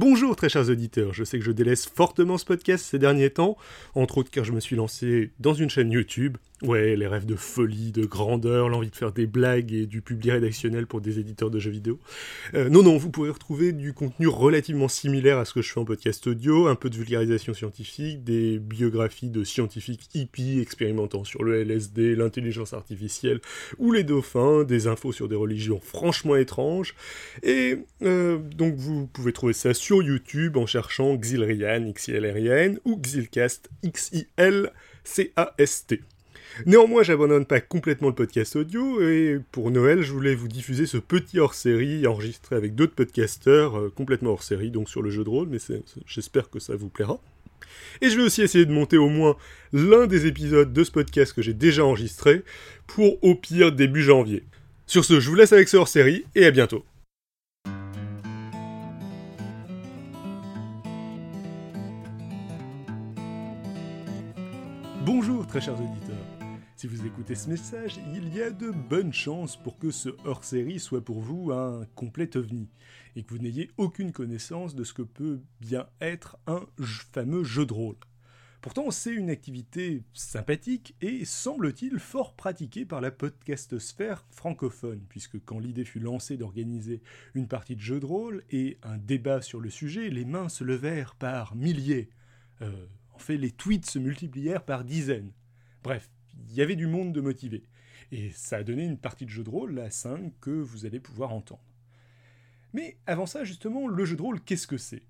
Bonjour très chers auditeurs, je sais que je délaisse fortement ce podcast ces derniers temps, entre autres car je me suis lancé dans une chaîne YouTube. Ouais, les rêves de folie, de grandeur, l'envie de faire des blagues et du public rédactionnel pour des éditeurs de jeux vidéo. Euh, non, non, vous pourrez retrouver du contenu relativement similaire à ce que je fais en podcast audio, un peu de vulgarisation scientifique, des biographies de scientifiques hippies expérimentant sur le LSD, l'intelligence artificielle ou les dauphins, des infos sur des religions franchement étranges. Et euh, donc vous pouvez trouver ça sur YouTube en cherchant Xilrian, ou Xilcast, X-I-L-C-A-S-T. Néanmoins, j'abandonne pas complètement le podcast audio, et pour Noël, je voulais vous diffuser ce petit hors-série enregistré avec d'autres podcasteurs, euh, complètement hors-série, donc sur le jeu de rôle, mais j'espère que ça vous plaira. Et je vais aussi essayer de monter au moins l'un des épisodes de ce podcast que j'ai déjà enregistré, pour au pire début janvier. Sur ce, je vous laisse avec ce hors-série, et à bientôt. Bonjour très chers auditeurs. Si vous écoutez ce message, il y a de bonnes chances pour que ce hors-série soit pour vous un complet ovni, et que vous n'ayez aucune connaissance de ce que peut bien être un fameux jeu de rôle. Pourtant, c'est une activité sympathique et semble-t-il fort pratiquée par la podcastosphère francophone, puisque quand l'idée fut lancée d'organiser une partie de jeu de rôle et un débat sur le sujet, les mains se levèrent par milliers. Euh, fait, les tweets se multiplièrent par dizaines. Bref, il y avait du monde de motivé. Et ça a donné une partie de jeu de rôle, la 5, que vous allez pouvoir entendre. Mais avant ça, justement, le jeu de rôle, qu'est-ce que c'est?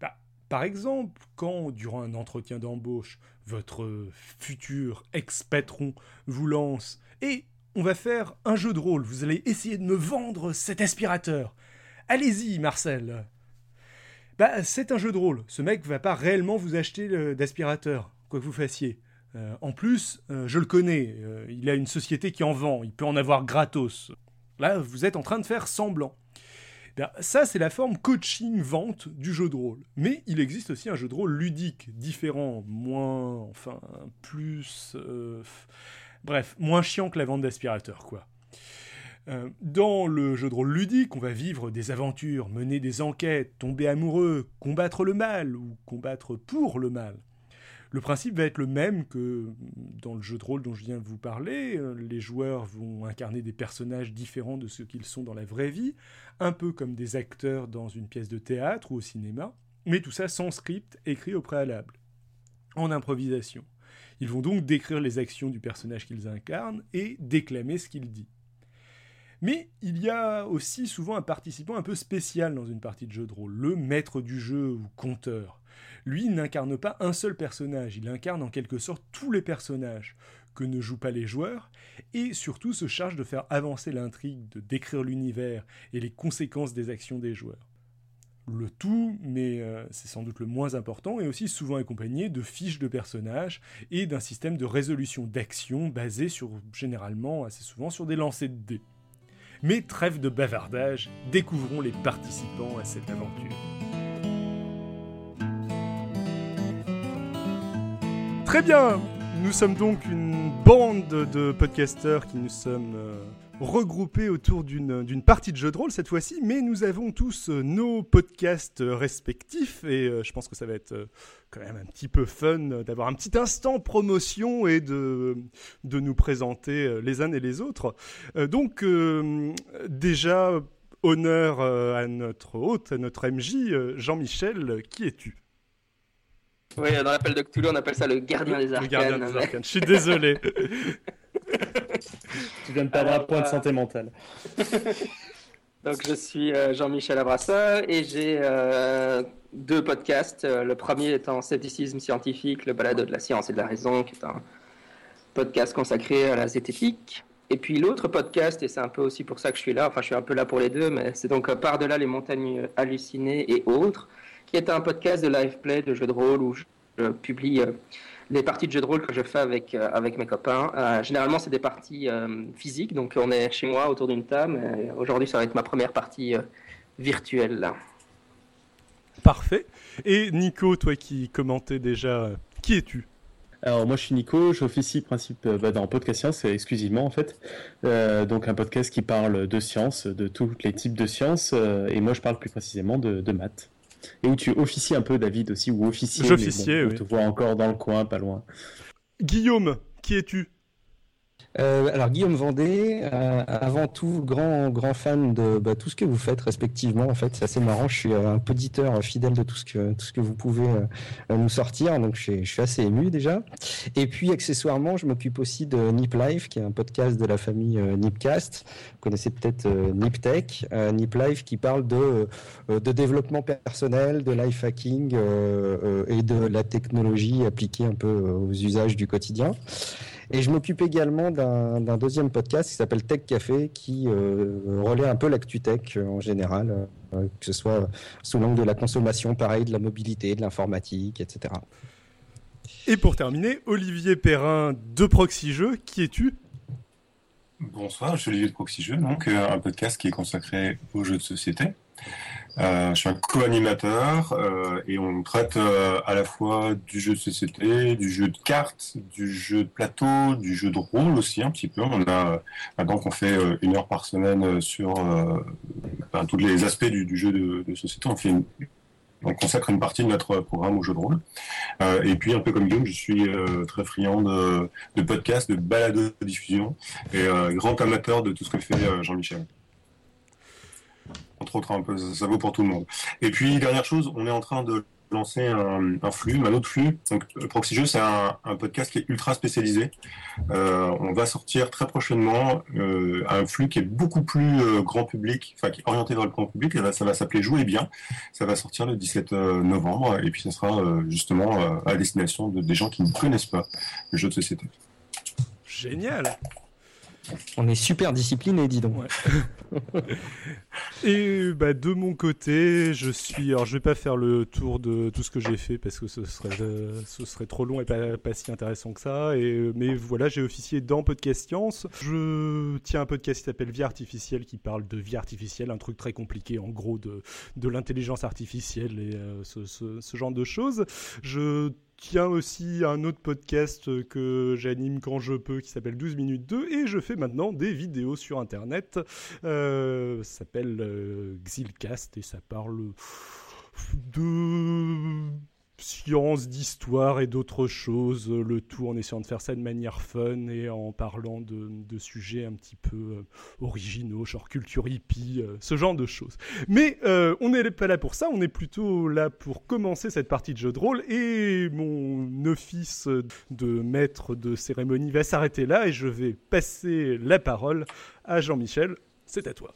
Bah, Par exemple, quand, durant un entretien d'embauche, votre futur ex-patron vous lance et on va faire un jeu de rôle, vous allez essayer de me vendre cet aspirateur. Allez-y, Marcel, bah, c'est un jeu de rôle. Ce mec va pas réellement vous acheter d'aspirateur, quoi que vous fassiez. Euh, en plus, euh, je le connais. Euh, il a une société qui en vend. Il peut en avoir gratos. Là, vous êtes en train de faire semblant. Ben, ça, c'est la forme coaching-vente du jeu de rôle. Mais il existe aussi un jeu de rôle ludique, différent, moins, enfin, plus, bref, moins chiant que la vente d'aspirateur, quoi. Dans le jeu de rôle ludique, on va vivre des aventures, mener des enquêtes, tomber amoureux, combattre le mal ou combattre pour le mal. Le principe va être le même que dans le jeu de rôle dont je viens de vous parler. Euh, les joueurs vont incarner des personnages différents de ce qu'ils sont dans la vraie vie, un peu comme des acteurs dans une pièce de théâtre ou au cinéma, mais tout ça sans script écrit au préalable, en improvisation. Ils vont donc décrire les actions du personnage qu'ils incarnent et déclamer ce qu'il dit. Mais il y a aussi souvent un participant un peu spécial dans une partie de jeu de rôle, le maître du jeu ou conteur. Lui n'incarne pas un seul personnage, il incarne en quelque sorte tous les personnages que ne jouent pas les joueurs, et surtout se charge de faire avancer l'intrigue, de décrire l'univers et les conséquences des actions des joueurs. Le tout, mais euh, c'est sans doute le moins important, est aussi souvent accompagné de fiches de personnages et d'un système de résolution d'actions basé sur, généralement, assez souvent, sur des lancers de dés. Mais trêve de bavardage, découvrons les participants à cette aventure. Très bien Nous sommes donc une bande de podcasteurs qui nous sommes euh, regroupés autour d'une partie de jeu de rôle cette fois-ci, mais nous avons tous euh, nos podcasts respectifs et euh, je pense que ça va être euh, quand même un petit peu fun d'avoir un petit instant promotion et de, de nous présenter les uns et les autres. donc déjà, honneur à notre hôte, à notre MJ, Jean-Michel, qui es-tu? Oui, dans l'appel de Cthulhu, on appelle ça le gardien des arcanes. Le gardien des arcanes, je suis désolé. tu viens de perdre un point de santé mentale. Donc, je suis euh, Jean-Michel Abrassa et j'ai euh, deux podcasts. Euh, le premier étant Scepticisme scientifique, le balado de la science et de la raison, qui est un podcast consacré à la zététique. Et puis l'autre podcast, et c'est un peu aussi pour ça que je suis là, enfin je suis un peu là pour les deux, mais c'est donc Par-delà les montagnes hallucinées et autres, qui est un podcast de live play, de jeux de rôle, où je, je publie les parties de jeux de rôle que je fais avec, euh, avec mes copains. Euh, généralement, c'est des parties euh, physiques, donc on est chez moi autour d'une table. Aujourd'hui, ça va être ma première partie virtuelle. Parfait. Et Nico, toi qui commentais déjà, qui es-tu? Alors moi je suis Nico, j'officie principe bah, dans Podcast Science exclusivement en fait, donc un podcast qui parle de science, de tous les types de sciences, et moi je parle plus précisément de, de maths. Et où tu officies un peu, David, aussi, ou officier. J'officier, bon, On te voit encore dans le coin, pas loin. Guillaume, qui es-tu? Euh, alors Guillaume Vendée, euh, avant tout grand grand fan de bah, tout ce que vous faites respectivement. En fait, c'est assez marrant. Je suis un poditeur fidèle de tout ce que tout ce que vous pouvez euh, nous sortir. Donc je, je, suis assez ému déjà. Et puis accessoirement, je m'occupe aussi de Nip Life, qui est un podcast de la famille Nipcast. Vous connaissez peut-être Nip Tech, Nip Life, qui parle de de développement personnel, de life hacking et de la technologie appliquée un peu aux usages du quotidien. Et je m'occupe également d'un deuxième podcast qui s'appelle Tech Café, qui euh, relaie un peu l'actu tech euh, en général, euh, que ce soit sous l'angle de la consommation, pareil, de la mobilité, de l'informatique, etc. Et pour terminer, Olivier Perrin de Proxy Jeux, qui es-tu? Bonsoir, je suis Olivier de Proxy Jeux, donc un podcast qui est consacré aux jeux de société. Euh, je suis un co-animateur euh, et on traite euh, à la fois du jeu de société, du jeu de cartes, du jeu de plateau, du jeu de rôle aussi un petit peu. On a maintenant qu'on fait une heure par semaine sur enfin, tous les aspects du, jeu de, société, on fait on consacre une partie de notre programme au jeu de rôle. et puis, un peu comme Guillaume, je suis très friand de, de podcasts, de balades de diffusion et grand amateur de tout ce que fait Jean-Michel entre autres, ça, vaut pour tout le monde. Et puis, dernière chose, on est en train de lancer un, flux, un autre flux. Donc, Proxy c'est un, podcast qui est ultra spécialisé. Euh, on va sortir très prochainement euh, un flux qui est beaucoup plus euh, grand public, enfin qui est orienté vers le grand public. Ça va s'appeler Jouer bien. Ça va sortir le 17 novembre et puis ça sera justement à destination de, des gens qui ne connaissent pas le jeu de société. Génial. On est super discipliné, dis donc. Et bah, de mon côté, je suis. Alors, je vais pas faire le tour de tout ce que j'ai fait parce que ce serait, ce serait trop long et pas, pas si intéressant que ça. Et, mais voilà, j'ai officié dans Podcast Science. Je tiens un podcast qui s'appelle Vie artificielle qui parle de vie artificielle, un truc très compliqué en gros de, de l'intelligence artificielle et euh, ce, ce, ce genre de choses. Je tiens aussi un autre podcast que j'anime quand je peux qui s'appelle 12 minutes 2 et je fais maintenant des vidéos sur internet. Euh, ça s'appelle euh, Xilcast et ça parle de science, d'histoire et d'autres choses, le tout en essayant de faire ça de manière fun et en parlant de, sujets un petit peu euh, originaux, genre culture hippie, euh, ce genre de choses. Mais euh, on n'est pas là pour ça, on est plutôt là pour commencer cette partie de jeu de rôle et mon office de maître de cérémonie va s'arrêter là et je vais passer la parole à Jean-Michel. C'est à toi.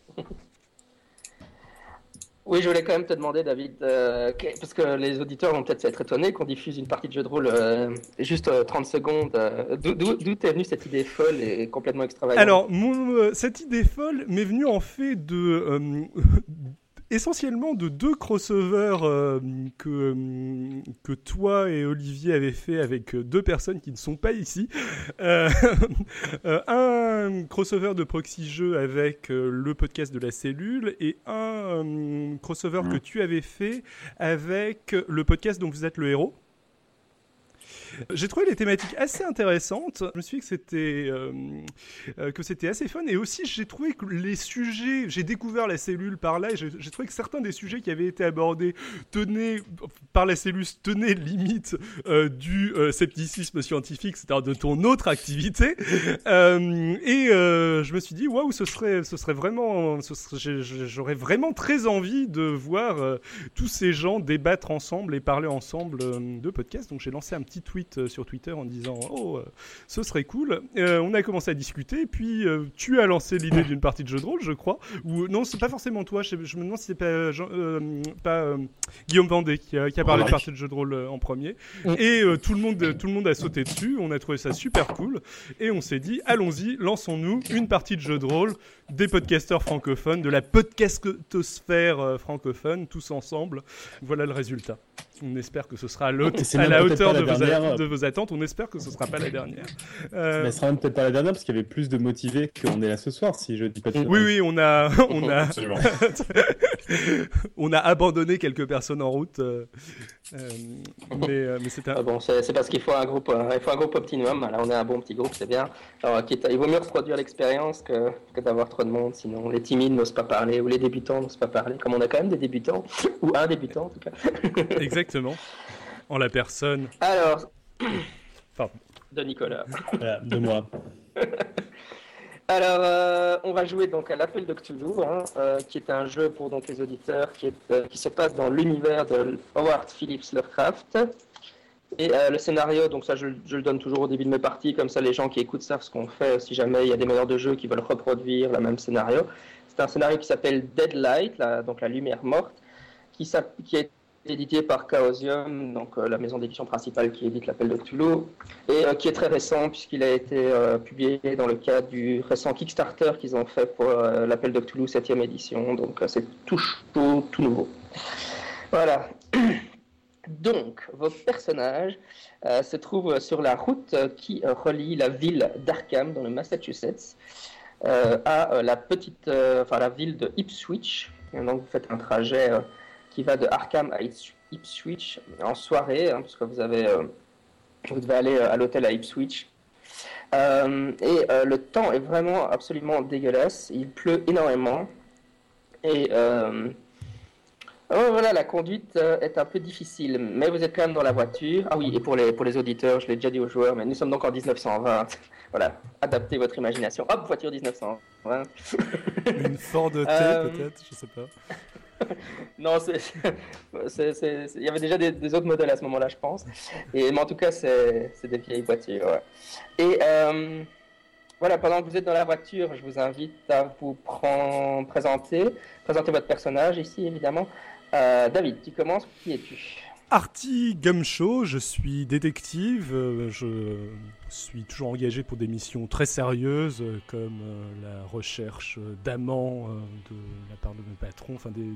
Oui, je voulais quand même te demander, David, euh, parce que les auditeurs vont peut-être être étonnés qu'on diffuse une partie de jeu de rôle euh, juste 30 euh, secondes. D'où est venue cette idée folle et complètement extravagante? Alors, cette idée folle m'est venue en fait de essentiellement de deux crossovers euh, que, euh, que toi et Olivier avez fait avec deux personnes qui ne sont pas ici. Euh, un crossover de proxy jeu avec le podcast de la cellule et un crossover que tu avais fait avec le podcast dont vous êtes le héros. J'ai trouvé les thématiques assez intéressantes. Je me suis dit que c'était euh, euh, que c'était assez fun et aussi j'ai trouvé que les sujets, j'ai découvert la cellule par là et j'ai trouvé que certains des sujets qui avaient été abordés tenaient par la cellule tenaient limite euh, du scepticisme scientifique, c'est-à-dire de ton autre activité. et je me suis dit waouh, ce serait ce serait vraiment j'aurais vraiment très envie de voir tous ces gens débattre ensemble et parler ensemble de podcasts. Donc j'ai lancé un petit tweet euh, sur Twitter en disant Oh, euh, ce serait cool. Euh, on a commencé à discuter, puis tu as lancé l'idée d'une partie de jeu de rôle, je crois. Ou non, c'est pas forcément toi. Je, me demande si c'est pas, pas Guillaume Vendée qui a, parlé de partie de jeu de rôle en premier. Et tout, le monde, tout le monde a sauté dessus. On a trouvé ça super cool. Et on s'est dit Allons-y, lançons-nous une partie de jeu de rôle des podcasteurs francophones, de la podcastosphère francophone, tous ensemble. Voilà le résultat. On espère que ce sera à, la hauteur de vos, de vos, attentes. On espère que ce ne sera pas la dernière. Euh... Mais ce sera peut-être pas la dernière parce qu'il y avait plus de motivés qu'on est là ce soir, si je dis pas de Oui, oui, on a. On a... on a abandonné quelques personnes en route, euh, euh, mais, euh, mais c'était. un- Ah bon, c'est c'est parce qu'il faut un groupe, euh, il faut un groupe optimum. Là, on est un bon petit groupe, c'est bien. Alors, quitte à- il vaut mieux reproduire l'expérience que, que d'avoir trop de monde. Sinon, les timides n'osent pas parler ou les débutants n'osent pas parler. Comme on a quand même des débutants ou un débutant en tout cas. Exactement. En la personne. Alors, Pardon. de Nicolas. Voilà, de moi. Alors, euh, on va jouer donc à l'appel de Cthulhu, hein, euh, qui est un jeu pour donc les auditeurs qui, est, euh, qui se passe dans l'univers de Howard Phillips Lovecraft. Et euh, le scénario, donc ça je, je le donne toujours au début de mes parties, comme ça les gens qui écoutent savent ce qu'on fait si jamais il y a des meneurs de jeu qui veulent reproduire le même scénario. C'est un scénario qui s'appelle Deadlight, la, donc la lumière morte, qui, qui a été édité par Chaosium, donc euh, la maison d'édition principale qui édite l'appel de Cthulhu, et euh, qui est très récent puisqu'il a été euh, publié dans le cadre du récent Kickstarter qu'ils ont fait pour l'appel de Cthulhu 7e édition, donc c'est tout chaud, tout nouveau. Voilà. Donc, vos personnages se trouvent sur la route qui relie la ville d'Arkham dans le Massachusetts à la petite, enfin la ville de Ipswich. Et donc, vous faites un trajet qui va de Arkham à Ips- Ipswich en soirée, hein, parce que vous avez, euh, vous devez aller euh, à l'hôtel à Ipswich. Euh, et le temps est vraiment absolument dégueulasse. Il pleut énormément. Et oh, voilà, la conduite est un peu difficile, mais vous êtes quand même dans la voiture. Ah oui, et pour les, pour les auditeurs, je l'ai déjà dit aux joueurs, mais nous sommes donc en 1920. Voilà, adaptez votre imagination. Hop, voiture 1920. Une Ford T, Euh, peut-être, je sais pas. Non, il y avait déjà des, autres modèles à ce moment-là, je pense. Et, mais en tout cas, c'est des vieilles voitures. Et euh, voilà, pendant que vous êtes dans la voiture, je vous invite à vous présenter, présenter votre personnage ici, évidemment. Euh, David, tu commences. Qui es-tu? Artie Gumshow, je suis détective, euh, je suis toujours engagé pour des missions très sérieuses euh, comme euh, la recherche d'amants de la part de mes patrons, enfin des-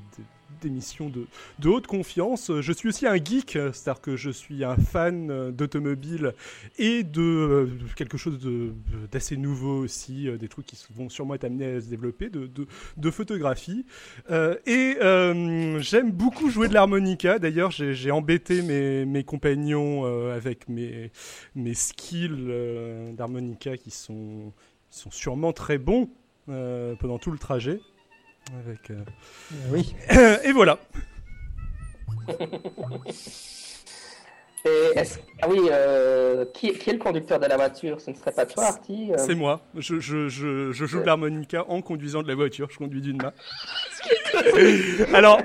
des missions de, de haute confiance. Je suis aussi un geek, c'est-à-dire que je suis un fan euh, d'automobile et de euh, quelque chose d'assez nouveau aussi, euh, des trucs qui vont sûrement être amenés à se développer, de, photographie. Et j'aime beaucoup jouer de l'harmonica. D'ailleurs, j'ai embêté mes, compagnons avec mes, mes skills d'harmonica qui sont, sont sûrement très bons pendant tout le trajet. Avec, euh, Oui. et voilà. Et Ah oui, euh, qui, qui est le conducteur de la voiture? Ce ne serait pas toi, Artie euh? C'est moi. Je, je, je, je joue de l'harmonica en conduisant de la voiture. Je conduis d'une main. Alors,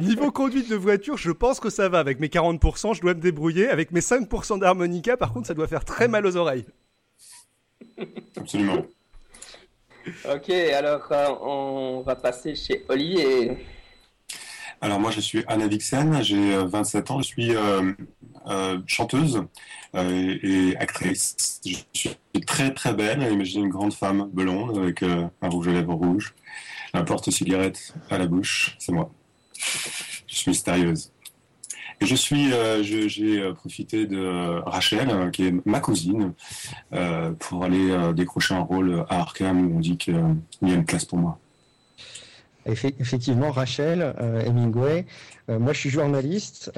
niveau conduite de voiture, je pense que ça va. Avec mes 40%, je dois me débrouiller. Avec mes 5% d'harmonica, par contre, ça doit faire très mal aux oreilles. Absolument. Ok, alors euh, on va passer chez Olivier. Alors moi je suis Anna Dixon, j'ai euh, 27 ans, je suis euh, euh, chanteuse euh, et actrice. Je suis très très belle, imaginez une grande femme blonde avec euh, un rouge à lèvres rouge, un porte-cigarette à la bouche, c'est moi. Je suis mystérieuse. Je suis, euh, j'ai euh, profité de Rachel, euh, qui est ma cousine, pour aller décrocher un rôle à Arkham où on dit qu'il y a une place pour moi. Effe- Effectivement, Rachel Hemingway. Moi, je suis journaliste.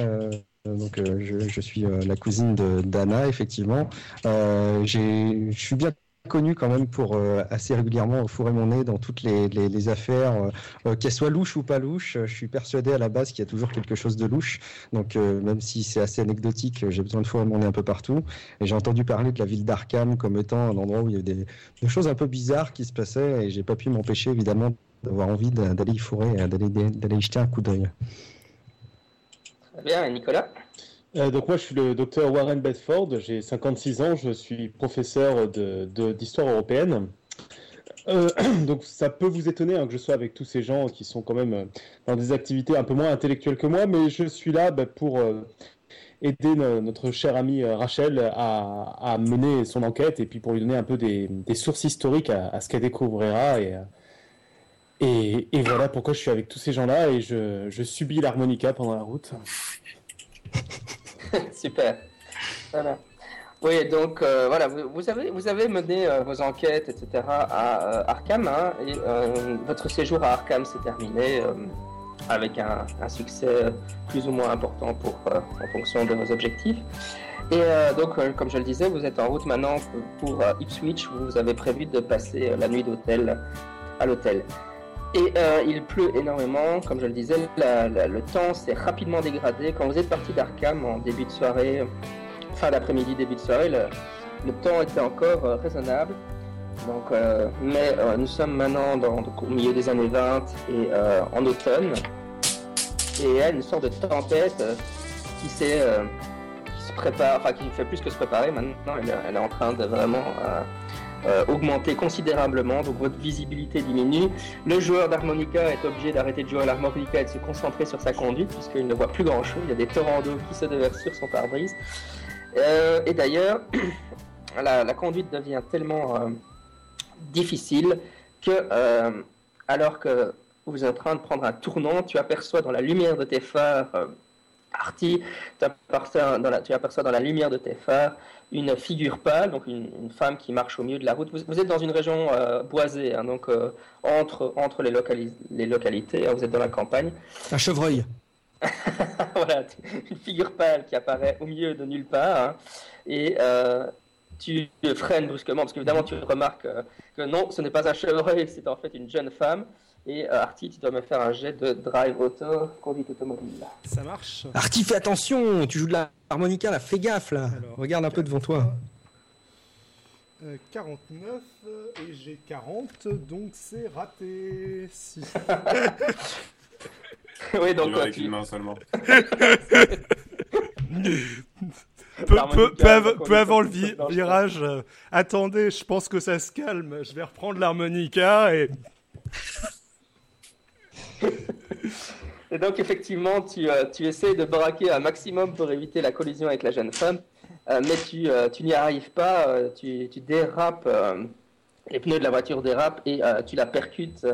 donc, je, je suis la cousine d'Anna, effectivement. Je suis bien connu quand même pour euh, assez régulièrement fourrer mon nez dans toutes les, les- affaires, euh, euh, qu'elles soient louches ou pas louches. Je suis persuadé à la base qu'il y a toujours quelque chose de louche. Donc, même si c'est assez anecdotique, j'ai besoin de fourrer mon nez un peu partout. Et j'ai entendu parler de la ville d'Arkham comme étant un endroit où il y avait des, choses un peu bizarres qui se passaient et j'ai pas pu m'empêcher évidemment d'avoir envie d'a- d'aller y fourrer, d'aller y jeter un coup d'œil. Très bien, Nicolas? Euh, donc moi je suis le docteur Warren Bedford, j'ai 56 ans, je suis professeur de- de- d'histoire européenne. Euh, donc ça peut vous étonner hein, que je sois avec tous ces gens qui sont quand même euh, dans des activités un peu moins intellectuelles que moi, mais je suis là bah, pour aider no- notre chère amie Rachel à, à mener son enquête et puis pour lui donner un peu des, sources historiques à, ce qu'elle découvrira et, et, voilà pourquoi je suis avec tous ces gens-là et je subis l'harmonica pendant la route. Super. Voilà. Oui, donc euh, voilà, vous, avez, mené euh, vos enquêtes, etc. à euh, Arkham, hein, et votre séjour à Arkham s'est terminé. avec un, succès plus ou moins important pour, en fonction de vos objectifs. Et donc, comme je le disais, vous êtes en route maintenant pour Ipswich, vous avez prévu de passer la nuit d'hôtel à l'hôtel. Et il pleut énormément, comme je le disais, le temps s'est rapidement dégradé. Quand vous êtes parti d'Arkham en début de soirée, fin d'après-midi, début de soirée, le, temps était encore raisonnable. Donc, euh, mais euh, nous sommes maintenant au milieu des années 20 et euh, en automne. Et il y a une sorte de tempête qui, s'est, se prépare, enfin qui fait plus que se préparer maintenant. Elle, est en train de vraiment augmenter considérablement. Donc votre visibilité diminue. Le joueur d'harmonica est obligé d'arrêter de jouer à l'harmonica et de se concentrer sur sa conduite puisqu'il ne voit plus grand chose. Il y a des torrents d'eau qui se déversent sur son pare-brise. et d'ailleurs, la, conduite devient tellement difficile que, euh, alors que vous êtes en train de prendre un tournant, tu aperçois dans la lumière de tes phares, euh, Artie, tu aperçois dans la lumière de tes phares une figure pâle, donc une, femme qui marche au milieu de la route. Vous, êtes dans une région euh, boisée, hein, donc entre, entre les, les localités, hein, vous êtes dans la campagne. Un chevreuil. voilà, une figure pâle qui apparaît au milieu de nulle part. Hein, et tu freines brusquement, parce qu'évidemment, tu remarques euh, que non, ce n'est pas un chevreuil, c'est en fait une jeune femme. Et euh, Artie, tu dois me faire un jet de drive auto, conduite automobile. Ça marche. Artie, fais attention, tu joues de la harmonica là, fais gaffe là. Regarde un peu devant toi. 49 euh, et j'ai 40, donc c'est raté. Si. oui, donc. avec une main seulement. peu, avant le virage, euh, attendez, je pense que ça se calme, je vais reprendre l'harmonica et... et donc effectivement, tu, euh, tu essaies de braquer un maximum pour éviter la collision avec la jeune femme, euh, mais tu, tu n'y arrives pas, tu, tu dérapes, les pneus de la voiture dérapent et tu la percutes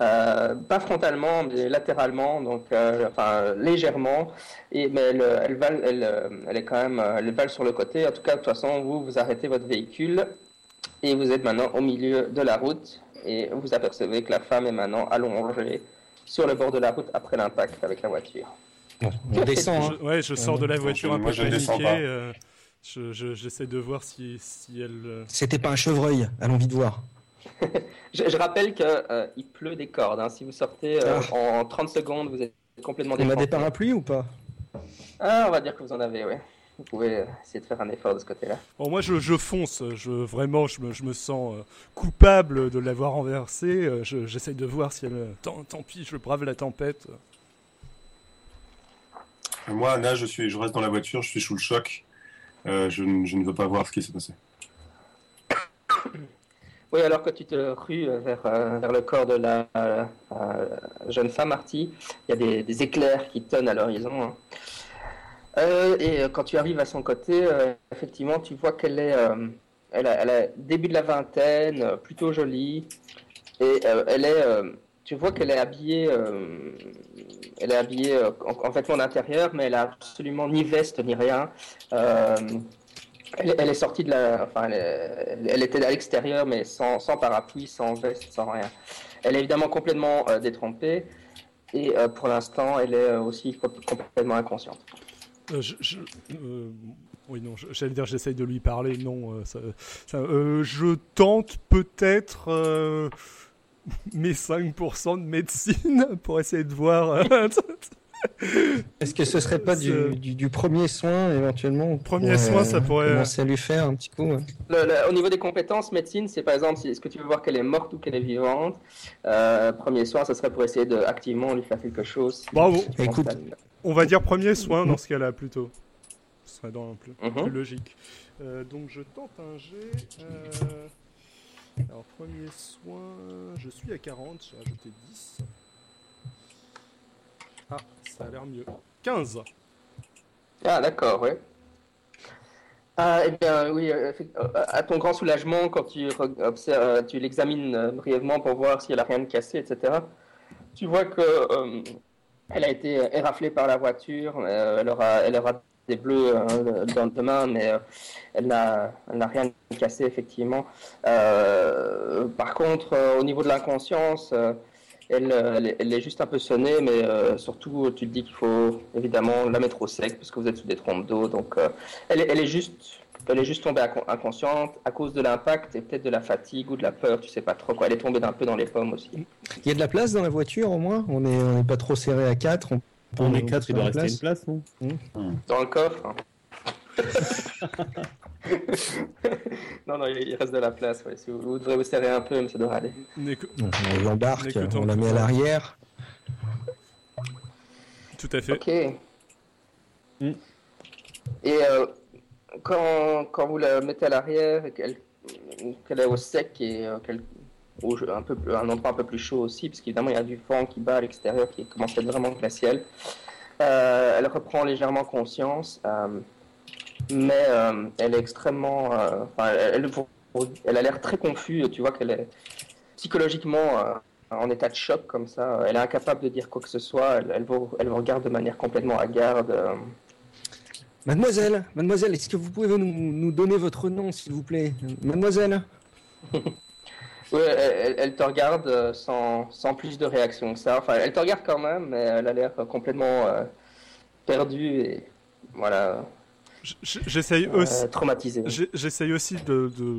euh, pas frontalement, mais latéralement, donc euh, enfin légèrement. Et mais elle, elle, elle, euh, elle, est quand même, elle vale sur le côté. En tout cas, de toute façon, vous vous arrêtez votre véhicule et vous êtes maintenant au milieu de la route et vous apercevez que la femme est maintenant allongée sur le bord de la route après l'impact avec la voiture. On descend. Hein. ouais, je sors de la voiture un peu paniqué. J'essaie de voir si, si elle. C'était pas un chevreuil. Allons vite voir. je, rappelle qu'il euh, pleut des cordes. Hein. Si vous sortez euh, ah. en 30 secondes, vous êtes complètement On a des parapluies ou pas? Ah, on va dire que vous en avez, oui. Vous pouvez essayer de faire un effort de ce côté-là. Bon, moi, je, je fonce. Je, vraiment, je me, je me sens euh, coupable de l'avoir renversé. J'essaye de voir si elle. Tant, tant, pis, je brave la tempête. Moi, là, je, suis, je reste dans la voiture, je suis sous le choc. je, je ne veux pas voir ce qui s'est passé. Oui, alors que tu te rues vers, euh, vers le corps de la euh, jeune femme, Marty, il y a des, des éclairs qui tonnent à l'horizon. Hein. Euh, et quand tu arrives à son côté, effectivement, tu vois qu'elle est, a, elle a début de la vingtaine, plutôt jolie, et elle est, tu vois qu'elle est habillée, elle est habillée en, en vêtements d'intérieur, mais elle a absolument ni veste ni rien. Elle, est sortie de la. Enfin, elle, était à l'extérieur, mais sans, parapluie, sans veste, sans rien. Elle est évidemment complètement euh, détrompée. Et euh, pour l'instant, elle est euh, aussi complètement inconsciente. Je, oui, non, j'allais dire, j'essaye de lui parler. Non, je tente peut-être mes 5% de médecine pour essayer de voir. Est-ce que ce serait pas du, premier soin éventuellement Premier soin, ça pourrait. Commencer à lui faire un petit coup. au niveau des compétences, médecine, c'est par exemple, est-ce que tu veux voir qu'elle est morte ou qu'elle est vivante euh, Premier soin, ça serait pour essayer de activement lui faire quelque chose. Bravo. Écoute, on va dire premier soin dans ce cas-là plutôt. Ce serait dans plus, plus mhm. logique. Euh, donc je tente un G. Euh, alors premier soin, je suis à 40, j'ai rajouté 10. Ah, ça a l'air mieux. 15 Ah, d'accord, oui. Ah, eh bien, oui, euh, euh, à ton grand soulagement, quand tu, tu l'examines euh, brièvement pour voir s'il n'y a rien de cassé, etc., tu vois que elle a été éraflée par la voiture, elle, aura, elle des bleus dans demain, mais elle n'a rien cassé, effectivement. par contre, au niveau de l'inconscience, Elle, elle, elle, est juste un peu sonnée, mais euh, surtout, tu te dis qu'il faut évidemment la mettre au sec parce que vous êtes sous des trompes d'eau. Donc, euh, elle, elle, est juste, elle est juste tombée inconsciente à cause de l'impact et peut-être de la fatigue ou de la peur, tu sais pas trop quoi. Elle est tombée d'un peu dans les pommes aussi. Il y a de la place dans la voiture au moins? On n'est on est pas trop serré à 4 On, on est 4, il doit rester une place, non? Dans le coffre. Hein. non, non, il reste de la place. Ouais. Si vous, vous, devrez vous serrer un peu, mais ça devrait aller. On l'embarque, on la met à l'arrière. Tout à fait. Ok. Mm. Et euh, quand, quand, vous la mettez à l'arrière qu'elle qu est au sec et euh, qu'elle un, peu, un endroit un peu plus chaud aussi, parce qu'évidemment il y a du vent qui bat à l'extérieur qui commence à être vraiment glacial, euh, elle reprend légèrement conscience. Euh, mais euh, elle est extrêmement. Euh, elle, elle, elle, a l'air très confuse. Tu vois qu'elle est psychologiquement euh, en état de choc comme ça. Elle est incapable de dire quoi que ce soit. Elle, elle, vous, elle vous regarde de manière complètement hagarde. Mademoiselle, mademoiselle, est-ce que vous pouvez nous, nous donner votre nom, s'il vous plaît? Mademoiselle? Oui, elle, elle, te regarde sans, sans, plus de réaction que ça. Enfin, elle te regarde quand même, mais elle a l'air complètement euh, perdue et voilà. J'essaye aussi. Euh, traumatisé. J'essaye aussi de, de,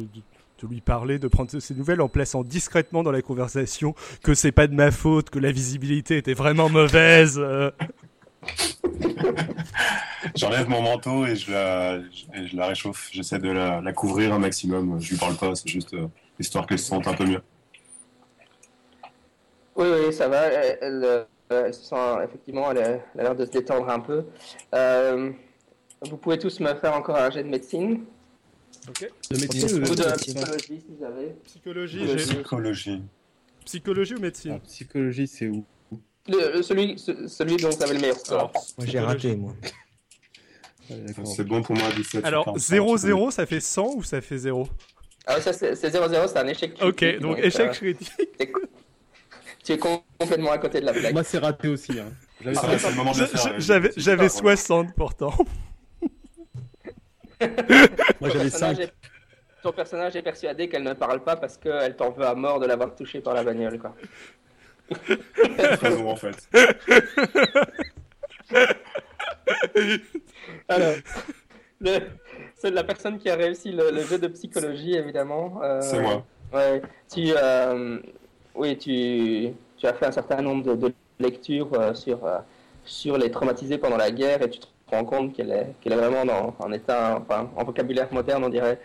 de, lui parler, de prendre ses nouvelles en plaçant discrètement dans la conversation que c'est pas de ma faute, que la visibilité était vraiment mauvaise. Euh. J'enlève mon manteau et je la, je, je la réchauffe. J'essaie de la, la, couvrir un maximum. Je lui parle pas, c'est juste euh, histoire qu'elle se sente un peu mieux. Oui, oui, ça va. Elle, elle, elle se sent, effectivement, elle a l'air de se détendre un peu. Euh, vous pouvez tous me faire encore un jet de médecine. Ok. De médecine ou de psychologie, si vous avez. Psychologie, psychologie. Psychologie ou médecine ah, Psychologie, c'est où le, celui, celui dont vous avez le meilleur score. Moi, j'ai raté, moi. c'est bon pour moi, 17. Alors, 0-0, ça fait 100 ou ça fait 0 Ah, ça, c'est 0-0, c'est un échec critique. Ok, donc, donc échec euh, critique. Tu es complètement à côté de la blague. Moi, c'est raté aussi. Hein. J'avais ah, 60 pourtant. Moi j'avais 5. Ton personnage est persuadé qu'elle ne parle pas parce qu'elle t'en veut à mort de l'avoir touché par la bagnole. Quoi. en fait. Alors, le, c'est la personne qui a réussi le, le jeu de psychologie évidemment. Euh, c'est moi. Ouais, tu, euh, oui, tu, tu as fait un certain nombre de, de lectures euh, sur, sur les traumatisés pendant la guerre et tu te rends compte qu'elle est, qu'elle est vraiment dans, en état, enfin, en vocabulaire moderne, on dirait,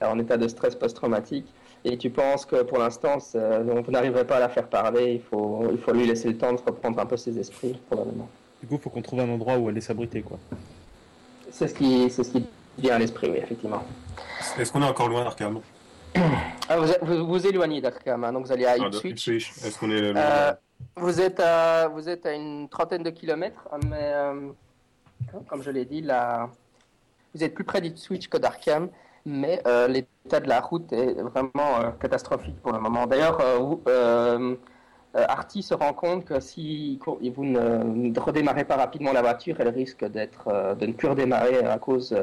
en état de stress post-traumatique. Et tu penses que pour l'instant, vous n'arriverez pas à la faire parler, il faut, il faut lui laisser le temps de reprendre un peu ses esprits, probablement. Du coup, il faut qu'on trouve un endroit où elle est s'abriter, quoi. C'est ce qui, c'est ce qui vient à l'esprit, oui, effectivement. Est-ce qu'on est encore loin d'Arkham ah, vous, vous, vous éloignez d'Arkham, hein, donc vous allez à Ipswich. Ah, Est-ce qu'on est... Euh, vous, êtes à, vous êtes à une trentaine de kilomètres, mais... Euh, comme je l'ai dit, vous êtes plus près d'Ipswich que d'Arkham, mais euh, l'état de la route est vraiment euh, catastrophique pour le moment. D'ailleurs, euh, Artie se rend compte que si vous ne redémarrez pas rapidement la voiture, elle risque d'être, de ne plus redémarrer à cause,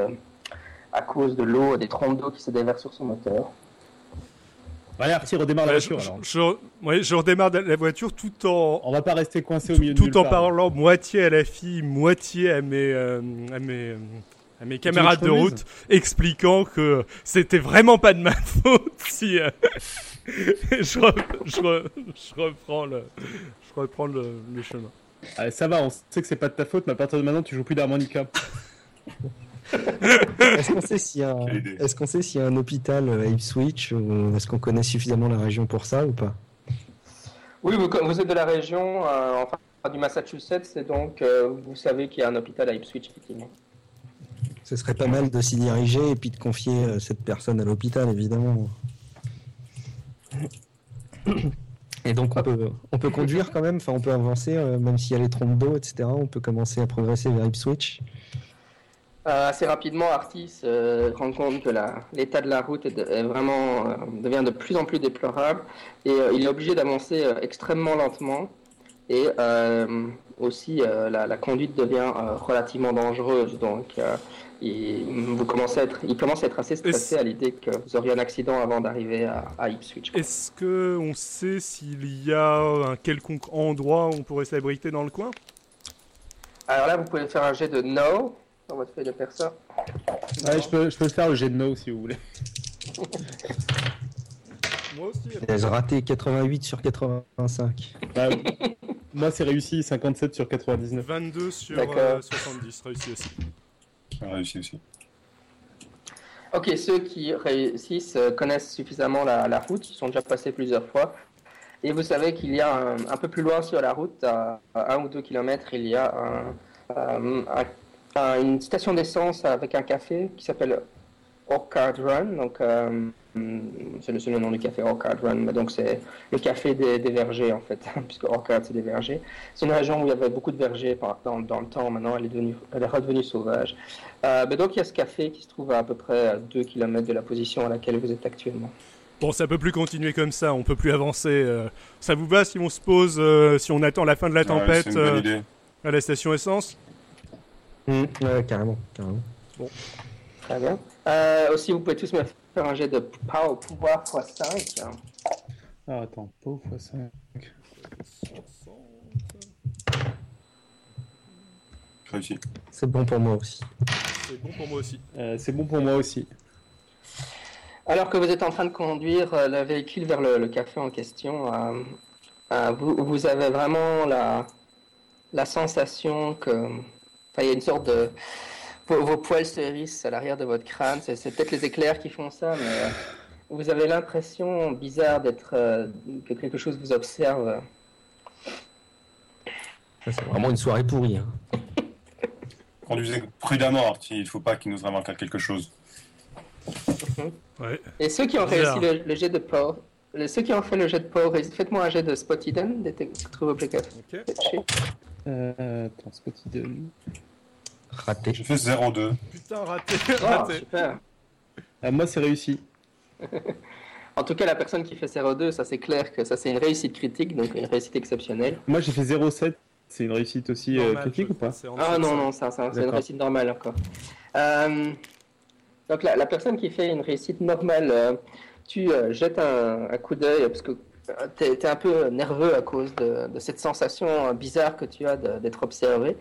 à cause de l'eau, des trompes d'eau qui se déversent sur son moteur. Allez, Artie, redémarre la voiture. Je, alors. Je, ouais, je, redémarre la voiture tout en. On va pas rester coincé au milieu tout, de Tout en part, parlant moitié à la fille, moitié à mes, euh, à mes, à mes camarades de route, expliquant que c'était vraiment pas de ma faute si. Euh, je, re, je, re, je, reprends le, je reprends le, le chemin. Allez, ça va, on sait que c'est pas de ta faute, mais à partir de maintenant, tu joues plus d'harmonica. est-ce qu'on sait s'il y, a... est qu sait s'il y a un hôpital à Ipswich ou est-ce qu'on connaît suffisamment la région pour ça ou pas? Oui, vous, vous, êtes de la région euh, enfin, du Massachusetts et donc euh, vous savez qu'il y a un hôpital à Ipswich, effectivement. Ce serait pas mal de s'y diriger et puis de confier euh, cette personne à l'hôpital, évidemment. Et donc on peut, on peut conduire quand même, enfin on peut avancer, euh, même s'il y a les trompes d'eau, etc. On peut commencer à progresser vers Ipswich. Euh, assez rapidement, Artis se euh, rend compte que l'état de la route est, de, est vraiment euh, devient de plus en plus déplorable et euh, il est obligé d'avancer extrêmement lentement Et aussi, la, la conduite devient relativement dangereuse. Donc, il, vous commencez à être, il commence à être assez stressé à l'idée que vous auriez un accident avant d'arriver à, à Ipswich. Est-ce que on sait s'il y a un quelconque endroit où on pourrait s'abriter dans le coin? Alors là, vous pouvez faire un jet de No dans votre feuille de perso. Ouais, je peux, je peux le faire le jet de no si vous voulez. Moi aussi. J'ai raté 88 sur 85. Bah, moi, c'est réussi 57 sur 99. 22 sur euh, 70, réussi aussi. J'ai réussi aussi. Ok, ceux qui réussissent euh, connaissent suffisamment la, la route, ils sont déjà passés plusieurs fois. Et vous savez qu'il y a un, un peu plus loin sur la route, à, à un ou deux kilomètres, il y a un- euh, un- un- une station d'essence avec un café qui s'appelle Orchard Run. Donc, euh, c'est le, c'est le nom du café Orchard Run, mais donc c'est le café des, des vergers en fait, puisque Orchard c'est des vergers. C'est une région où il y avait beaucoup de vergers par- dans, dans le temps. Maintenant, elle est, devenue, elle est redevenue sauvage. Euh, ben donc il y a ce café qui se trouve à à peu près à 2 km de la position à laquelle vous êtes actuellement. Bon, ça peut plus continuer comme ça, on peut plus avancer. euh. Ça vous va si on se pose, euh, si on attend la fin de la tempête c'est une bonne euh, idée. à la station essence? Mmh, ouais, carrément, carrément. Très bien. Euh, aussi, vous pouvez tous me faire un jet de power pouvoir x5. Ah, attends, pauvre fois 5. Réussi. C'est bon pour moi aussi. C'est bon pour moi aussi. Euh, c'est bon pour moi aussi. Alors que vous êtes en train de conduire euh, le véhicule vers le, le café en question, euh, euh, vous, vous avez vraiment la, la sensation que. Enfin, il y a une sorte de. Vos, vos poils se hérissent à l'arrière de votre crâne. C'est c'est peut-être les éclairs qui font ça, mais euh, vous avez l'impression bizarre d'être. euh, que quelque chose vous observe. Ça, C'est vraiment une soirée pourrie. hein. Conduisez prudemment, Artie. Il ne faut pas qu'il nous invente quelque chose. Ouais. Et ceux qui ont Bizarre. réussi le, le jet de Power. le- Ceux qui ont fait le jet de Power, faites-moi un jet de Spot Hidden, détecte- trouve applicatif. Ok. Euh, attends, petit de... Raté. J'ai fait 0,2. Putain, raté, Ah, raté. super. Ah, moi, c'est réussi. En tout cas, la personne qui fait 0,2, ça c'est clair que ça c'est une réussite critique, donc une réussite exceptionnelle. Moi, j'ai fait 0,7. C'est une réussite aussi euh, Normal, critique je- ou pas Ah non, non, ça, ça c'est une réussite normale encore. Euh, donc la, la personne qui fait une réussite normale, euh, tu euh, jettes un, un coup d'œil parce que tu es, un peu nerveux à cause de, de cette sensation bizarre que tu as d'être observé.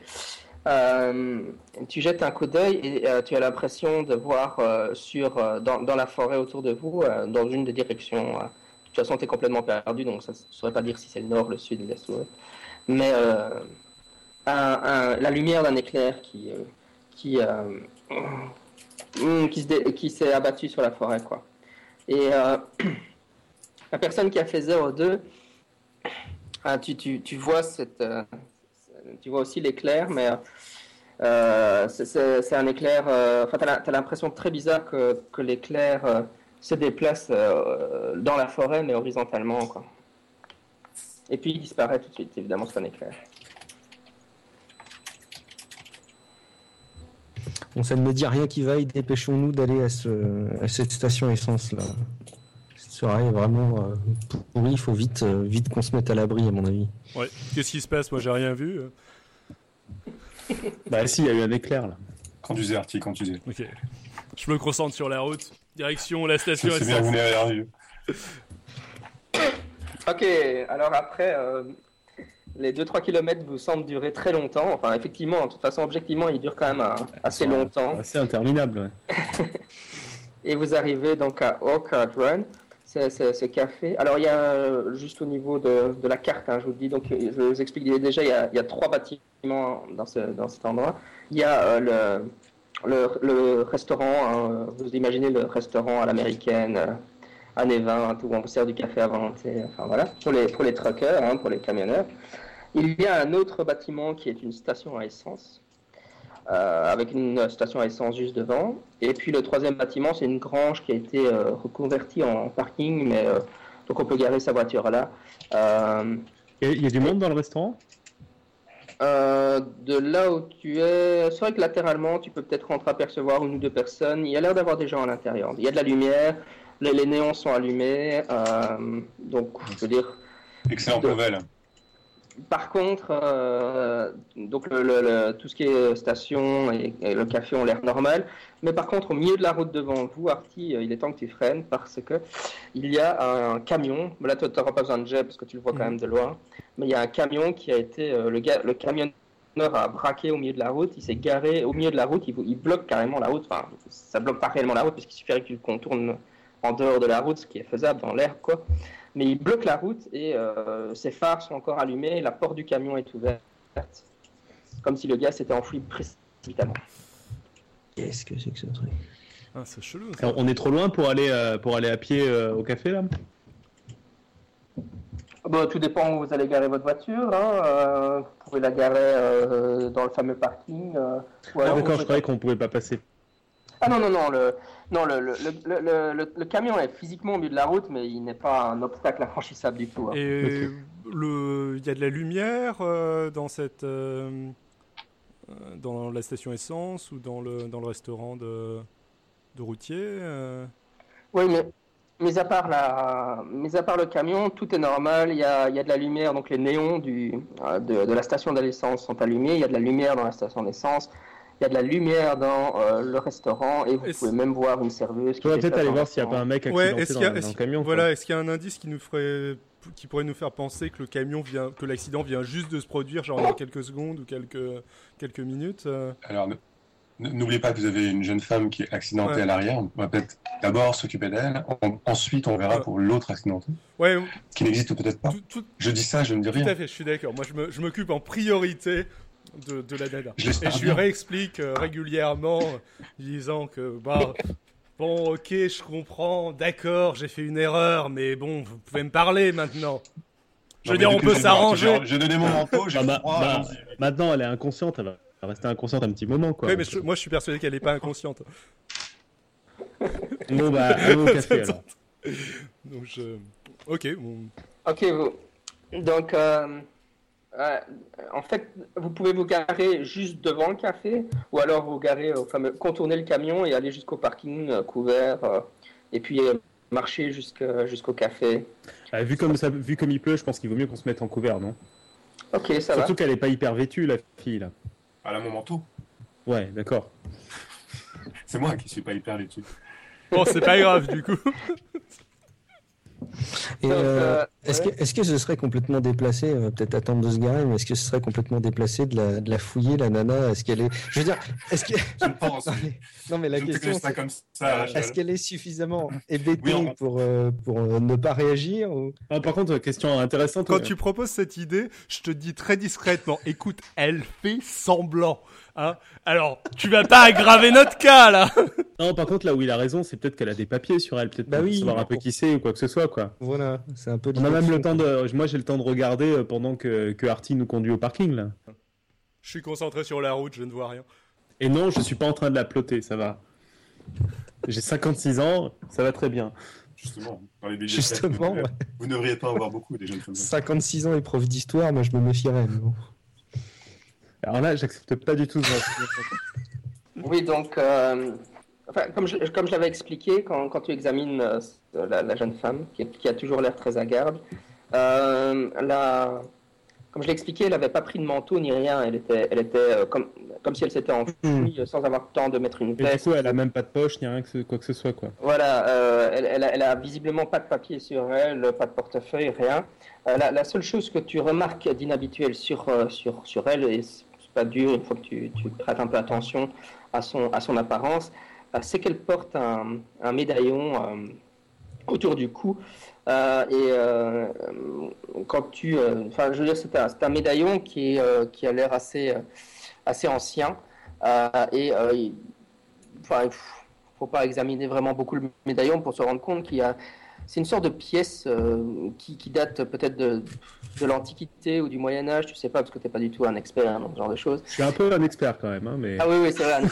Euh, tu jettes un coup d'œil et euh, tu as l'impression de voir euh, sur, dans, la forêt autour de vous, dans une des directions. de toute façon, tu es complètement perdu, donc ça ne saurais pas dire si c'est le nord, le sud, l'est ou l'ouest. Mais la lumière d'un éclair qui, qui, hum, qui, se qui s'est abattu sur la forêt. Quoi. Et la personne qui a fait 0,2, ah, tu, tu, tu vois cette, tu vois aussi l'éclair, mais euh, c'est- un éclair. euh, Enfin, tu as l'impression très bizarre que, que l'éclair euh, se déplace euh, dans la forêt, mais horizontalement. Quoi. Et puis il disparaît tout de suite. Évidemment, c'est un éclair. Bon, ça ne me dit rien qui vaille. Dépêchons-nous d'aller à, ce, à cette station essence là. Cette soirée est vraiment euh, pourrie. Il faut vite, euh, vite qu'on se mette à l'abri, à mon avis. Ouais. Qu'est-ce qui se passe? Moi, j'ai rien vu. Bah, si, il y a eu un éclair là. Conduisez, Artie, conduisez. Ok. Je me concentre sur la route. Direction la station C'est bien, vous essence. n'avez rien vu. Ok, alors après, euh, les 2-3 km vous semblent durer très longtemps. Enfin, effectivement, de toute façon, objectivement, ils durent quand même euh, assez longtemps. C'est interminable. ouais. Et vous arrivez donc à Orchard Run, c'est- ce café. Alors, il y a euh, juste au niveau de, la carte, hein, je vous dis, donc euh, je vous explique déjà, il y a, trois bâtiments dans, ce, cet endroit. Il y a euh, le, restaurant, hein, vous imaginez le restaurant à l'américaine, années 20, où on vous sert du café à volonté, enfin voilà, pour les, truckers, hein, pour les camionneurs. Il y a un autre bâtiment qui est une station à essence, avec une station à essence juste devant. Et puis le troisième bâtiment, c'est une grange qui a été euh, reconvertie en parking, mais euh, donc on peut garer sa voiture là. Euh, Et il y a du monde dans le restaurant? Euh, de là où tu es, c'est vrai que latéralement, tu peux peut-être entreapercevoir une ou deux personnes. Il y a l'air d'avoir des gens à l'intérieur. Il y a de la lumière, les, les néons sont allumés, euh, donc je veux dire, Excellente De- nouvelle. Par contre, euh, donc le, le, tout ce qui est station et, et le café ont l'air normal. Mais par contre, au milieu de la route devant vous, Artie, il est temps que tu freines parce que il y a un camion. Là, tu n'auras pas besoin de jet parce que tu le vois quand même de loin. Mais il y a un camion qui a été. euh, le, camionneur a braqué au milieu de la route. Il s'est garé au milieu de la route. Il, il bloque carrément la route. Enfin, ça bloque pas réellement la route parce qu'il suffirait que tu contournes en dehors de la route, ce qui est faisable dans l'air, quoi. Mais il bloque la route et euh, ses phares sont encore allumés. La porte du camion est ouverte. Comme si le gars s'était enfui précipitamment. Qu'est-ce que c'est que ce truc? Ah, c'est chelou. ça. Alors, on est trop loin pour aller, euh, pour aller à pied euh, au café là? Bon, tout dépend où vous allez garer votre voiture. Hein. Euh, vous pouvez la garer euh, dans le fameux parking. euh, ou Ah, alors D'accord, je croyais qu'on pouvait pas passer. Ah non, non, non, le, non le, le, le, le, camion est physiquement au milieu de la route, mais il n'est pas un obstacle infranchissable du tout. hein. Et il y a de la lumière euh, dans cette, euh, euh, dans la station essence ou dans le dans le restaurant de, de routier. euh? Oui, mais mis à, part la, mis à part le camion, tout est normal. Il y a, il y a de la lumière, donc les néons du, de, de la station d'essence sont allumés. Il y a de la lumière dans la station d'essence. Il y a de la lumière dans euh, le restaurant et vous pouvez même voir une serveuse Tu peut-être aller voir s'il n'y a pas un mec Ouais, accidenté est-ce dans, y a, dans le camion. voilà, est-ce qu'il y a un indice qui nous ferait, qui pourrait nous faire penser que le camion vient, que l'accident vient juste de se produire, genre dans quelques secondes ou quelques quelques minutes. euh? Alors, n'oubliez pas que vous avez une jeune femme qui est accidentée Ouais. à l'arrière. On va peut-être d'abord s'occuper d'elle. En- Ensuite, on verra Ouais. pour l'autre accidenté, Ouais, qui n'existe peut-être pas. tout, tout- Je dis ça, je ne dis tout rien. à fait, je suis d'accord. Moi, je me- je m'occupe en priorité de, de la nana. Je Et je lui réexplique euh, régulièrement, euh, disant que, bah, bon, ok, je comprends, d'accord, j'ai fait une erreur, mais bon, vous pouvez me parler maintenant. Je veux dire, on peut s'arranger. j'ai- donné mon manteau, j'ai Ah, bah, bah, maintenant, elle est inconsciente, elle va rester inconsciente un petit moment. Quoi. Oui, mais je- moi, je suis persuadé qu'elle n'est pas inconsciente. Bon, bah, allons café alors. Donc, je... Ok, bon. Ok, vous. Donc, euh, euh, en fait, vous pouvez vous garer juste devant le café, ou alors vous garer au fameux, contourner le camion et aller jusqu'au parking euh, couvert, euh, et puis euh, marcher jusqu'au café. Ah, vu, comme ça, vu comme il pleut, je pense qu'il vaut mieux qu'on se mette en couvert, non? Ok, ça Surtout qu'elle est pas hyper vêtue, la fille, là. Elle a mon manteau. Ouais, d'accord. C'est moi qui suis pas hyper vêtu. Bon, c'est pas grave, du coup. Et, euh, euh, Est-ce que, est-ce que ce serait complètement déplacé, on va peut-être attendre de se garer, mais est-ce que ce serait complètement déplacé de la, de la fouiller, la nana? Est-ce qu'elle est. Je veux dire, est-ce que. Je le pense. non, mais, non, mais la Je ne question, fais ça c'est comme ça. je- est-ce qu'elle est suffisamment hébétée Oui, on- pour, euh, pour euh, ne pas réagir ou... Ah, par contre, question intéressante. Quand euh, tu proposes cette idée, je te dis très discrètement, écoute, elle fait semblant. Hein Alors, tu vas pas aggraver notre cas, là Non, par contre, là où il a raison, c'est peut-être qu'elle a des papiers sur elle, peut-être Bah pour oui, savoir un peu qui c'est ou quoi que ce soit, quoi. Voilà, c'est un peu On a même le temps de. Moi, j'ai le temps de regarder euh, pendant que, que Artie nous conduit au parking, là. Je suis concentré sur la route, je ne vois rien. Et non, je suis pas en train de la ploter, ça va. J'ai 56 ans, ça va très bien. Justement, dans les bibliothèques, Justement, vous, ouais. vous ne devriez pas en voir beaucoup des jeunes femmes. 56 ans et prof d'histoire, moi je me méfierais. mais bon. Alors là, j'accepte pas du tout Oui, donc, euh, enfin, comme je, comme je l'avais expliqué, quand, quand tu examines euh, la, la jeune femme, qui, qui a toujours l'air très hagarde, euh, la- comme je l'ai expliqué, elle n'avait pas pris de manteau ni rien. Elle était, elle était euh, comme, comme si elle s'était enfuie euh, sans avoir le temps de mettre une Et du veste. coup, elle a même pas de poche, ni rien que ce- quoi que ce soit, quoi. Voilà, elle, elle a, elle a visiblement pas de papier sur elle, pas de portefeuille, rien. La, la seule chose que tu remarques d'inhabituel sur, sur, sur elle, et pas dur une fois que tu, tu prêtes un peu attention à son, à son apparence, euh, c'est qu'elle porte un, un médaillon euh, autour du cou. Euh, et quand tu. Enfin, je veux dire, c'est un, un médaillon qui, est, qui a l'air assez, assez ancien. Et il- il faut pas examiner vraiment beaucoup le médaillon pour se rendre compte qu'il y a. C'est une sorte de pièce euh, qui, qui date peut-être de, de l'Antiquité ou du Moyen Âge, tu sais pas parce que tu n'es pas du tout un expert hein, dans ce genre de choses. Je suis un peu un expert quand même, hein, mais Ah oui, oui, c'est vrai.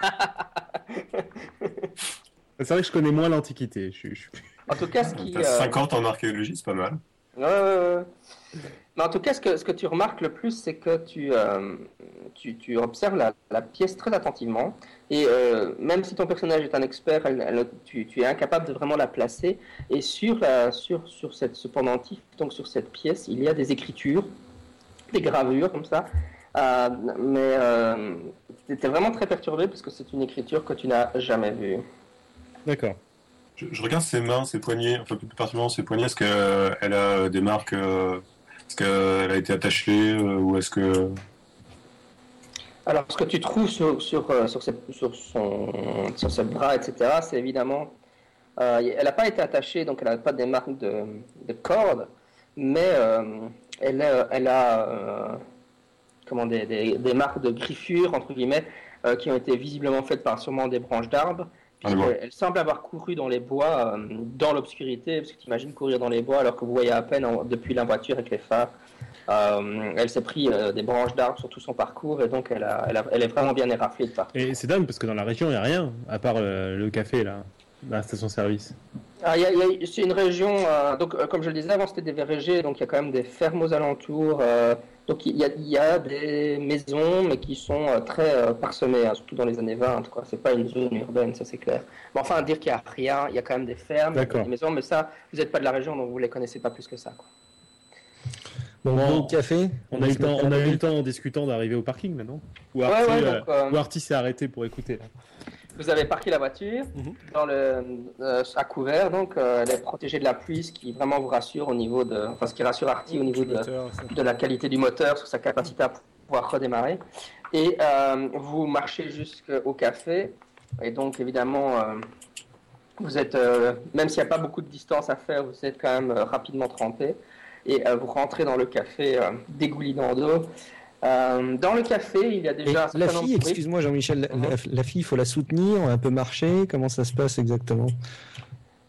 c'est vrai que je connais moins l'Antiquité. Je, suis- je En tout cas, ce qui. Euh, 50 en archéologie, c'est pas mal. Ouais, ouais, ouais. Mais en tout cas, ce que, ce que tu remarques le plus, c'est que tu, euh, tu, tu observes la, la pièce très attentivement. Et euh, même si ton personnage est un expert, elle- elle- tu, tu es incapable de vraiment la placer. Et sur, la, sur, sur cette, ce pendentif, donc sur cette pièce, il y a des écritures des gravures comme ça. Euh, mais euh, tu étais vraiment très perturbé parce que c'est une écriture que tu n'as jamais vue. D'accord. Je, je regarde ses mains, ses poignets, enfin plus particulièrement ses poignets. Est-ce qu'elle a des marques euh, Est-ce qu'elle a été attachée euh, ou est-ce que Alors, ce que tu trouves sur, sur, euh, sur, ses, sur, son, sur ses bras, etc., c'est évidemment. euh, elle n'a pas été attachée, donc elle n'a pas des marques de, de cordes, mais euh, elle, a- elle a euh, comment, des, des, des marques de griffures, entre guillemets, qui ont été visiblement faites par sûrement des branches d'arbres. Ah. Elle, semble avoir couru dans les bois, dans l'obscurité, parce que tu imagines courir dans les bois alors que vous voyez à peine en- depuis la voiture avec les phares. Euh, elle s'est pris euh, des branches d'arbres sur tout son parcours et donc elle, a, elle, a- elle est vraiment bien éraflée de partout. Et c'est dingue parce que dans la région, il n'y a rien, à part euh, le café, là, la station-service. Ah, c'est une région, donc comme je le disais avant, c'était des vergers, donc il y a quand même des fermes aux alentours. donc il y, a, il y a des maisons, mais qui sont très parsemées, hein, surtout dans les années 20. Quoi. C'est pas une zone urbaine, ça c'est clair. Mais enfin, dire qu'il n'y a rien, il y a quand même des fermes, des maisons, mais ça, vous n'êtes pas de la région, donc vous les connaissez pas plus que ça. Quoi. Bon, Bon, bon café. On a, eu le temps, met on a à eu le la temps en discutant d'arriver au parking maintenant Ou Artie, ouais, euh, donc, euh, Artie s'est arrêté pour écouter là. Vous avez parqué la voiture Mhm. dans le, euh, à couvert, donc euh, elle est protégée de la pluie, ce qui vraiment vous rassure au niveau de, enfin ce qui rassure Artie au niveau de, Moteur, ça. de la qualité du moteur, sur sa capacité à pouvoir redémarrer. Et vous marchez jusqu'au café. Et donc, évidemment, vous êtes, euh, même s'il n'y a pas beaucoup de distance à faire, vous êtes quand même euh, rapidement trempé. Et euh, vous rentrez dans le café euh, dégoulinant d'eau. Euh, dans le café, il y a déjà la fille, excuse-moi Jean-Michel, la, Mhm. la- la fille, il faut la soutenir, un peu marcher, comment ça se passe exactement?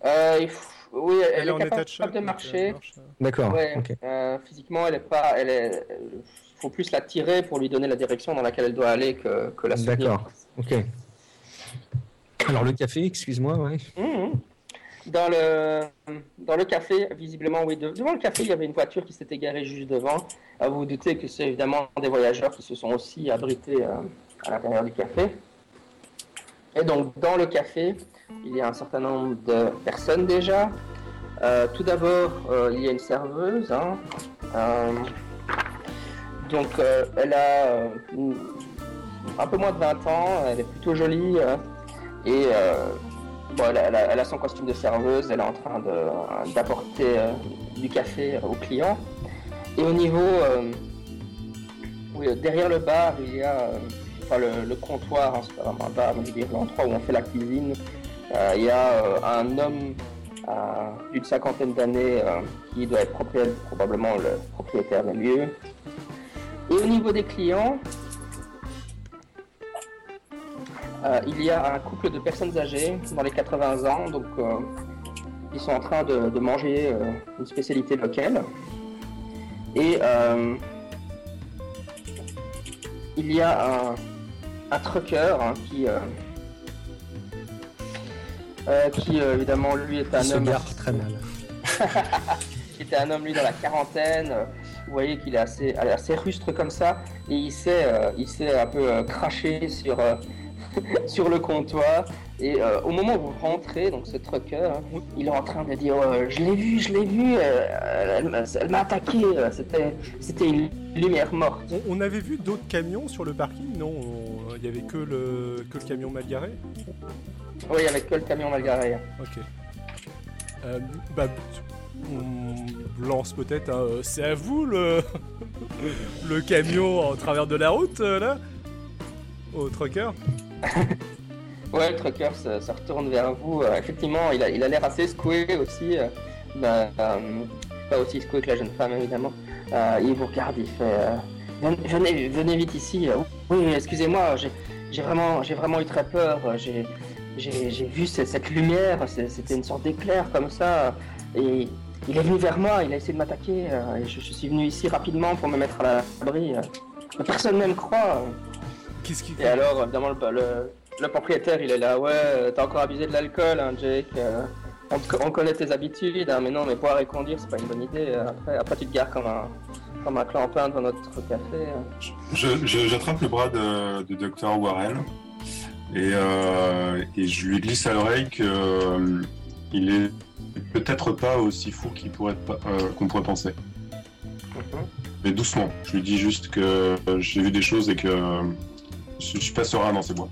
Euh, il faut- oui, elle, Elle est en est état de capable choc. de marcher. D'accord, Ouais, euh, physiquement, elle est pas. Elle est. faut plus la tirer pour lui donner la direction dans laquelle elle doit aller que, que la soutenir. D'accord, ok. Alors le café, excuse-moi, ouais. Mhm. Dans le, dans le café, visiblement, oui, de- devant le café, il y avait une voiture qui s'était garée juste devant. Euh, Vous vous doutez que c'est évidemment des voyageurs qui se sont aussi abrités euh, à l'intérieur du café. Et donc, dans le café, il y a un certain nombre de personnes déjà. Euh, tout d'abord, euh, il y a une serveuse. hein. Donc, elle a un peu moins de 20 ans, elle est plutôt jolie. euh, et Elle, a, son costume de serveuse, elle est en train d'apporter euh, du café aux clients. Et au niveau, euh, derrière le bar, il y a euh, le, comptoir, hein, c'est pas vraiment un bar, mais l'endroit où on fait la cuisine. Il y a un homme d'une cinquantaine d'années qui doit être probablement le propriétaire des lieux. Et au niveau des clients, euh, il y a un couple de personnes âgées dans les 80 ans, donc euh, ils sont en train de, de manger euh, une spécialité locale. Et il y a un, un trucker hein, qui, qui évidemment lui est un homme très mal. qui était un homme lui dans la quarantaine. Vous voyez qu'il est assez, assez rustre comme ça et il s'est, euh, il s'est un peu craché sur, sur le comptoir. Et euh, au moment où vous rentrez, donc ce trucker, hein, il est en train de dire euh, Je l'ai vu, je l'ai vu, euh, elle, m'a- elle m'a attaqué, c'était, c'était une lumière morte. On, on avait vu d'autres camions sur le parking, non? On- Il y avait que le, que le camion mal garé? Oui, avec que le camion mal garé. Ok. Euh, bah, on lance peut-être un. C'est à vous le. le camion en travers de la route, là? Au trucker? Ouais, le trucker se, retourne vers vous. Euh, effectivement, il a l'air assez secoué aussi. euh, bah, euh, pas aussi secoué que la jeune femme, évidemment. Il vous regarde, il fait Venez- venez, vite ici. Oui, excusez-moi, j'ai vraiment, vraiment eu très peur. J'ai vu cette, lumière, c'était une sorte d'éclair comme ça. Et il est venu vers moi, il a essayé de m'attaquer. et je, je suis venu ici rapidement pour me mettre à l'abri. personne ne me croit. Qu'est-ce qui. Et alors, évidemment, le, le- le propriétaire, il est là, ouais, euh, t'as encore abusé de l'alcool, hein, Jake. euh, on, te- on connaît tes habitudes, hein, mais non, mais boire et conduire, c'est pas une bonne idée. euh, Après, après tu te gares comme un, comme un clampin devant notre café. euh. Je- je- J'attrape le bras de, de Dr. Warren et, euh, et je lui glisse à l'oreille que euh, il est peut-être pas aussi fou qu'il pourrait pas- euh, qu'on pourrait penser. Mhm. mais doucement. Je lui dis juste que j'ai vu des choses et que je suis pas serein dans ces bois.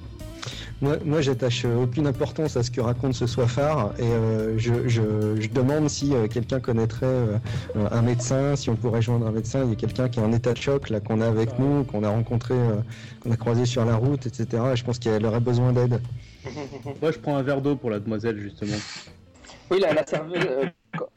Moi, moi j'attache aucune importance à ce que raconte ce soifard et euh, je, je, je, demande si euh, quelqu'un connaîtrait euh, un médecin, si on pourrait joindre un médecin. Il y a quelqu'un qui est en état de choc là qu'on a avec nous, qu'on a rencontré, qu'on a croisé sur la route, etc. je pense qu'elle aurait besoin d'aide. Moi, je prends un verre d'eau pour la demoiselle justement. Oui, la, la serveuse,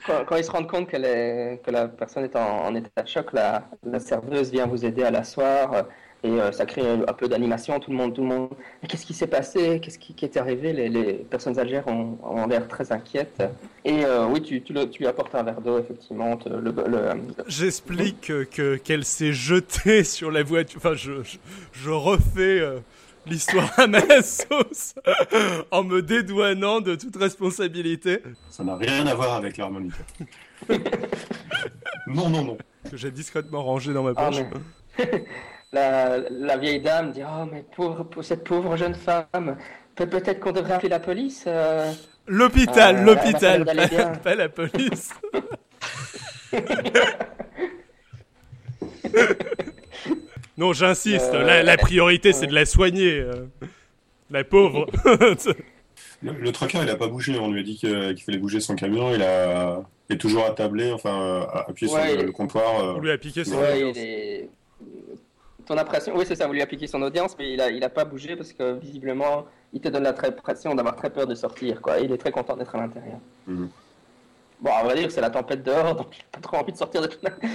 quand, quand, ils se rendent compte que la personne est en, en état de choc, la, la, serveuse vient vous aider à l'asseoir et euh, ça crée un, peu d'animation. Tout le monde, tout le monde. Qu'est-ce qui s'est passé? Qu'est-ce qui, qui, est arrivé? Les, les, personnes algères ont, ont l'air très inquiètes. Et euh, oui, tu, tu, le, tu, lui apportes un verre d'eau, effectivement. Le, le, J'explique que qu'elle s'est jetée sur la voiture. Enfin, je, je, je refais. Euh, L'histoire à ma sauce en me dédouanant de toute responsabilité. Ça n'a rien à voir avec l'harmonica. non, non, non. Que j'ai discrètement rangé dans ma poche. Ah. La, la, vieille dame dit Oh, mais pour cette pauvre jeune femme, peut peut-être qu'on devrait appeler la police euh... L'hôpital, euh, l'hôpital, pas, pas, la police. non, j'insiste, euh, la, la, priorité c'est de la soigner. Euh. La pauvre. le, le trucker, il a pas bougé, on lui a dit qu'il fallait bouger son camion, il a est toujours attablé, enfin appuyé ouais, sur le, le, comptoir. On lui a piqué son ouais, il est ton impression, oui, c'est ça, vous lui appliquer son audience, mais il a, il a pas bougé parce que visiblement, il te donne la impression d'avoir très peur de sortir, quoi. Il est très content d'être à l'intérieur. Mmh. Bon, à vrai dire, c'est la tempête dehors, donc il n'a pas trop envie de sortir de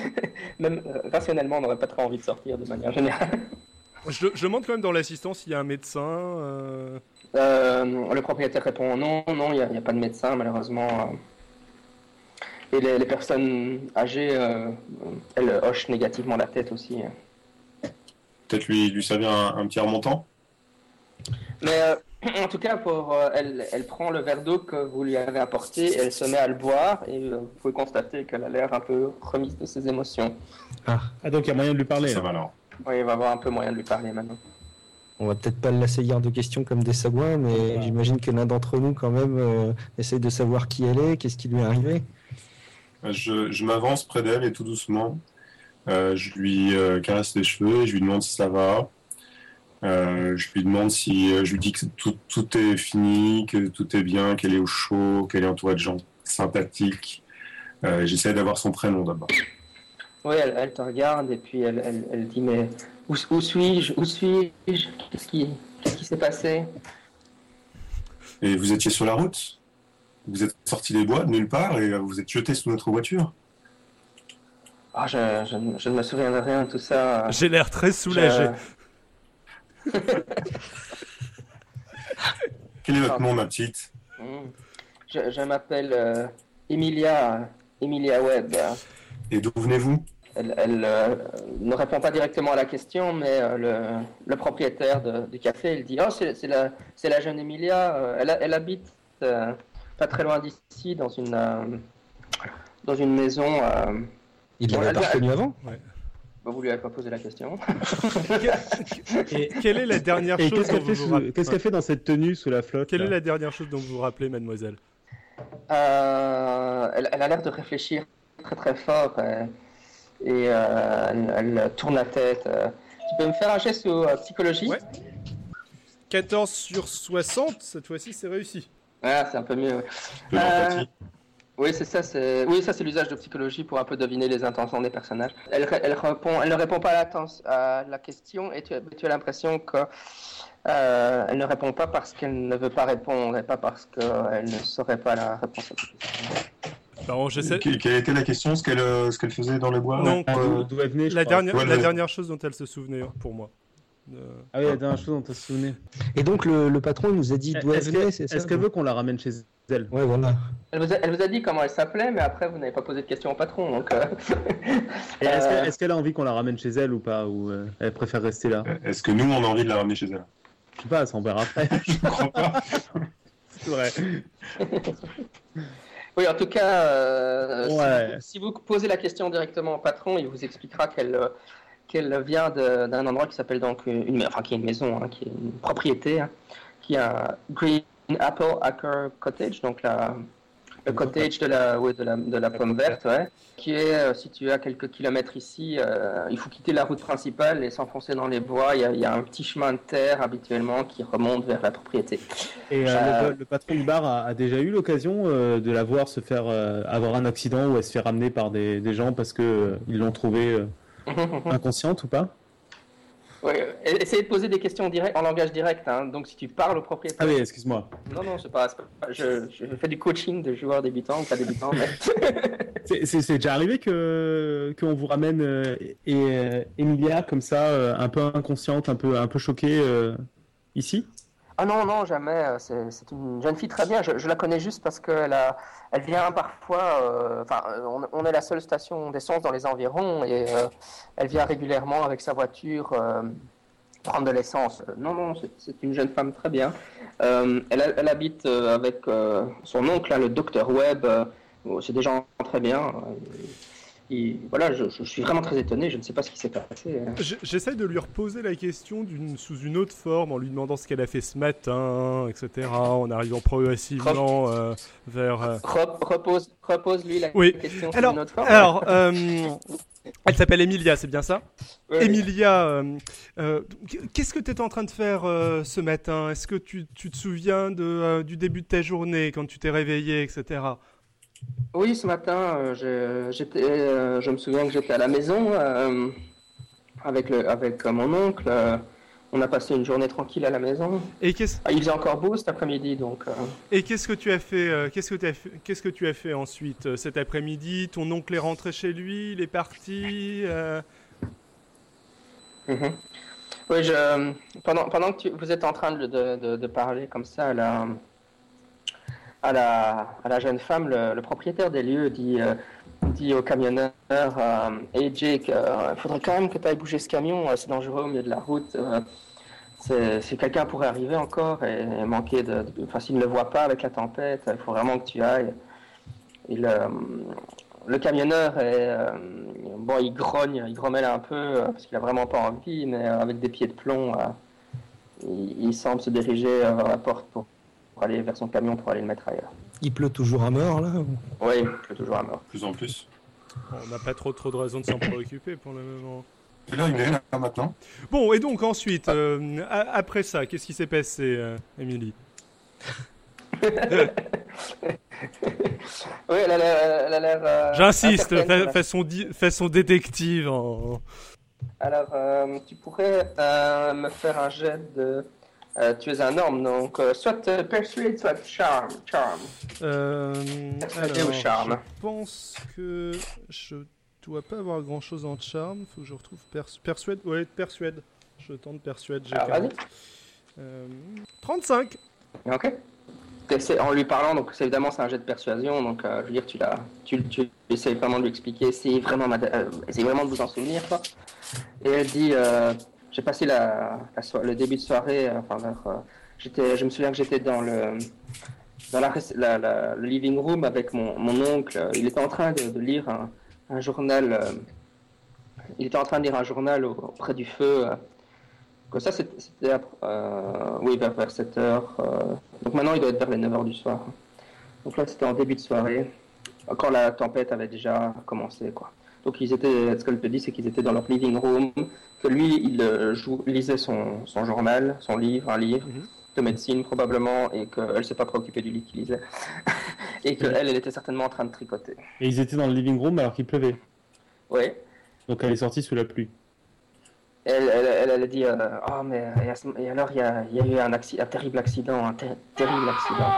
Même euh, rationnellement, on n'aurait pas trop envie de sortir de manière générale. je, je demande quand même dans l'assistance s'il y a un médecin. Euh... Euh, le propriétaire répond non, non, il n'y a, a, pas de médecin, malheureusement. Et les, les personnes âgées, euh, elles hochent négativement la tête aussi. Peut-être lui, lui servir un, un petit remontant Mais euh, en tout cas, pour, euh, elle, elle, prend le verre d'eau que vous lui avez apporté, elle se met à le boire et euh, vous pouvez constater qu'elle a l'air un peu remise de ses émotions. Ah, ah donc il y a moyen de lui parler. Ça va alors. Oui, il va avoir un peu moyen de lui parler maintenant. On va peut-être pas l'assaillir de questions comme des sagouins, mais ah. j'imagine que l'un d'entre nous, quand même, euh, essaye de savoir qui elle est, qu'est-ce qui lui est arrivé. Je, je m'avance près d'elle et tout doucement, je lui euh, caresse les cheveux je lui demande si ça va. Euh, je lui demande si je lui dis que tout, tout, est fini, que tout est bien, qu'elle est au chaud, qu'elle est entourée de gens sympathiques. J'essaie d'avoir son prénom d'abord. Oui, elle, elle, te regarde et puis elle, elle, elle dit mais où, suis-je Où suis-je? Qu'est-ce qui s'est qu passé? Et vous étiez sur la route? Vous êtes sorti des bois de nulle part et vous êtes jeté sous notre voiture? Oh, je, je, je, ne me souviens de rien de tout ça. J'ai l'air très soulagé. Je... Quel est votre nom, ma petite? Je, je m'appelle euh, Emilia, Emilia Webb. Et d'où venez-vous? Elle, elle euh, ne répond pas directement à la question, mais euh, le, le, propriétaire de, du café, il dit Oh, c'est la, la jeune Emilia. Elle, elle habite pas très loin d'ici, dans une, dans une maison. Il l'avait pas reconnu avant ouais. Bah, vous lui avez pas posé la question. Et quelle est la dernière chose Qu'est-ce qu'elle fait, qu qu fait, dans cette tenue sous la flotte Quelle là est la dernière chose dont vous vous rappelez, mademoiselle? Euh, elle, elle, a l'air de réfléchir très très fort euh, et euh, elle, elle, tourne la tête. Tu peux me faire un geste euh, psychologie Ouais. 14 sur 60, cette fois-ci c'est réussi. Ah, c'est un peu mieux. Ouais. Oui, c'est ça. C'est oui, ça c'est l'usage de psychologie pour un peu deviner les intentions des personnages. Elle, elle répond, elle ne répond pas à la, à la question et tu, tu as l'impression que euh, elle ne répond pas parce qu'elle ne veut pas répondre et pas parce qu'elle ne saurait pas la réponse. Bon, j'essaie. Quelle, quelle était la question Ce qu'elle ce qu'elle faisait dans les bois? Non, euh, d'où elle venait la dernière, ouais, la dernière chose dont elle se souvenait pour moi. Euh... Ah oui, la dernière chose dont elle se souvenait. Et donc le, le patron nous a dit d'où elle venait, c'est ça? Est-ce qu'elle veut qu'on la ramène chez elle Ouais, voilà. Elle vous, a, elle vous, a, dit comment elle s'appelait, mais après vous n'avez pas posé de question au patron, donc. Euh... Est-ce qu'elle est qu a envie qu'on la ramène chez elle ou pas, ou euh, elle préfère rester là? Est-ce que nous on a envie de la ramener chez elle? Je sais pas, ça on verra après. Je crois pas. C'est vrai. Oui, en tout cas, euh, ouais. si, si, vous posez la question directement au patron, il vous expliquera qu'elle qu'elle vient d'un endroit qui s'appelle donc une, enfin qui est une maison, hein, qui est une propriété, hein, qui a Green Apple Acre Cottage, donc la, Le cottage de la, ouais, de la, de la pomme verte, ouais, qui est euh, situé à quelques kilomètres ici. euh, il faut quitter la route principale et s'enfoncer dans les bois. Il y, a, il y a un petit chemin de terre habituellement qui remonte vers la propriété. Et euh, le, le patron du bar a, a déjà eu l'occasion de la voir se faire avoir un accident ou elle se fait ramener par des, des gens parce que euh, ils l'ont trouvée inconsciente ou pas? Ouais, euh, essayez de poser des questions direct, en langage direct. hein. Donc si tu parles au propriétaire. Ah oui, excuse-moi. Non, non, c'est pas. pas- Je, je fais du coaching de joueurs débutants, pas débutants, mais. C'est- déjà arrivé que qu'on vous ramène euh, et euh, Emilia comme ça, euh, un peu inconsciente, un peu un peu choquée ici? Ah non, non, jamais. euh, C'est une jeune fille très bien. Je, la connais juste parce qu'elle vient parfois. euh, Enfin, euh, on, est la seule station d'essence dans les environs et elle vient régulièrement avec sa voiture prendre de l'essence. Non, non, c'est- une jeune femme très bien. Elle, habite avec son oncle, là, le docteur Webb. c'est des gens très bien. Et voilà, je, je suis vraiment très étonné. Je ne sais pas ce qui s'est passé. J- J'essaie de lui reposer la question d'une- sous une autre forme en lui demandant ce qu'elle a fait ce matin, etc. En arrivant progressivement euh, vers. euh, Rep- repose, repose-lui la Oui. question. sous Alors, une autre forme. alors euh, elle s'appelle Emilia, c'est bien ça? Oui. Emilia, euh, qu'est-ce que tu étais en train de faire ce matin? Est-ce que tu, tu te souviens de, du début de ta journée, quand tu t'es réveillé, etc. Oui, ce matin, euh, je, j'étais, euh, je me souviens que j'étais à la maison euh, avec, le, avec mon oncle. on a passé une journée tranquille à la maison. Et qu'est-ce Ah, il faisait encore beau cet après-midi, donc. et qu'est-ce que tu as fait Qu'est-ce que tu as fait Qu'est-ce que tu as fait ensuite cet après-midi? Ton oncle est rentré chez lui, il est parti. euh, mhm. Oui, je, pendant, pendant que tu- vous êtes en train de, de, de- de parler comme ça à la, à la, jeune femme, le, propriétaire des lieux dit, euh, dit au camionneur euh, Hey Jake, euh, il faudrait quand même que tu ailles bouger ce camion, euh, c'est dangereux au milieu de la route. euh, si quelqu'un pourrait arriver encore et, manquer de. Enfin, s'il ne le voit pas avec la tempête, il faut vraiment que tu ailles. Il, euh, le camionneur euh, bon, il grogne, il grommelle un peu euh, parce qu'il a vraiment pas envie, mais euh, avec des pieds de plomb, euh, il, il semble se diriger euh, vers la porte pour, pour aller vers son camion pour aller le mettre ailleurs. Il pleut toujours à mort là Oui, il pleut toujours à mort. Plus en plus. On n'a pas trop trop de raisons de s'en préoccuper pour le moment. Et là, il est là maintenant. Bon, et donc ensuite, euh, après ça, qu'est-ce qui s'est passé, euh, Émilie? Oui, elle a l'air. euh, J'insiste, fa- façon, façon détective. En... Alors, euh, tu pourrais euh, me faire un jet de. Euh, tu es un homme, donc euh, soit euh, persuade, soit charme. charme. Ou charme Je pense que je dois pas avoir grand chose en charme. Faut que je retrouve pers persuade. Ouais, persuade. Je tente persuade. J'ai Alors, 40. Euh, 35. Ok. C'est en lui parlant, donc c'est évidemment c'est un jet de persuasion, donc je veux dire tu l'as, tu, tu essayes vraiment de lui expliquer, essayez vraiment, vraiment de vous en souvenir quoi. Et elle dit, j'ai passé la, la so- le début de soirée, euh, enfin euh, j'étais, je me souviens que j'étais dans le dans la, la- la- le living room avec mon, mon oncle, il était en train de, de lire un, un journal, euh, il était en train de lire un journal au- auprès du feu. euh, que ça, c'était, euh, oui, vers, vers 7 heures. euh, donc maintenant, il doit être vers les 9 heures du soir. Donc là, c'était en début de soirée, quand la tempête avait déjà commencé, quoi. Donc ils étaient, ce qu'elle te dit, c'est qu'ils étaient dans leur living room, que lui, il euh, jou- lisait son, son journal, son livre, un livre Mhm. de médecine probablement, et qu'elle ne s'est pas préoccupée du livre qu'il lisait. et qu'elle, elle était certainement en train de tricoter. Et ils étaient dans le living room alors qu'il pleuvait. Oui. Donc elle est sortie sous la pluie. Elle, elle, elle, elle a dit, euh, oh mais et, à ce- et alors il y a, y a eu un, acci- un terrible accident, un ter- terrible accident.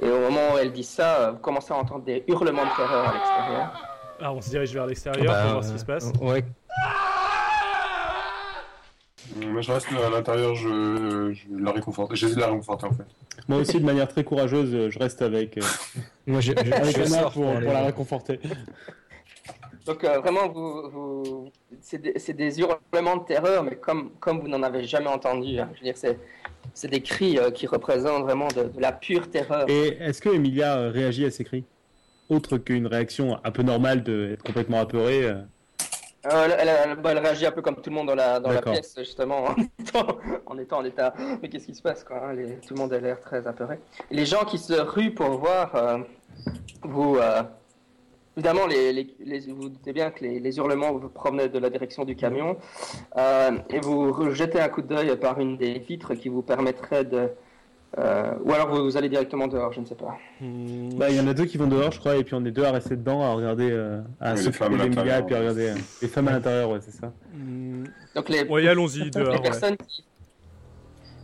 Et au moment où elle dit ça, euh, vous commencez à entendre des hurlements de terreur à l'extérieur. Ah, on se dirige vers l'extérieur Bah, pour voir ce qui se passe. euh, Ouais. Moi, je reste à l'intérieur, je, je la réconforte. J'essaie de la réconforter en fait. Moi aussi, de manière très courageuse, euh, je reste avec, euh, Moi, je, je, avec Anna pour, pour la réconforter. Donc euh, vraiment, vous, vous, c'est des, des hurlements de terreur, mais comme, comme vous n'en avez jamais entendu. hein. Je veux dire, c'est, c'est des cris euh, qui représentent vraiment de, de la pure terreur. Et est-ce que Emilia réagit à ces cris? Autre qu'une réaction un peu normale d'être complètement apeurée. euh, Euh, elle, elle- bah, elle réagit un peu comme tout le monde dans la, dans la D'accord. pièce, justement, en étant en, étant en état. Mais qu'est-ce qui se passe, quoi hein, les- Tout le monde a l'air très apeuré. Les gens qui se ruent pour voir, euh, vous. euh, évidemment, les, les, les- vous doutez bien que les, hurlements vous provenaient de la direction du camion. et vous jetez un coup d'œil par une des vitres qui vous permettrait de. Euh, ou alors vous, vous allez directement dehors, je ne sais pas. Hmm, Bah, il y en a deux qui vont dehors, je crois, et puis on est deux à rester dedans, à regarder, euh, à Oui, les s'occuper femmes à des et puis à regarder euh, les femmes à l'intérieur, ouais, c'est ça. hmm, Donc les, Ouais, allons-y, les dehors. ouais. personnes qui...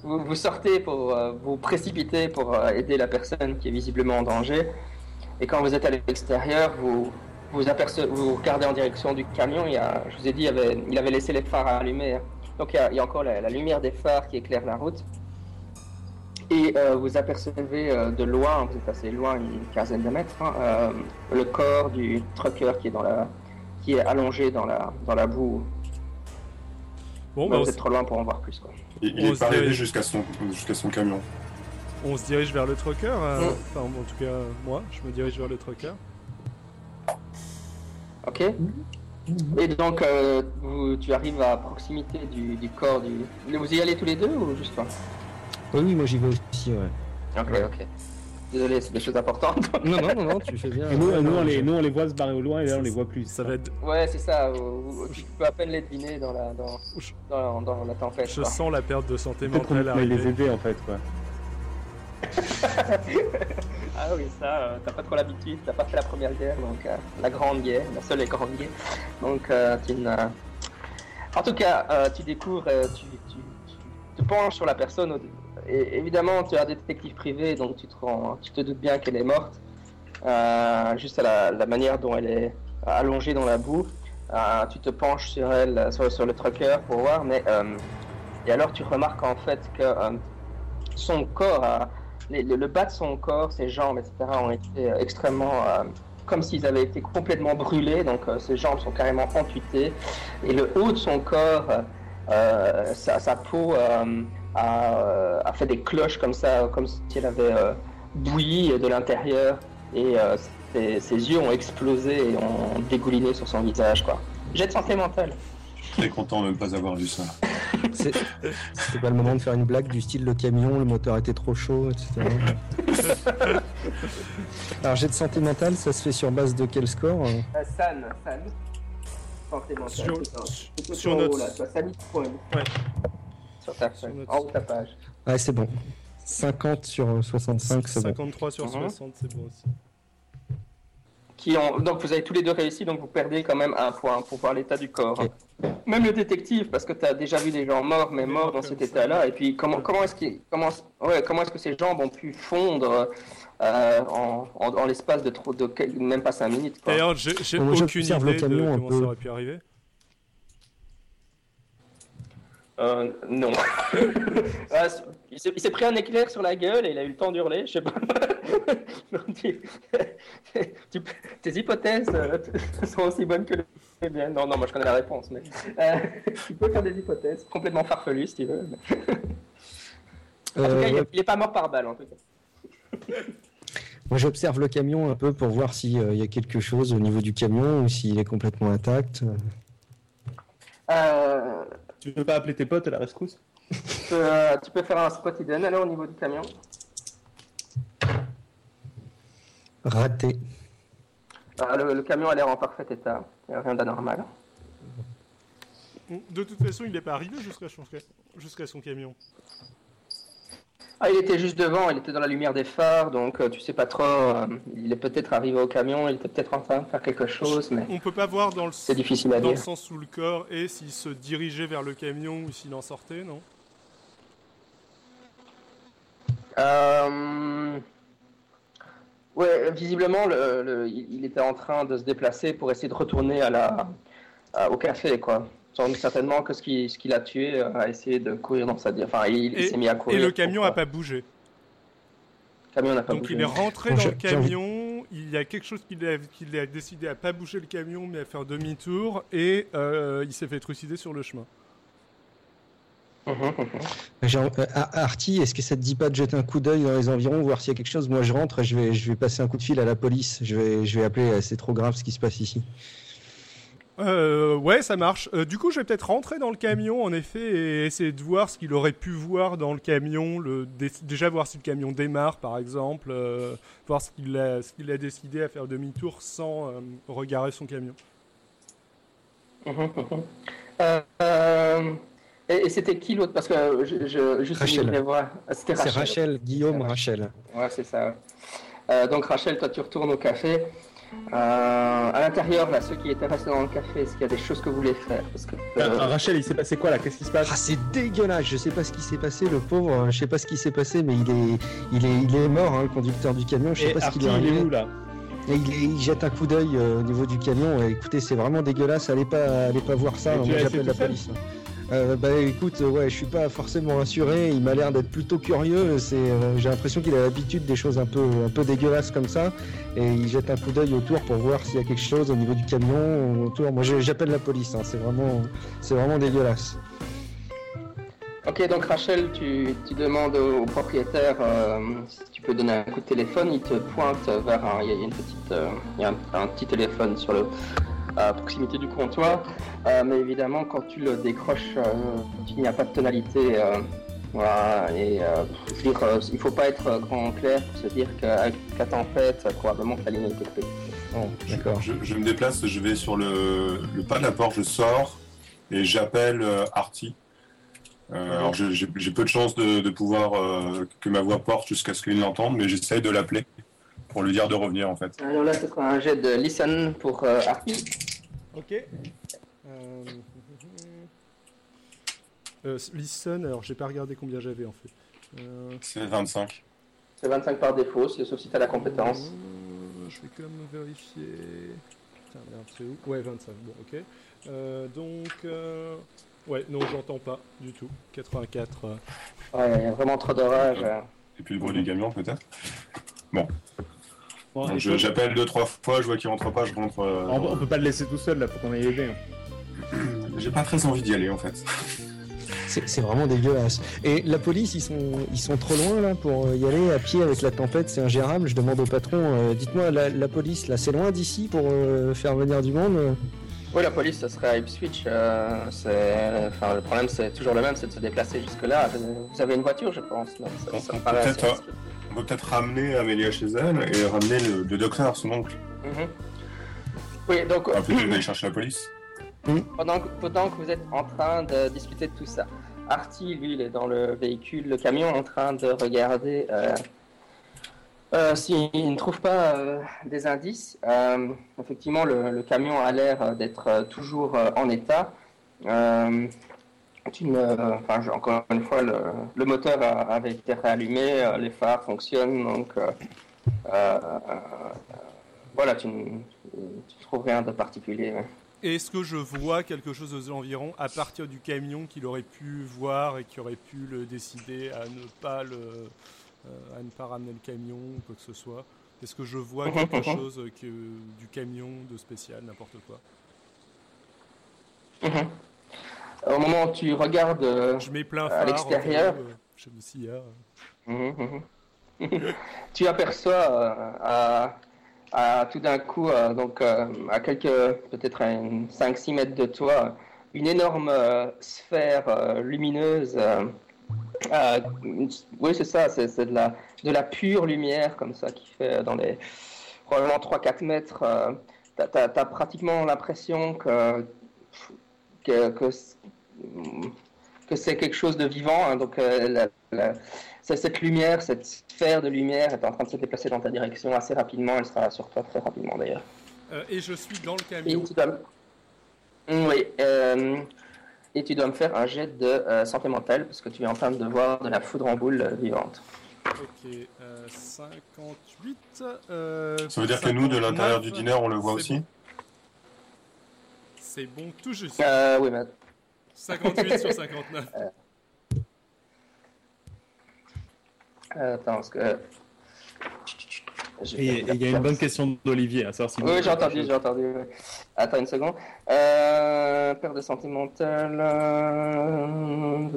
vous, vous sortez pour euh, vous précipiter pour euh, aider la personne qui est visiblement en danger. Et quand vous êtes à l'extérieur, vous vous, aperce- vous regardez en direction du camion. Il y a, je vous ai dit, il avait, il avait laissé les phares allumés. hein. Donc il y a, il y a encore la, la lumière des phares qui éclaire la route. Et euh, vous apercevez euh, de loin, vous êtes assez loin, une quinzaine de mètres, hein, euh, le corps du trucker qui est dans la, qui est allongé dans la, dans la boue. Bon, bah, on, vous êtes trop loin pour en voir plus. Quoi. Il, est pas arrivé jusqu'à son, jusqu'à son camion. on se dirige vers le trucker. euh, Mm. Enfin, en tout cas, moi, je me dirige vers le trucker. Ok. Et donc, euh, vous- tu arrives à proximité du, du corps du. Vous y allez tous les deux ou juste toi? Oui, oui, moi j'y vais aussi, ouais. Ok, ok. Désolé, c'est des choses importantes. Non, non, non, non, tu fais bien. Et nous, Ouais, nous, non, on les, nous, on les voit se barrer au loin, et là, on les voit plus. Ça va être. ouais, c'est ça. Tu peux à peine les deviner dans la, dans, dans, dans la tempête. Je quoi. sens la perte de santé mentale peut les aider, en fait, quoi. Ah oui, ça, euh, t'as pas trop l'habitude. T'as pas fait la première guerre, donc euh, la grande guerre, la seule et grande guerre. Donc, euh, tu En tout cas, euh, tu découvres, euh, tu, tu, tu te penches sur la personne. au- Évidemment, tu as des détectives privés, donc tu te, doutes bien qu'elle est morte. Euh, juste à la, manière dont elle est allongée dans la boue. Euh, tu te penches sur elle, sur, le trucker pour voir, mais euh, et alors tu remarques en fait que son corps, le, bas de son corps, ses jambes, etc. ont été extrêmement comme s'ils avaient été complètement brûlés, donc ses jambes sont carrément amputées et le haut de son corps, sa, peau a, euh, a fait des cloches comme ça, comme si elle avait euh, bouilli de l'intérieur et euh, ses, ses yeux ont explosé et ont dégouliné sur son visage. Quoi. Jet de santé mentale. Très content de ne pas avoir vu ça. C'est pas le moment de faire une blague du style le camion, le moteur était trop chaud, etc. Alors, jet de santé mentale, ça se fait sur base de quel score euh San, San. Santé mentale. Sur- sur notre- là. Ouais. Sur ta Sur feuille, notre- en haut de ta page. Ouais, c'est bon. 50 sur 65, c'est bon. 53 sur Mhm. 60, c'est bon aussi. Qui ont... Donc vous avez tous les deux réussi, donc vous perdez quand même un point pour voir l'état du corps. Même le détective, parce que tu as déjà vu des gens morts, mais Mais morts dans cet état-là. Et puis comment, comment est-ce qu'il- comment, ouais, comment est-ce que ces jambes ont pu fondre euh, en, en, en l'espace de, trop, de même pas 5 minutes quoi. D'ailleurs, j'ai aucune idée de comment ça aurait pu arriver. Euh, non. Ah, il s'est- pris un éclair sur la gueule et il a eu le temps d'hurler, je sais pas. Tu- tu tes hypothèses euh, sont aussi bonnes que les miennes. Non, non, moi je connais la réponse, mais euh, tu peux faire des hypothèses complètement farfelues si tu veux. mais- En tout cas, il, il est pas mort par balle en tout cas. moi, j'observe le camion un peu pour voir s'il y a quelque chose au niveau du camion ou s'il est complètement intact. Euh, Tu veux pas appeler tes potes à la rescousse? Tu, peux, euh, tu peux faire un spot hidden alors au niveau du camion. Raté. Ah, le, le camion a l'air en parfait état, il n'y a rien d'anormal. De toute façon, il n'est pas arrivé jusqu'à son, jusqu'à son camion. Ah, il était juste devant, il était dans la lumière des phares, donc euh, tu sais pas trop. euh, il est peut-être arrivé au camion, il était peut-être en train de faire quelque chose, mais On peut pas voir dans le, c'est difficile à dans le dire. sens sous le corps et s'il se dirigeait vers le camion ou s'il en sortait, non? Euh... Ouais, visiblement, le, le- il il était en train de se déplacer pour essayer de retourner à la, à- au café, quoi. Donc certainement que ce qui, ce qui l'a tué euh, a essayé de courir dans sa Enfin, il, s'est mis à courir. Et le camion a pas bougé. Le camion n'a pas Donc bougé. il est rentré Bon, dans le camion, il y a quelque chose qui l'a décidé à pas bouger le camion mais à faire demi-tour et euh, il s'est fait trucider sur le chemin. Euh, Ar- Artie, est-ce que ça te dit pas de jeter un coup d'œil dans les environs, voir s'il y a quelque chose? Moi, je rentre, je vais, je vais passer un coup de fil à la police. Je vais, je vais appeler. C'est trop grave ce qui se passe ici. Euh, ouais, ça marche. Euh, du coup, je vais peut-être rentrer dans le camion, en effet, et essayer de voir ce qu'il aurait pu voir dans le camion. Le, déjà voir si le camion démarre, par exemple, euh, voir ce qu'il a, décidé à faire demi-tour sans euh, regarder son camion. et, et c'était qui l'autre? Parce que je, je juste Rachel. voulais voir. Ah, C'était C'est Rachel. Rachel, Guillaume, Rachel. Ouais, c'est ça. Euh, donc Rachel, toi tu retournes au café. Euh, à l'intérieur, là, ceux qui étaient restés dans le café, est-ce qu'il y a des choses que vous voulez faire Parce que, Euh, euh, Rachel, il s'est passé quoi là Qu'est-ce qui se passe Ah, c'est dégueulasse. Je sais pas ce qui s'est passé, le pauvre. euh, Je sais pas ce qui s'est passé, mais il est, il est, il est mort, hein, le conducteur du camion. Je sais Et pas ce qu'il est il est arrivé. où là Et il, jette un coup d'œil euh, au niveau du camion. Et écoutez, c'est vraiment dégueulasse. Allez pas, allez pas voir ça. Tu Moi, j'appelle la police. Euh, bah écoute, euh, ouais, je suis pas forcément assuré. Il m'a l'air d'être plutôt curieux. Euh, j'ai l'impression qu'il a l'habitude des choses un peu, dégueulasses comme ça. Et il jette un coup d'œil autour pour voir s'il y a quelque chose au niveau du camion ou autour. Moi, j'appelle la police. hein. C'est vraiment, c'est vraiment dégueulasse. Ok, donc Rachel, tu, demandes au propriétaire euh, si tu peux donner un coup de téléphone. Il te pointe vers un. Une petite, un petit téléphone sur le à proximité du comptoir. Euh, mais évidemment, quand tu le décroches, euh, il n'y a pas de tonalité. euh, voilà, et euh, dire, euh, il faut pas être grand clair pour se dire qu'avec la tempête, probablement que la ligne été coupée. Bon, d'accord. Je, je me déplace, je vais sur le, le pas de la porte, je sors et j'appelle euh, Artie. Euh, alors j'ai peu de chance de, de pouvoir euh, que ma voix porte jusqu'à ce qu'il l'entende, mais j'essaye de l'appeler pour lui dire de revenir en fait. Alors là, ce sera un jet de listen pour euh, Artie. Ok. Euh, euh, listen, alors j'ai pas regardé combien j'avais en fait. Euh, C'est 25. C'est 25 par défaut, sauf si tu as la compétence. euh, je vais quand même vérifier. Tiens, merde, c'est où? Ouais, 25. Bon, ok. Euh, donc, euh, ouais, non, j'entends pas du tout. 84. euh. Ouais, il y a vraiment trop d'orage. Et puis le bruit du camion peut-être? Bon, Donc, je- J'appelle deux, trois fois, je vois qu'il rentre pas, je rentre. euh, on, on peut pas le laisser tout seul là, faut qu'on aille aider. hein. J'ai pas très envie d'y aller en fait. C'est c'est vraiment dégueulasse. Et la police, ils sont, ils sont trop loin là pour y aller à pied avec la tempête, c'est ingérable. Je demande au patron, euh, dites-moi, la, la police, là, c'est loin d'ici pour euh, faire venir du monde Oui, la police, ça serait à Ipswich. euh, c'est- enfin, le problème, c'est toujours le même, c'est de se déplacer jusque-là. Vous avez une voiture, je pense. non? Ça, ça me paraît assez Peut-être, risqué. On peut peut-être ramener Amélia chez elle et ramener le, le docteur, son oncle. Mhm. Oui, donc Ah, Plutôt que d'aller chercher la police. pendant que, pendant que vous êtes en train de discuter de tout ça, Artie, lui, il est dans le véhicule, le camion, en train de regarder euh, euh, s'il ne trouve pas euh, des indices. Euh, effectivement, le, le camion a l'air d'être toujours euh, en état. Euh, enfin, encore une fois, le, le moteur a- avait été réallumé, euh, les phares fonctionnent, donc euh, voilà, tu ne trouves rien de particulier. ouais. Est-ce que je vois quelque chose aux environs à partir du camion qu'il aurait pu voir et qui aurait pu le décider à ne pas le à ne pas ramener le camion ou quoi que ce soit? Est-ce que je vois quelque chose que, du camion de spécial, n'importe quoi? Mhm. Au moment où tu regardes, euh, Je mets plein À l'extérieur. Je me suis tu aperçois euh, à, à tout d'un coup, euh, donc euh, à quelques, peut-être à 5-6 mètres de toi, une énorme sphère lumineuse. euh, oui, c'est ça, c'est de la, de la pure lumière comme ça qui fait dans les probablement 3-4 mètres. euh, T'as t'as pratiquement l'impression que, que, que que c'est quelque chose de vivant. hein, donc, euh, la- la- c'est cette lumière, cette sphère de lumière est en train de se déplacer dans ta direction assez rapidement. Elle sera sur toi très rapidement d'ailleurs. Euh, et je suis dans le Et camion. tu dois... Oui. euh, et tu dois me faire un jet de euh, santé mentale parce que tu es en train de voir de la foudre en boule euh, vivante. Ok, euh, 58. euh, Ça veut dire que nous, de l'intérieur 59, du dîner, on le voit aussi bon. C'est bon, tout juste. Euh, oui, mais 58 sur 59. euh, attends, parce que. Et il y a une bonne question d'Olivier, à savoir si vous- Oui, j'ai entendu, j'ai entendu. ouais. Attends une seconde. Euh, perte de santé mentale. euh,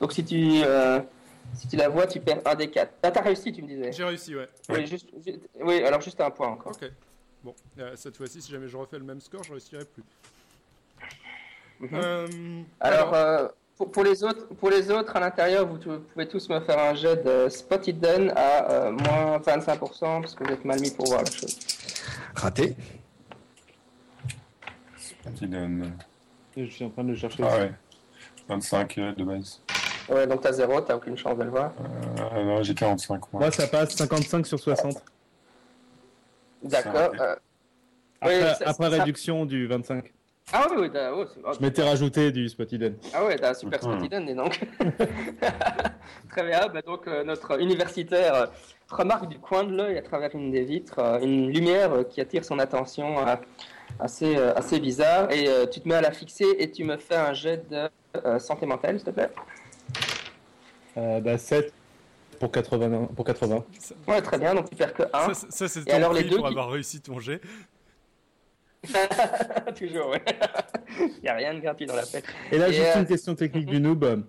Donc si tu, euh, si tu la vois, tu perds un des quatre. Ah, t'as réussi, tu me disais. J'ai réussi, ouais. Oui, juste, juste- oui, alors juste un point encore. Ok. Bon, euh, cette fois-ci, si jamais je refais le même score, je réussirai plus. Mhm. Euh, Alors, euh, pour, pour les autres, pour les autres à l'intérieur, vous, vous pouvez tous me faire un jet de Spot Hidden à euh, moins 25% parce que vous êtes mal mis pour voir la chose. Raté. Qui donne- Je suis en train de le chercher. Ah ouais. 25 euh, de base. Ouais, donc t'as zéro, t'as aucune chance de le voir. Euh, non, j'ai 45 moi. Moi, ça passe 55 sur 60. D'accord. euh, Après, Oui, ça- réduction du 25. Ah oui, oui, oh, c'est- oh, Je m'étais rajouté du spot hidden. Ah ouais, t'as un super Mhm. Spot Hidden, et donc. Très bien, bah donc euh, notre universitaire euh, remarque du coin de l'œil à travers une des vitres euh, une lumière qui attire son attention euh, assez, euh, assez bizarre et euh, tu te mets à la fixer et tu me fais un jet de euh, santé mentale, s'il te plaît. Euh, bah, 7 pour 80. Pour 80. ça, Ouais, très bien, donc tu perds que 1. ça, c'est- ça, c'est Et ton alors, les prix deux pour qui- avoir réussi ton jet. Toujours, ouais. Il n'y a rien de gratuit dans la fête. Et là, Et, juste euh, une question technique du noob.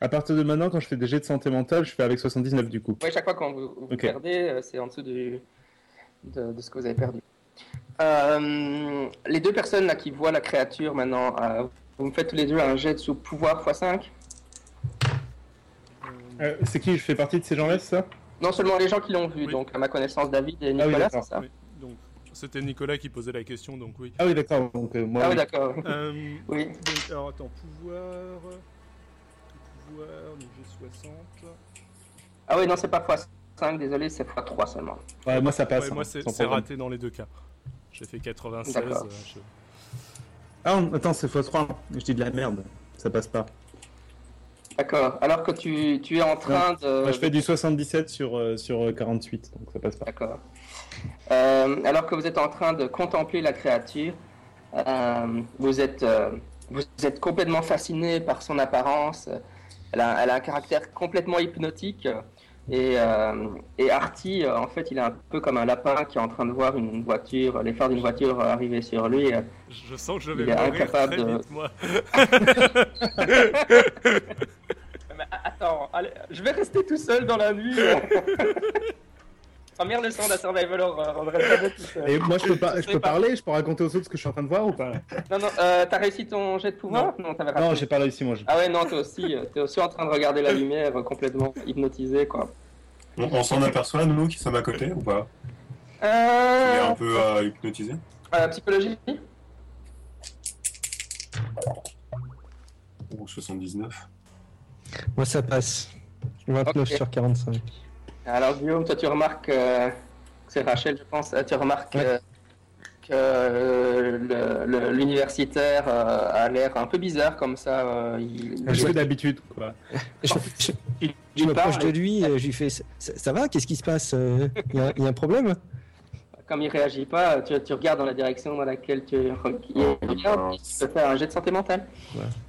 À partir de maintenant, quand je fais des jets de santé mentale, je fais avec 79 du coup. Oui, chaque fois quand vous, vous perdez, euh, c'est en dessous du, de, de ce que vous avez perdu. Euh, les deux personnes là qui voient la créature maintenant, euh, vous me faites tous les deux un jet de sous pouvoir x5. Euh, c'est qui? Je fais partie de ces gens-là, c'est ça? Non seulement les gens qui l'ont vu, Oui. donc à ma connaissance David et Ah oui, Nicolas, c'est ça? Oui, c'était Nicolas qui posait la question, donc oui. Ah oui, d'accord. Donc, euh, moi, Ah oui, oui. d'accord. Euh, Oui. donc, alors attends, pouvoir. Pouvoir, niveau 60. Ah oui, non, c'est pas x5, désolé, c'est x3 seulement. Ouais, moi, ça passe. Ouais, hein, moi, c'est raté dans les deux cas. J'ai fait 96. D'accord. euh, je- Ah, non, attends, c'est x3. Je dis de la merde. Ça passe pas. D'accord. Alors que tu, tu es en train de. Moi, je fais du 77 sur, euh, sur euh, 48, donc ça passe pas. D'accord. Euh, alors que vous êtes en train de contempler la créature, euh, vous, êtes, euh, vous êtes complètement fasciné par son apparence. Elle a, elle a un caractère complètement hypnotique. Et, euh, et Artie, euh, en fait, il est un peu comme un lapin qui est en train de voir une voiture, les phares d'une voiture arriver sur lui. Je sens que je vais Il est mourir incapable très de- vite, moi. Mais attends, allez, je vais rester tout seul dans la nuit. Première leçon de la survival horror, on devrait rester tout seul. Et moi, je peux, pas, je sais peux pas. parler Je peux raconter aux autres ce que je suis en train de voir ou pas? Non, non, euh, t'as réussi ton jet de pouvoir? Non, t'avais raté. Non, j'ai pas réussi, moi. Ah ouais, non, toi aussi, euh, t'es aussi en train de regarder la lumière, euh, complètement hypnotisé, quoi. On, on s'en aperçoit, nous, qui sommes à côté ou pas? Il est Euh, un peu euh, hypnotisé? euh, psychologie Ou 79. Moi, ça passe. 29 Ok. sur 45. Alors, Guillaume, toi, tu remarques, euh, c'est Rachel, je pense, euh, tu remarques Ouais. euh, que euh, l'universitaire euh, a l'air un peu bizarre, comme ça. euh, il, Je fais d'habitude, quoi. Je, je- tu m'approche de lui, je lui fais ça, ça va Qu'est-ce qui se passe Il y, a- y a un problème? Comme il réagit pas, tu, tu regardes dans la direction dans laquelle tu re- il Oh, tu peux faire un jet de santé mentale.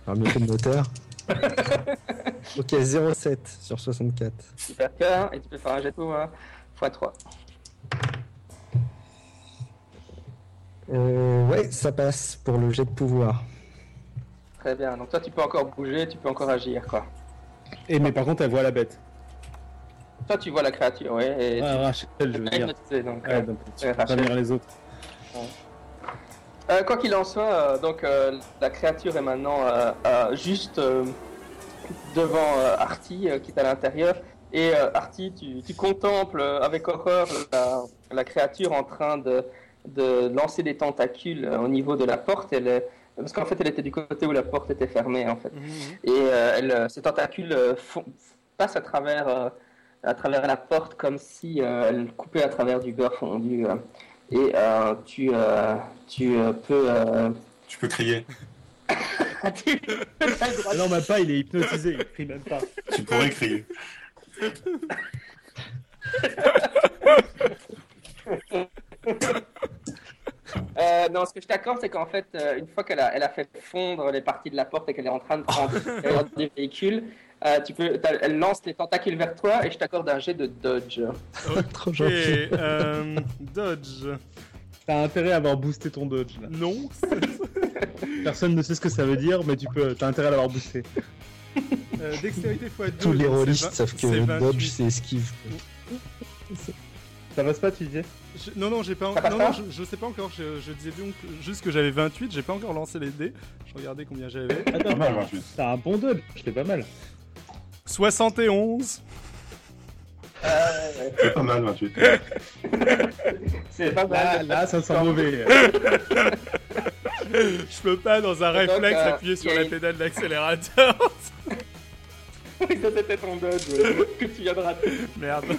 Alors, mieux que le moteur. ok, 0,7 sur 64. Tu perds cœur et tu peux faire un jet de pouvoir x3. Euh, ouais, ça passe pour le jet de pouvoir. Très bien. Donc toi, tu peux encore bouger, tu peux encore agir, quoi. Et mais par contre, elle voit la bête. Toi, tu vois la créature, ouais. Et Ah, Rachel, je veux dire. donc. Ouais, euh, donc, tu Ouais, peux les autres. Euh, quoi qu'il en soit, euh, donc euh, la créature est maintenant juste devant Artie qui est à l'intérieur. Et Artie, tu, tu contemples avec horreur la, la créature en train de, de lancer des tentacules au niveau de la porte. Elle est- parce qu'en fait, elle était du côté où la porte était fermée, en fait. Et elle, euh, ces tentacules font- passent à travers, à travers la porte comme si euh, elle coupait à travers du beurre fondu. euh. Et euh, tu, euh, tu euh, peux. euh, Tu peux crier. Ah non, même pas, il est hypnotisé, il crie même pas. Tu pourrais crier. Euh, non, ce que je t'accorde, c'est qu'en fait, euh, une fois qu'elle a, elle a fait fondre les parties de la porte et qu'elle est en train de prendre l'intérieur des véhicules, euh, tu peux, elle lance les tentacules vers toi et je t'accorde un jet de dodge. Trop Ok, gentil. euh, Dodge. T'as intérêt à avoir boosté ton dodge. Là. Non. Personne ne sait ce que ça veut dire, mais tu peux. T'as intérêt à l'avoir boosté. Euh, dextérité x2. Tous les rôlistes savent que c'est 28. Dodge, c'est esquive. Ça passe pas, tu disais? Je- Non, non, j'ai pas. Passe Non, pas? non, je, je sais pas encore. Je, je disais donc juste que j'avais 28. J'ai pas encore lancé les dés. Je regardais combien j'avais. Pas Attends, mal, 28. t'as un bon dodge, c'est pas mal. 71. C'est pas mal, 28. C'est pas mal. là, ça sent mauvais. Je peux pas dans un donc, réflexe euh, appuyer sur la une- pédale d'accélérateur. ça c'était ton dodge ouais, que tu viens de rater. Merde.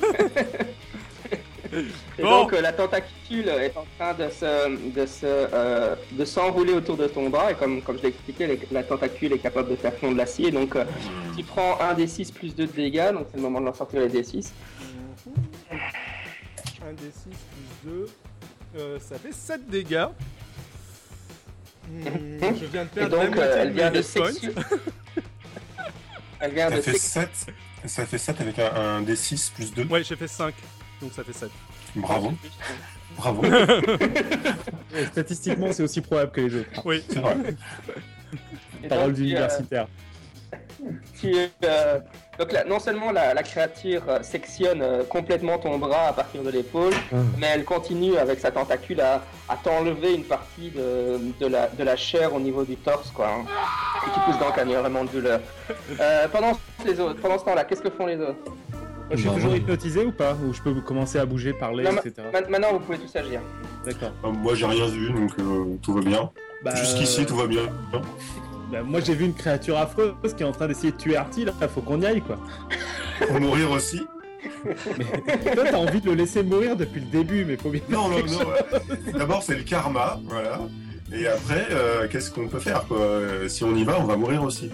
Et Bon. donc euh, la tentacule est en train de se, de se, euh, de s'enrouler autour de ton bras et comme, comme je l'ai expliqué, les- la tentacule est capable de faire fondre l'acier. Donc euh, tu prends un d 6 plus 2 de dégâts, donc c'est le moment de leur sortir les d 6. 1 d 6 plus 2. Euh, ça fait 7 dégâts. Hmm, je viens de Et perdre donc euh, elle vient de hit points. sexu... Elle vient Ça de fait sex... 7. Ça fait 7 avec un, un D6 plus 2. Ouais, j'ai fait 5. Donc ça fait 7. Bravo. Bravo. Et statistiquement, c'est aussi probable que les autres. Oui. C'est vrai. Et Parole euh, d'universitaire. tu, euh, donc là, non seulement la, la créature euh, sectionne euh, complètement ton bras à partir de l'épaule, Ah. mais elle continue avec sa tentacule à, à t'enlever une partie de, de, la, de la chair au niveau du torse, quoi. hein. Et tu pousses donc il y a vraiment de douleur. Euh, pendant, les autres, pendant ce temps-là, qu'est-ce que font les autres? Je suis Bah, toujours ouais. hypnotisé ou pas Ou je peux commencer à bouger, parler, Non, etc. Ma- Maintenant, vous pouvez tous agir. D'accord. Euh, Moi, j'ai rien vu, donc euh, tout va bien. Bah, Jusqu'ici, tout va bien. bah, moi, j'ai vu une créature affreuse qui est en train d'essayer de tuer Artie, là, faut qu'on y aille, quoi. Pour mourir aussi. Mais toi, t'as envie de le laisser mourir depuis le début, mais faut bien Non, non, non. D'abord, c'est le karma, voilà. Et après, euh, qu'est-ce qu'on peut faire, quoi? Euh, Si on y va, on va mourir aussi.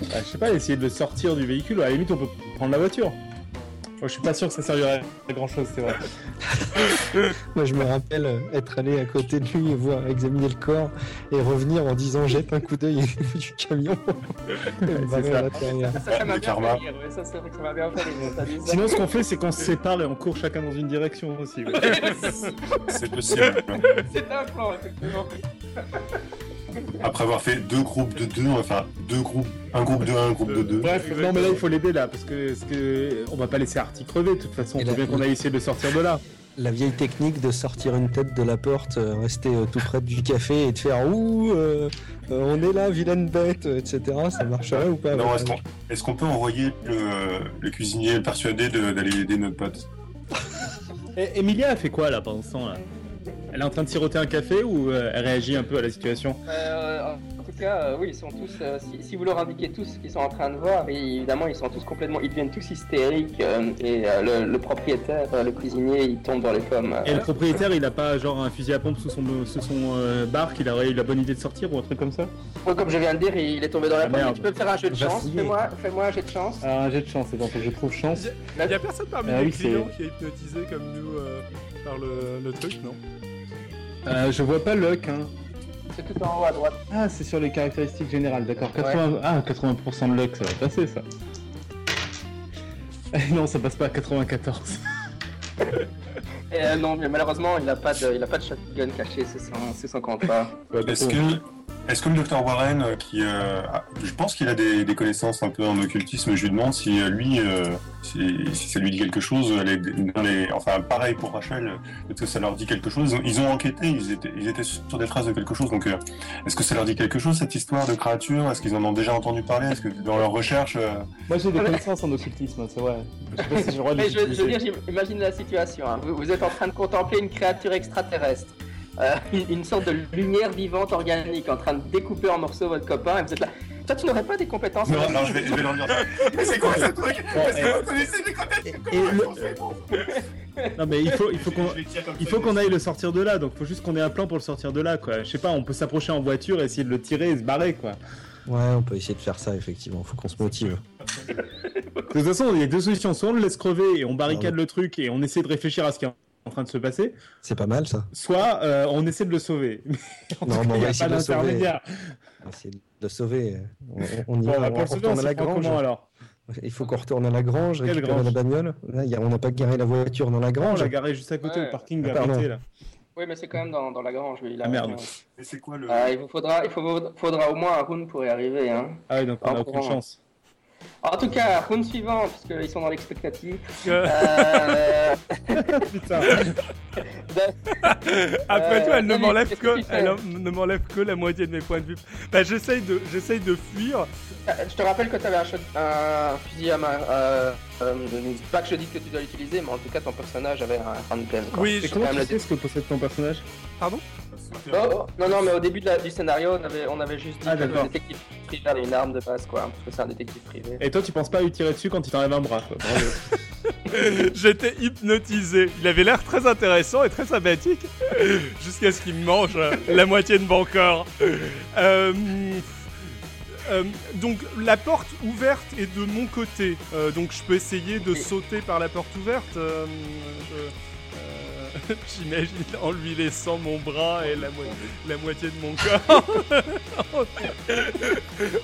Bah, je sais pas, essayer de le sortir du véhicule, à la limite on peut prendre la voiture. Je suis pas sûr que ça servirait à grand chose, c'est vrai. Moi, je me rappelle être allé à côté de lui et voir examiner le corps et revenir en disant jette un coup d'œil du camion. Sinon ce qu'on fait c'est qu'on se sépare et on court chacun dans une direction aussi. ouais. C'est possible. C'est un plan, effectivement. Après avoir fait deux groupes de deux, on va faire deux groupes, un groupe de un, un groupe de deux. Bref, non mais là il faut l'aider là, parce que, parce que on va pas laisser Artie crever, de toute façon, la- bien qu'on aille essayer de sortir de là. La vieille technique de sortir une tête de la porte, euh, rester euh, tout près du café et de faire ouh, euh, on est là, vilaine bête, etc. Ça marcherait ou pas? Non, est-ce qu'on est-ce qu'on peut envoyer le, le cuisinier le persuader de- d'aller aider notre pote? Et Emilia a fait quoi là pendant ce temps là Elle est en train de siroter un café ou euh, elle réagit un peu à la situation? Euh, en tout cas, euh, oui, ils sont tous. euh, si, si vous leur indiquez tous ce qu'ils sont en train de voir, et évidemment, ils sont tous complètement. Ils deviennent tous hystériques. euh, et euh, le, le propriétaire, euh, le cuisinier, il tombe dans les pommes. Et le propriétaire il a pas genre un fusil à pompe sous son, sous son euh, bar qu'il aurait eu la bonne idée de sortir ou un truc comme ça? Ouais, Comme je viens de dire, il est tombé dans la Ah, pomme. merde. Tu peux me faire un jeu de chance. Fais-moi fais-moi un jeu de chance. Alors un jet de chance, faut que je trouve chance. Il y a personne parmi Ah les oui, c'est- clients qui est hypnotisé comme nous euh, par le, le truc, non? Euh, je vois pas luck hein. C'est tout en haut à droite. Ah, c'est sur les caractéristiques générales, d'accord. 80... Ah, 80% de luck, ça va passer ça. Non, ça passe pas à 94. Et, euh, non, mais malheureusement, il n'a pas, de- il a pas de shotgun caché, c'est son, c'est son contrat. Est-ce que, est-ce que le docteur Warren, euh, qui, euh, a- je pense qu'il a des, des connaissances un peu en occultisme, je lui demande si euh, lui, euh, si, si ça lui dit quelque chose, les, dans les- enfin pareil pour Rachel, est-ce que ça leur dit quelque chose? Ils ont enquêté, ils étaient, ils étaient sur des traces de quelque chose, donc euh, est-ce que ça leur dit quelque chose cette histoire de créature? Est-ce qu'ils en ont déjà entendu parler? Est-ce que dans leur recherche, euh, Moi j'ai des connaissances en occultisme, c'est vrai. Je sais pas si Mais je, je veux dire, j'imagine la situation. hein. Vous, vous êtes en train de contempler une créature extraterrestre. Euh, une, sorte de lumière vivante organique en train de découper en morceaux votre copain et vous êtes là. Toi, tu n'aurais pas des compétences non, non, je vais, je vais leur dire. ça. Mais c'est quoi ce truc et- que vous connaissez et le- Non mais il faut, il faut qu'on... Il faut qu'on aille le sortir de là, donc faut juste qu'on ait un plan pour le sortir de là, quoi. Je sais pas, on peut s'approcher en voiture, essayer de le tirer et se barrer, quoi. Ouais, on peut essayer de faire ça, effectivement. Faut qu'on se motive. De toute façon, il y a deux solutions. Soit on le laisse crever et on barricade Ah ouais. le truc et on essaie de réfléchir à ce qui est en train de se passer, C'est pas mal, ça. soit euh, on essaie de le sauver. En Non, tout mais on va n'y a essayer pas de le sauver. On va essayer de le sauver. On, on y Bon, va, on, le sauver, on à la grange. comment alors Il faut qu'on retourne à la grange, Quelle récupérer grange la bagnole. Là, y a- on n'a pas garé la voiture dans la On grange. l'a garé juste à côté Ouais. au parking Ah, là. Oui, mais c'est quand même dans, dans la grange. Oui, Ah, merde. Mais c'est quoi le. Ah, il vous faudra, il faudra au moins un round pour y arriver. Hein. Ah oui, donc on En a aucune chance. En tout cas, round suivant, puisqu'ils sont dans l'expectative. Euh. Putain. Après tout, Euh, elle ne m'enlève que, elle ne m'enlève que la moitié de mes points de vue. Bah, j'essaye de, j'essaye de fuir. Euh, Je te rappelle que tu avais un, shot- un fusil à main. Euh, euh, pas que je dis que tu dois l'utiliser, mais en tout cas, ton personnage avait un handgun. Oui, je- comment tu sais ce que possède ton personnage? Pardon? Oh, oh, non, non, mais au début de la- du scénario, on avait, on avait juste dit Ah, que le détective privé avait une arme de base, quoi, parce que c'est un détective privé. Et toi, tu penses pas à lui tirer dessus quand il t'enlève un bras quoi. Bravo. J'étais hypnotisé. Il avait l'air très intéressant et très sympathique. Jusqu'à ce qu'il me mange euh, la moitié de mon corps. Euh, euh, donc la porte ouverte est de mon côté. Euh, donc je peux essayer de sauter par la porte ouverte. euh, je- euh, J'imagine en lui laissant mon bras et la, mo- la moitié de mon corps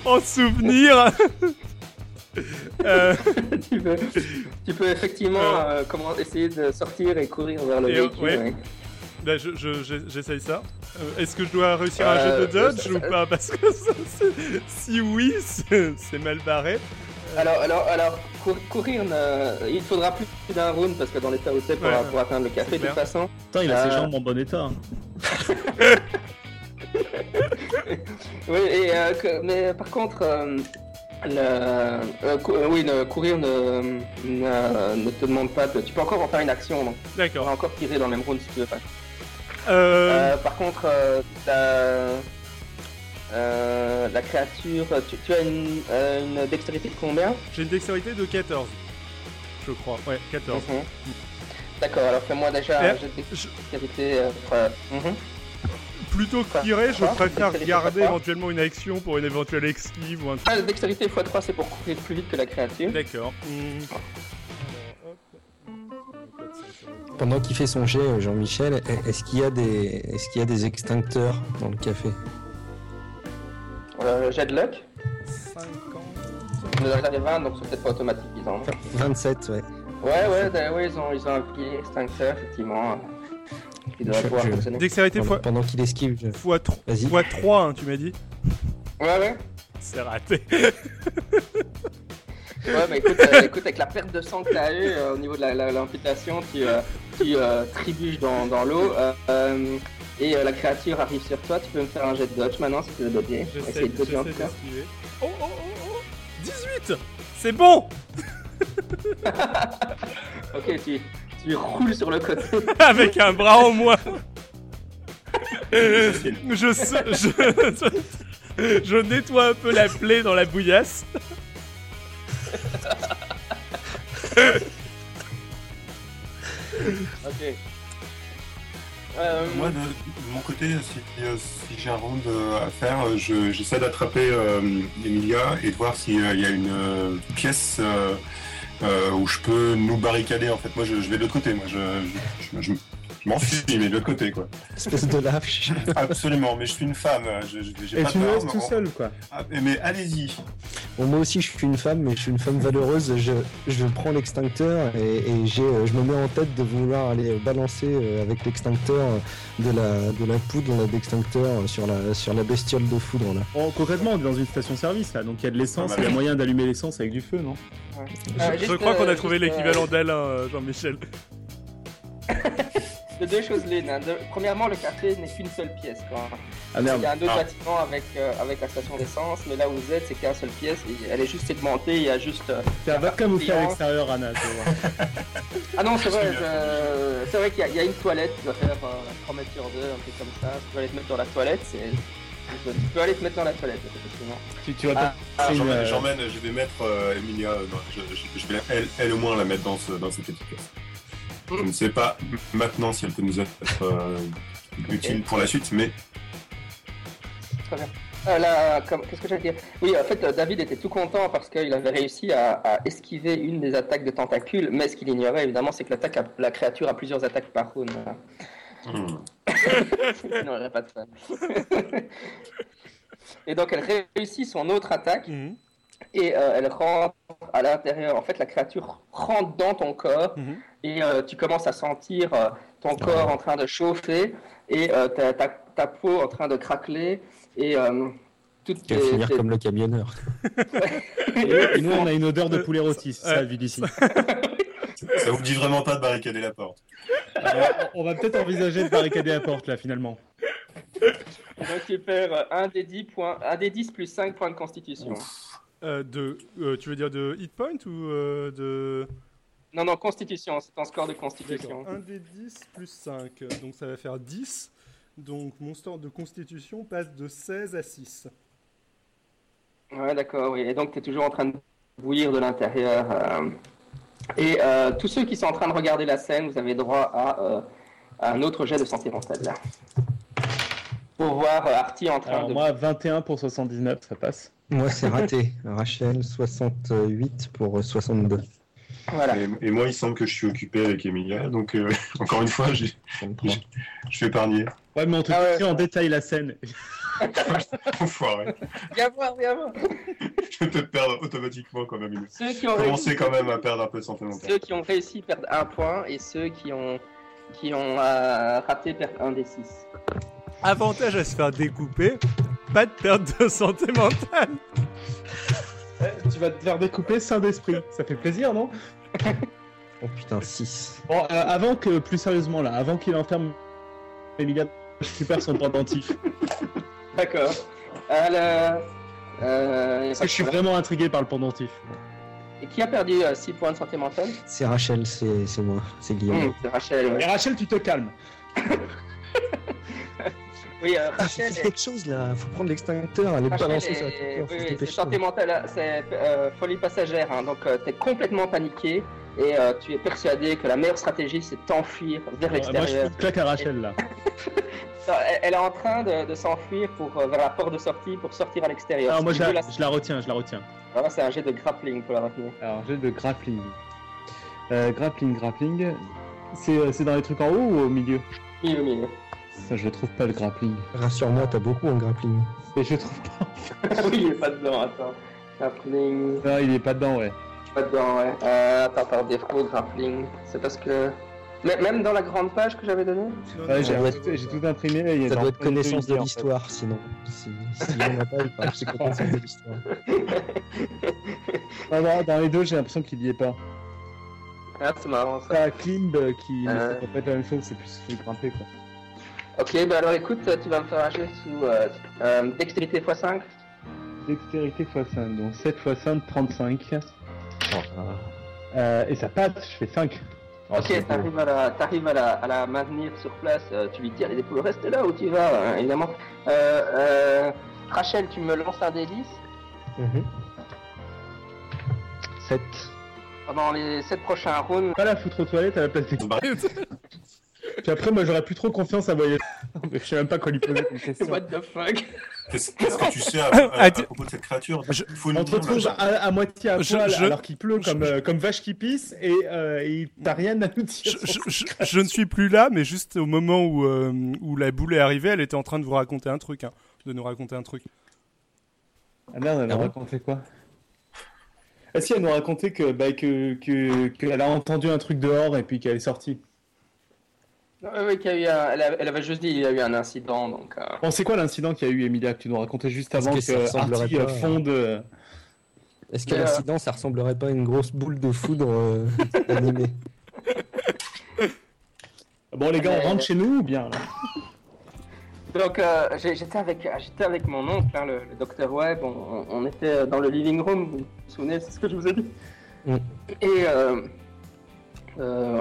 en souvenir. Euh, tu, peux, tu peux effectivement Euh. euh, comment, essayer de sortir et courir vers le Et, véhicule. ouais. ouais. Là, je, je- je- j'essaye ça. Euh, Est-ce que je dois réussir un jet Euh, de dodge ça- ou pas? Parce que ça, c'est- si oui, c'est c'est mal barré. Alors, alors, alors cour- courir, ne- il faudra plus d'un round parce que dans l'état où c'est pour, Ouais, ouais. pour atteindre le café, de toute façon. Putain, il a ses jambes en bon état. hein. Oui, et, euh, que- mais par contre, euh, le, euh, cou- euh, oui, ne- courir ne, ne, ne te demande pas de. Tu peux encore en faire une action, donc tu D'accord. pourras encore tirer dans le même round si tu veux. pas. Euh, Euh, par contre, euh, la, la créature, tu, tu as une, une dextérité de combien? J'ai une dextérité de 14. Je crois. Ouais, 14. Mhm. D'accord, alors fais-moi déjà un jet de dextérité. euh, mhm. Plutôt que tirer, je préfère garder éventuellement une action pour une éventuelle esquive ou un truc. Ah, la dextérité x3, c'est pour courir plus vite que la créature. D'accord. Pendant qu'il fait son jet, euh, Jean-Michel, est- est-ce qu'il y a des, est-ce qu'il y a des extincteurs dans le café? Euh, jet de luck. 50. On est dans les 20, donc c'est peut-être pas automatique, disons. 27, ouais. Ouais, ouais, d'ailleurs, ouais, ils ont, ils ont un petit extincteur, effectivement. Qui devrait Je- pouvoir je- fonctionner. Dextérité Pendant, fois, pendant qu'il esquive. je- fois, Vas-y. fois 3, hein, tu m'as dit Ouais, ouais. C'est raté. Ouais, mais écoute, euh, écoute, avec la perte de sang que t'as eu euh, au niveau de la- la- l'amputation, tu, euh, tu euh, trébuches dans, dans l'eau. euh, euh, et euh, la créature arrive sur toi, tu peux me faire un jet de dodge maintenant si tu veux dodger. J'essaie Essaye de dodger en tout cas. Oh, oh, oh, oh 18 C'est bon Ok, tu, tu roules sur le côté. Avec un bras en moins je, je, je, je nettoie un peu la plaie dans la bouillasse. Ok. Euh, Moi, de, de mon côté, si, euh, si j'ai un round euh, à faire, euh, je- j'essaie d'attraper euh, Emilia et de voir s'il y a une euh, pièce euh, euh, où je peux nous barricader. En fait, moi, je, vais de l'autre côté. Moi, je- je m'enfuis, mais de l'autre côté, quoi. Espèce de lâche. Absolument. Mais je suis une femme. Je, je- j'ai Et pas tu me laisses tout seul quoi. Ah, mais allez-y. Bon, moi aussi, je suis une femme, mais je suis une femme valeureuse. Je, je prends l'extincteur et, euh, je me mets en tête de vouloir aller balancer euh, avec l'extincteur euh, de la, de la poudre d'extincteur sur la, sur la bestiole de foudre là. Bon, concrètement, on est dans une station-service là, donc il y a de l'essence, il y a moyen d'allumer l'essence avec du feu, non? Euh, Je, juste, crois qu'on a trouvé euh, l'équivalent d'Alain, Jean-Michel. de deux choses l'une. hein. De- Premièrement, le café n'est qu'une seule pièce. Quoi. Ah Il y a un autre Ah. bâtiment avec, euh, avec la station d'essence, mais là où vous êtes, c'est qu'une seule pièce. Et elle est juste segmentée. Il y a juste. euh, Tiens, va te camoufler à l'extérieur, Anna. Ah non, c'est vrai. C'est vrai qu'il y, a- il y a une toilette. Tu dois faire euh, 3 mètres sur 2, un truc comme ça. Tu peux aller te mettre dans la toilette. C'est... Tu peux aller te mettre dans la toilette, effectivement. Tu, tu vas Ah, c'est J'emmène, euh, j'emmène, je vais mettre euh, Emilia, je, je- je vais elle, elle au moins la mettre dans, ce, dans cette petite pièce. Je ne sais pas maintenant si elle peut nous être euh, utile pour la suite, mais Très bien. Euh, qu'est-ce que j'allais dire? Oui, en fait, David était tout content parce qu'il avait réussi à, à esquiver une des attaques de tentacules, mais ce qu'il ignorait évidemment, c'est que l'attaque a- la créature a plusieurs attaques par round. hmm, Il n'aurait pas de fun. Et donc, elle réussit son autre attaque Mhm, et euh, elle rentre à l'intérieur. En fait, la créature rentre dans ton corps mhm. Et euh, tu commences à sentir euh, ton corps en train de chauffer et euh, ta, ta- ta peau en train de craqueler et euh, toutes Tu vas tes- finir tes- comme le camionneur. Et nous, on a une odeur de poulet rôti, c'est ça, vu d'ici. Ça vous dit vraiment pas de barricader la porte. Alors, on va peut-être envisager de barricader la porte, là, finalement. Donc tu perds 1 des 10 points, 1 des 10 plus 5 points de constitution. Euh, de, euh, tu veux dire de hit point ou euh, de... Non, non, constitution, c'est ton score de constitution. 1 des 10 plus 5, donc ça va faire 10. Donc mon score de constitution passe de 16 à 6. Ouais, d'accord, oui. Et donc tu es toujours en train de bouillir de l'intérieur. euh. Et euh, tous ceux qui sont en train de regarder la scène, vous avez droit à, euh, à un autre jet de santé mentale. Là. Pour voir euh, Artie en train Alors, de. moi, 21 pour 79, ça passe. Moi, c'est raté. Rachel, 68 pour 62. Voilà. Et, et moi, il semble que je suis occupé avec Emilia, donc euh, encore une fois, j'ai- 63. je suis épargné. Ouais, mais on te Ah ouais. en détail la scène. Enfoiré. Viens voir, viens voir. Je vais peut-être perdre automatiquement quand même. Ceux qui ont Commencer réussi, quand même à perdre un peu de santé mentale. ceux qui ont réussi perdent un point et ceux qui ont, qui ont euh, raté perdent un des 6. Avantage à se faire découper, pas de perte de santé mentale. Eh, tu vas te faire découper saint d'esprit. Ça fait plaisir, non Oh putain, 6. Bon, euh, avant que, plus sérieusement, là, avant qu'il enferme Emilia, je récupère son pendentif. D'accord. Alors, euh, Parce que je suis vraiment intrigué par le pendentif. Et qui a perdu 6 points de santé mentale? C'est Rachel, c'est moi, c'est Guillaume. Hum, C'est Rachel. ouais. Et Rachel, tu te calmes. Oui, euh, Ah, Rachel. fais quelque chose là, faut prendre l'extincteur, elle est Rachel balancée est- sur la oui, faut oui, se c'est dépêcher. santé mentale, c'est euh, folie passagère. hein. donc, tu es complètement paniqué et euh, tu es persuadé que la meilleure stratégie, c'est de t'enfuir vers Moi, je l'extérieur. fous une claque à Rachel, là. Elle, est en train de, de s'enfuir pour euh, vers la porte de sortie pour sortir à l'extérieur. Alors, moi, je la, je la retiens, je la retiens. Ah, ouais, c'est un jet de grappling pour la retenir. Alors, j'ai de grappling. Euh, grappling, grappling. C'est euh, c'est dans les trucs en haut ou au milieu? Milieu, milieu. Ça, je trouve pas le grappling. Rassure-moi, t'as beaucoup en grappling. Et je trouve pas. oui, il est pas dedans, attends. Grappling, Non, il est pas dedans, ouais. pas dedans, ouais. Euh, attends, par défaut, grappling. C'est parce que. Même dans la grande page que j'avais donnée Ouais, j'ai tout, j'ai tout imprimé. et il y a Ça doit être connaissance de idées, en fait. l'histoire, sinon. Si, si il y en a pas, il parle c'est connaissance de l'histoire. Non, non, dans les deux, j'ai l'impression qu'il y est pas. Ah, c'est marrant ça. T'as Climb euh, qui Euh. ça peut pas être la même chose, c'est plus grimper quoi. Ok, bah alors écoute, tu vas me faire un jet sous euh, euh, dextérité x5. Dextérité x 5, donc 7 x 5, 35. Oh, ah. Euh, et ça passe, je fais 5. ok, t'arrives à, la, t'arrives à, la, à la maintenir sur place, euh, tu lui tires les épaules, reste là où tu vas, hein, évidemment. Euh, euh, Rachel, tu me lances un D10 Mhm. 7. pendant les 7 prochains rounds. Pas la foutre aux toilettes à la place des Bah, Puis après, moi j'aurais plus trop confiance à voyer. je sais même pas quoi lui poser comme question. What the fuck? Qu'est-ce que tu sais à, à- à Ah, tu- propos de cette créature? Je- faut On te dire, retrouve à, à moitié à Je- poil je- alors qu'il pleut comme, je- euh, comme vache qui pisse et, euh, et t'as rien à nous dire. Je, sur je- ce je- je ne suis plus là, mais juste au moment où, euh, où la boule est arrivée, elle était en train de vous raconter un truc, hein, de nous raconter un truc. Ah merde, elle Ah a bon raconté quoi? Ah si, elle nous a raconté que, bah, que, que, qu'elle a entendu un truc dehors et puis qu'elle est sortie. Non, oui, oui, qu'il y a eu un- elle, a- elle avait juste dit qu'il y a eu un incident, donc... euh, Bon, c'est quoi l'incident qu'il y a eu, Emilia, que tu nous racontais juste avant que que, ça ressemblerait Artie pas euh, fonde euh, Est-ce que euh, l'incident, ça ressemblerait pas à une grosse boule de foudre euh, animée Bon, les gars, on rentre chez nous ou bien Donc euh, j'étais avec, j'étais avec mon oncle, hein, le, le docteur Webb, on, on était dans le living room, vous vous souvenez, c'est ce que je vous ai dit? Mm. Et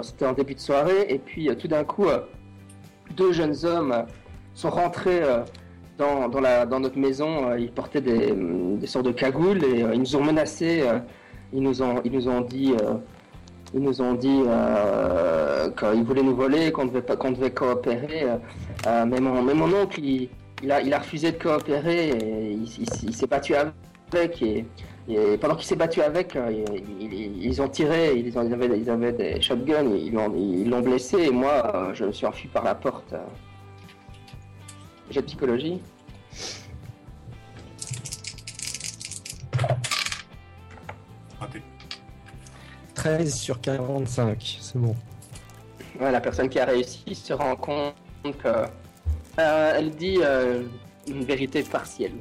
c'était en début de soirée, et puis euh, tout d'un coup, euh, deux jeunes hommes euh, sont rentrés euh, dans, dans, la, dans notre maison, euh, ils portaient des, des sortes de cagoules, et euh, ils nous ont menacés, euh, ils, nous ont, ils nous ont dit... euh, ils nous ont dit euh, qu'ils voulaient nous voler, qu'on devait, qu'on devait coopérer. euh, euh, mais, mon, mais mon oncle, il, il a, il a refusé de coopérer et il, il- il s'est battu avec. Et pendant qu'il s'est battu avec, euh, il- il- ils ont tiré, ils, ont- ils avaient, ils avaient des shotguns, ils l'ont, ils l'ont blessé et moi, euh, je me suis enfui par la porte. J'ai de psychologie. raté. 13 sur 45, c'est bon. Ouais, la personne qui a réussi se rend compte que euh, elle dit euh, une vérité partielle.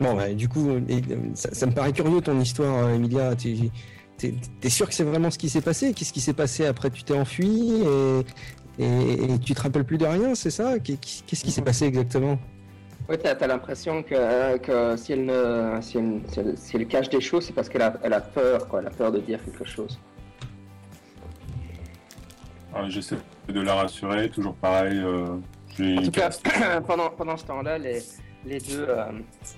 Bon, bah, du coup, et, euh, ça, ça me paraît curieux ton histoire, euh, Emilia. T'es t'es sûr que c'est vraiment ce qui s'est passé? Qu'est-ce qui s'est passé après? Tu t'es enfui et, et, et tu te rappelles plus de rien, c'est ça? Qu'est- Qu'est-ce qui s'est passé exactement? Oui, t'as as, l'impression que, que si, elle ne, si, elle, si, elle, si elle cache des choses, c'est parce qu'elle a, elle a peur, quoi. Elle a peur de dire quelque chose. Alors, J'essaie de la rassurer, toujours pareil. euh, En tout cas, pendant, pendant ce temps-là, les, les, deux, euh,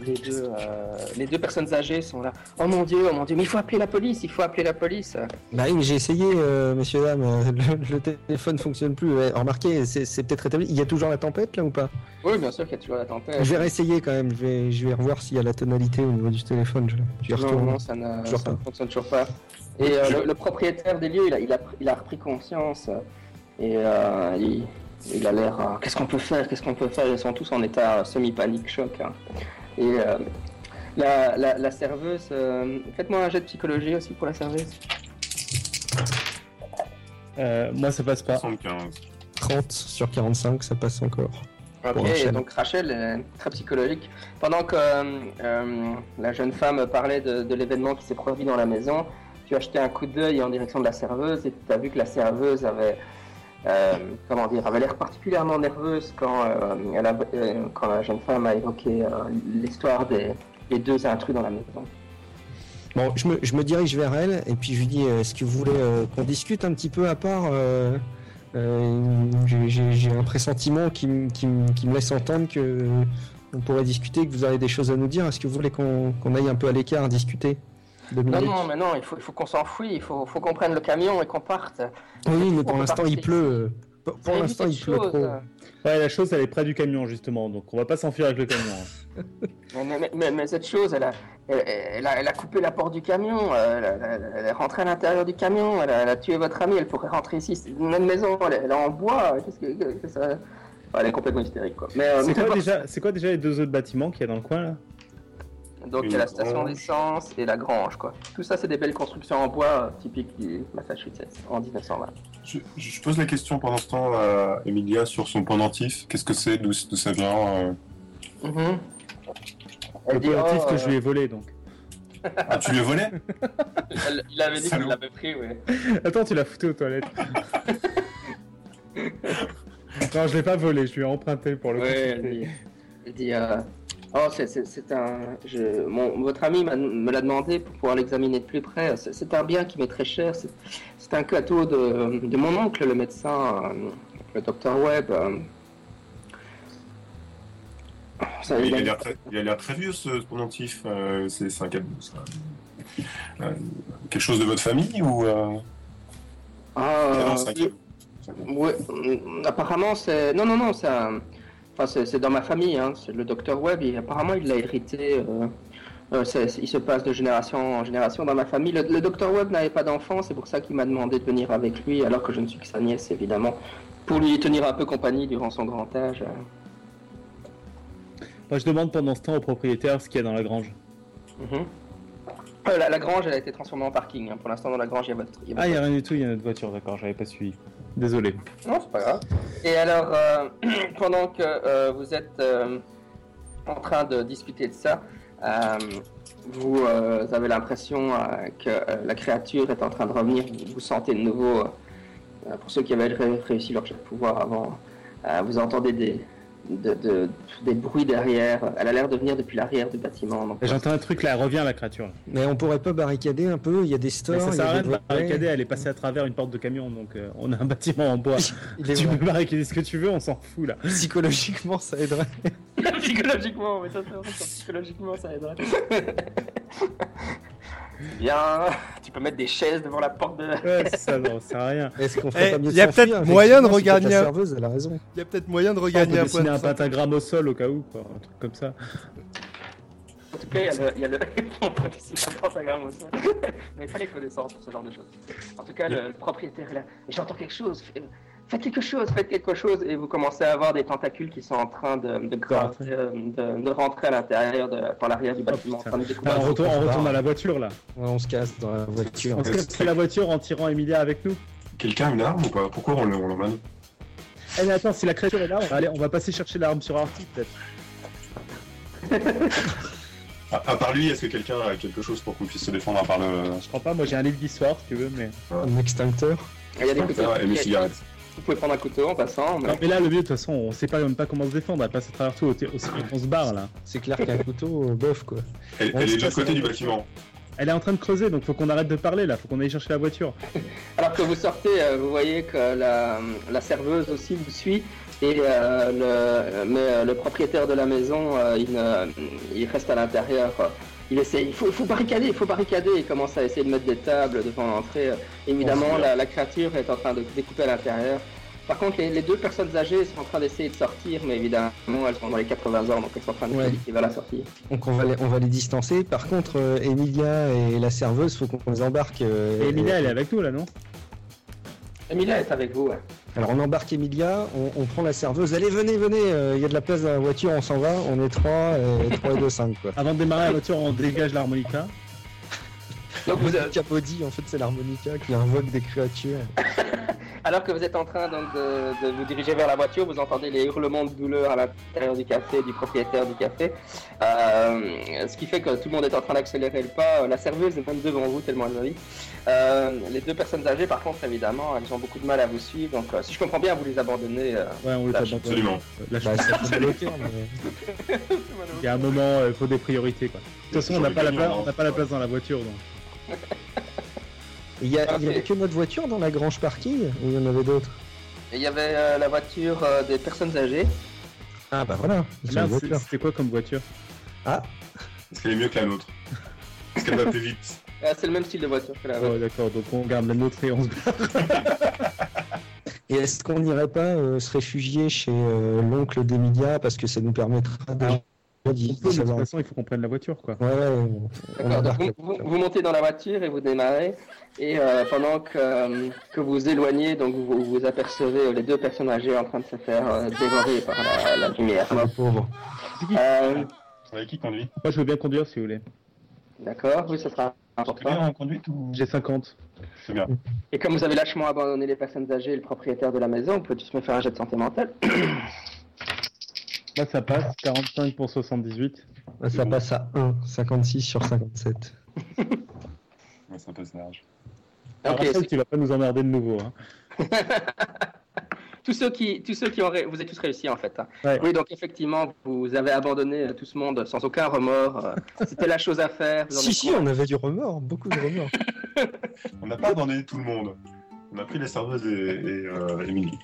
les, deux, euh, les deux personnes âgées sont là. Oh mon dieu, oh mon dieu, mais il faut appeler la police, il faut appeler la police. Bah oui, mais j'ai essayé, euh, messieurs, dames. euh, Le, le téléphone fonctionne plus. Ouais, remarquez, c'est peut-être rétabli. Il y a toujours la tempête là ou pas? Oui, bien sûr qu'il y a toujours la tempête. Je vais réessayer quand même. Je vais, je vais revoir s'il y a la tonalité au niveau du téléphone. Je, je Non, ça ne, Toujours ça pas. ne fonctionne toujours pas. Et euh, le, le propriétaire des lieux, il a, il a, il a repris conscience et il, il a l'air. Qu'est-ce qu'on peut faire Qu'est-ce qu'on peut faire? Ils sont tous en état semi-panique, choc. hein. Et euh, la, la, la serveuse, euh, faites-moi un jet de psychologie aussi pour la serveuse. Euh, moi, ça passe pas. 75. 30 sur 45, ça passe encore. Ok, Rachel. donc Rachel est très psychologique. Pendant que euh, euh, la jeune femme parlait de, de l'événement qui s'est produit dans la maison, tu as jeté un coup d'œil en direction de la serveuse et tu as vu que la serveuse avait, comment dire, avait l'air particulièrement nerveuse quand, euh, euh, la jeune femme a évoqué euh, l'histoire des, deux intrus dans la maison. Bon, je me, dirige vers elle et puis je lui dis euh, est-ce que vous voulez euh, qu'on discute un petit peu à part euh, euh, j'ai- un pressentiment qui, me laisse entendre que on pourrait discuter, que vous avez des choses à nous dire. Est-ce que vous voulez qu'on aille un peu à l'écart discuter? Non, non, mais non, il faut, il faut qu'on s'enfuit, il faut, faut qu'on prenne le camion et qu'on parte. Oui, mais pour l'instant il pleut. euh, Pour, l'instant il pleut chose, trop. Ouais, la chose, elle est près du camion, justement. Donc, on va pas s'enfuir avec le camion. hein. Mais, mais- mais- mais cette chose, elle a, elle, elle a, elle a coupé la porte du camion, euh, elle, a- elle- elle est rentrée à l'intérieur du camion, elle a, elle a tué votre amie, elle pourrait rentrer ici, c'est une même maison, elle, est- elle est en bois, qu'est-ce que, que- que ça... Enfin, elle est complètement hystérique, quoi. Mais, euh, C'est mais quoi, déjà, c'est quoi déjà les deux autres bâtiments qu'il y a dans le coin, là? Donc il y a la station d'essence et la grange, quoi. Tout ça, c'est des belles constructions en bois euh, typiques du Massachusetts en 1920. Je, je pose la question pendant ce temps à Emilia sur son pendentif. Qu'est-ce que c'est D'où ça vient euh Mhm. Elle Le dit, pendentif oh, que euh, je lui ai volé, donc. Ah, tu le volais elle- il avait dit qu'il l'avait pris, oui. Attends, tu l'as foutu aux toilettes. non, je l'ai pas volé, je lui ai emprunté pour le Ouais, elle consulter. dit, elle dit, euh, oh, c'est- un, je, mon, votre ami me l'a demandé pour pouvoir l'examiner de plus près. C'est un bien qui m'est très cher. C'est un cadeau de, de mon oncle, le médecin, euh, le docteur Webb. euh. Ça, Il a l'air très, il a l'air très vieux ce pendentif. euh, c'est un cadeau. euh, quelque chose de votre famille ou euh... Ah, non, mm, apparemment, c'est. Non, non, non, c'est un- Enfin, c'est dans ma famille, hein. c'est le docteur Webb, et apparemment, il l'a hérité. euh, euh, il se passe de génération en génération dans ma famille. Le, le docteur Webb n'avait pas d'enfant, c'est pour ça qu'il m'a demandé de venir avec lui, alors que je ne suis que sa nièce, évidemment, pour lui tenir un peu compagnie durant son grand âge. Moi, je demande pendant ce temps au propriétaire ce qu'il y a dans la grange. Mhm. Euh, la, la grange, elle a été transformée en parking. hein. Pour l'instant, dans la grange, il y a votre. y a Ah, il y votre- a rien du tout, il y a notre voiture, d'accord, j'avais pas suivi. Désolé. Non, c'est pas grave. Et alors, euh, pendant que euh, vous êtes en train de discuter de ça, vous avez l'impression que la créature est en train de revenir. Vous, vous sentez de nouveau, pour ceux qui avaient ré- réussi leur pouvoir avant, vous entendez des, de- de- des bruits derrière. Elle a l'air de venir depuis l'arrière du bâtiment. donc- J'entends un truc là, elle revient la créature. Mais on pourrait pas barricader un peu Il y a des stores. Mais ça sert à rien de barricader, elle est passée à travers une porte de camion, donc euh, on a un bâtiment en bois. Il est tu vrai. peux barricader ce que tu veux, on s'en fout là. Psychologiquement, ça aiderait. psychologiquement, mais ça c'est vrai que psychologiquement ça aiderait. Bien, tu peux mettre des chaises devant la porte de. Ouais, ça, non, ça sert à rien. Est-ce qu'on ferait Eh, pas mieux de y a peut-être moyen de regagner La un- serveuse, elle a raison. Il y a peut-être moyen de regagner un point un pentagramme au sol au cas où, quoi, un truc comme ça. En tout cas, il y a le. il Y a le... On peut décider un pentagramme aussi. Mais il fallait connaissance pour ce genre de choses. En tout cas, le, le propriétaire est là. Mais j'entends quelque chose. Faites quelque chose, faites quelque chose. Et vous commencez à avoir des tentacules qui sont en train de, de, euh, de, de rentrer à l'intérieur, de, par l'arrière du bâtiment. en putain. train de découvrir Ah, on, retourne, on couloir. retourne à la voiture là. Ouais, on se casse dans la voiture. On se casse la voiture en tirant Emilia avec nous. Quelqu'un a une arme ou pas? Pourquoi on le- on l'emmène? Eh mais attends, si la créature est là, on va, aller, on va passer chercher l'arme sur Artie peut-être. À, à part lui, est-ce que quelqu'un a quelque chose pour qu'on puisse se défendre à part le. Je crois pas, moi j'ai un livre d'histoire si tu veux, mais. Un extincteur? Il y a des couteaux. et mes cigarettes. Vous pouvez prendre un couteau en passant. mais- Non, mais là, le mieux, de toute façon, on sait pas même pas comment se défendre, elle passe à travers tout, au- on se barre là. C'est clair qu'un couteau, euh, bof quoi. Elle, est de l'autre côté du bâtiment. Elle est en train de creuser, donc faut qu'on arrête de parler là, faut qu'on aille chercher la voiture. Alors que vous sortez, euh, vous voyez que la, la serveuse aussi vous suit. Et euh, le, mais euh, le propriétaire de la maison, euh, il, ne- il reste à l'intérieur. Il essaie, il faut, il faut barricader, il faut barricader. Il commence à essayer de mettre des tables devant l'entrée. Évidemment, la, la créature est en train de découper à l'intérieur. Par contre, les, les deux personnes âgées sont en train d'essayer de sortir, mais évidemment, elles sont dans les 80 ans, donc elles sont en train de Ouais. s'indiquer vers la sortie. Donc on va les, on va les distancer. Par contre, euh, Emilia et la serveuse, faut qu'on les embarque. euh, Et Emilia, elle est avec nous là, non? Emilia est avec vous. ouais. Alors on embarque Emilia, on, on prend la serveuse. Allez, venez, venez. euh, Il y a de la place dans la voiture, on s'en va. On est 3 et 3 et 2, 5 quoi. Avant de démarrer la voiture, on dégage l'harmonica. Donc vous, euh, Capodi, en fait, c'est l'harmonica qui invoque des créatures. Alors que vous êtes en train donc, de, de vous diriger vers la voiture, vous entendez les hurlements de douleur à l'intérieur du café, du propriétaire du café. Euh, ce qui fait que tout le monde est en train d'accélérer le pas. La serveuse est même devant vous, tellement elle va vite. Euh, les deux personnes âgées, par contre, évidemment, elles ont beaucoup de mal à vous suivre. Donc, euh, si je comprends bien, vous les abandonnez. euh. Ouais, on le Lâche, fait absolument. Bah, ça fait bloquer, mais... Il y a un moment, il faut des priorités quoi. De toute façon, on n'a pas, la place- on n'a pas la place dans la voiture donc. Il y, a, il y avait que notre voiture dans la grange parking ou il y en avait d'autres Et il y avait euh, la voiture euh, des personnes âgées. Ah bah voilà, voiture. c'était quoi comme voiture? Ah, Est-ce qu'elle est mieux que la nôtre Est-ce qu'elle va plus vite Euh, c'est le même style de voiture que la vôtre. Oh d'accord, donc on garde la nôtre et on se barre. et est-ce qu'on n'irait pas euh, se réfugier chez euh, l'oncle d'Emilia parce que ça nous permettra de... On d'y- peut, d'y mais de savoir- toute façon, il faut qu'on prenne la voiture quoi. Ouais, ouais, donc vous, vous- voiture. vous montez dans la voiture et vous démarrez. Et euh, pendant que, euh, que vous éloignez, donc vous, vous apercevez les deux personnes âgées en train de se faire euh, dévorer par la, la lumière. Ah, la pauvre. Euh, Vous savez qui conduit? Moi, je veux bien conduire si vous voulez. D'accord, oui, ce sera Tu important. en conduite ou J'ai 50. C'est bien. Et comme vous avez lâchement abandonné les personnes âgées et le propriétaire de la maison, on peut tous me faire un jet de santé mentale. Là, ça passe. 45 pour 78. Ah, Ça passe à 1, 56 sur 57. Ouais, ça passe large. Alors, Ok, Raphaël, tu vas pas nous emmerder de nouveau. Hein. tous ceux qui, tous ceux qui vous êtes tous réussis en fait. hein. Ouais. Oui, donc effectivement, vous avez abandonné euh, tout ce monde sans aucun remords. euh, C'était la chose à faire. Si, si, on avait du remords, beaucoup de remords. On n'a pas abandonné tout le monde. On a pris les serveuses et, et euh, Émilie.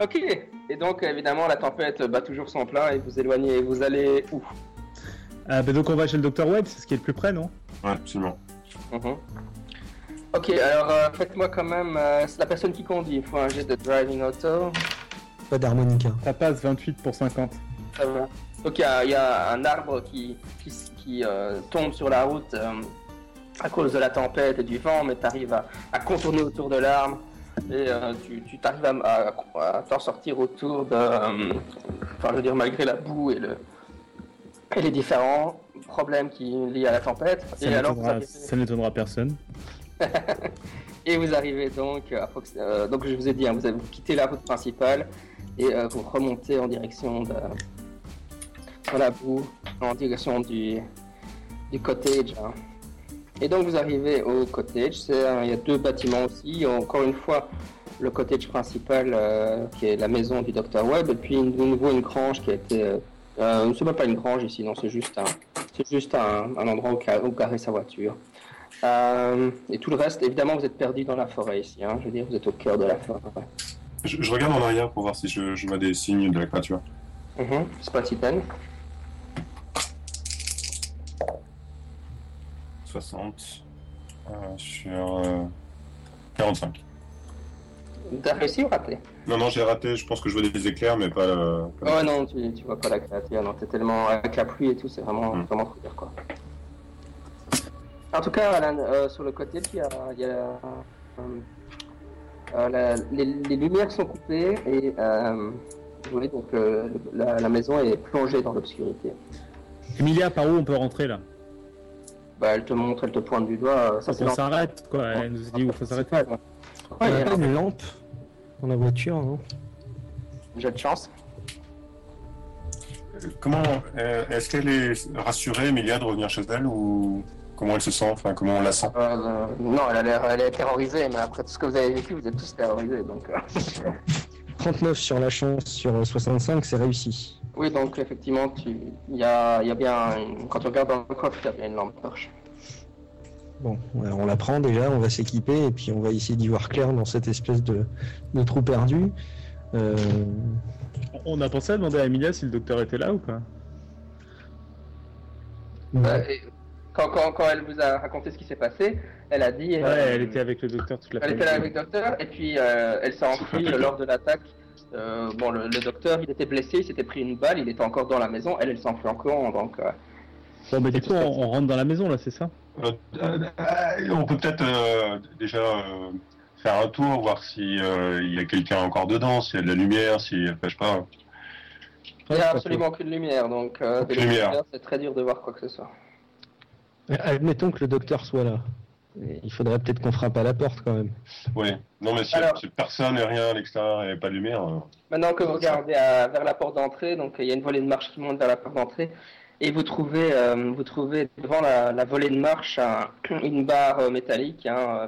Ok. Et donc évidemment, la tempête bat toujours son plein et vous éloignez. Vous allez où? Ah, bah, donc on va chez le Dr Webb, c'est ce qui est le plus près, non? Ouais, absolument. Mhm. Ok, alors euh, faites-moi quand même. euh, c'est la personne qui conduit. Il faut un jet de driving auto. Pas d'harmonica. Ça passe 28 pour 50. Ça va. Donc il y, a- il y a un arbre qui, qui, qui, euh, tombe sur la route euh, à cause de la tempête et du vent, mais tu arrives à, à contourner autour de l'arbre et euh, tu tu t'arrives à, à- à t'en sortir autour de. euh, enfin, je veux dire, malgré la boue et, le, et les différents problèmes qui liés à la tempête. Ça et alors, vous n'étonnera- arrivez- ça n'étonnera personne. et vous arrivez donc à prox- euh, donc je vous ai dit, hein, vous avez quitté la route principale et euh, vous remontez en direction de dans la boue, en direction du, du cottage. hein. Et donc vous arrivez au cottage. Il y a deux bâtiments aussi. Encore une fois, le cottage principal euh, qui est la maison du Dr Webb, et puis une- de nouveau une grange qui a été. Euh, euh, c'est même pas une grange ici, non, c'est juste un, c'est juste un, un endroit où, où garer sa voiture. Euh, et tout le reste, évidemment, vous êtes perdu dans la forêt ici. Hein, je veux dire, vous êtes au cœur de la forêt. Je, je regarde en arrière pour voir si je, je vois des signes de la créature. C'est pas titane. 60 euh, sur euh, 45. T'as réussi ou raté? Non, non, j'ai raté. Je pense que je vois des éclairs, mais pas. euh, pas- Oh non, tu, tu vois pas la créature. Non, t'es tellement avec la pluie et tout, c'est vraiment, Mm. vraiment trop dur quoi. En tout cas, Alan, euh, sur le côté, il y a, il y a, euh, euh, la- les, les lumières sont coupées et euh, vous voyez, donc euh, la, la maison est plongée dans l'obscurité. Emilia, par où on peut rentrer là? Bah, elle te montre, elle te pointe du doigt. euh, Ça, s'arrête, quoi. Elle nous dit où faut s'arrêter. Ouais, On n'a ouais, pas une lampe dans la voiture, non? J'ai de chance. comment est-ce qu'elle est rassurée, Emilia, de revenir chez elle ou comment elle se sent? Enfin, comment on la sent? Euh, non, elle a l'air, elle est terrorisée, mais après tout ce que vous avez vécu, vous êtes tous terrorisés, donc. euh, 39 sur la chance sur 65, c'est réussi. Oui, donc effectivement, tu, il y a, il y a bien, une- quand tu regardes dans le coffre, il y a bien une lampe torche. Bon, on la prend déjà, on va s'équiper et puis on va essayer d'y voir clair dans cette espèce de, de trou perdu. Euh, On a pensé à demander à Emilia si le docteur était là ou pas Euh, quand, quand, quand elle vous a raconté ce qui s'est passé, elle a dit. Ouais, euh, elle était avec le docteur toute Elle l'après-midi. était là avec le docteur et puis euh, elle s'est enfuie lors de l'attaque. Euh, bon, le, le docteur, il était blessé, il s'était pris une balle, il était encore dans la maison. Elle, elle s'enfuit encore, donc. euh, Bon, bah du coup, on, on rentre dans la maison là, c'est ça? Euh, On peut peut-être euh, déjà euh, faire un tour, voir si euh, il y a quelqu'un encore dedans, s'il y a de la lumière, si, enfin, je sais pas. il n'y a absolument aucune lumière, donc euh, de lumière. c'est très dur de voir quoi que ce soit. Admettons que le docteur soit là. Il faudrait peut-être qu'on frappe à la porte quand même. Oui. Non, mais si, Alors- si personne et rien à l'extérieur et pas de lumière. euh, Maintenant que vous regardez à- vers la porte d'entrée, donc il y a une volée de marche qui monte vers la porte d'entrée, et vous trouvez, euh, vous trouvez devant la, la volée de marche un- une barre euh, métallique hein, euh,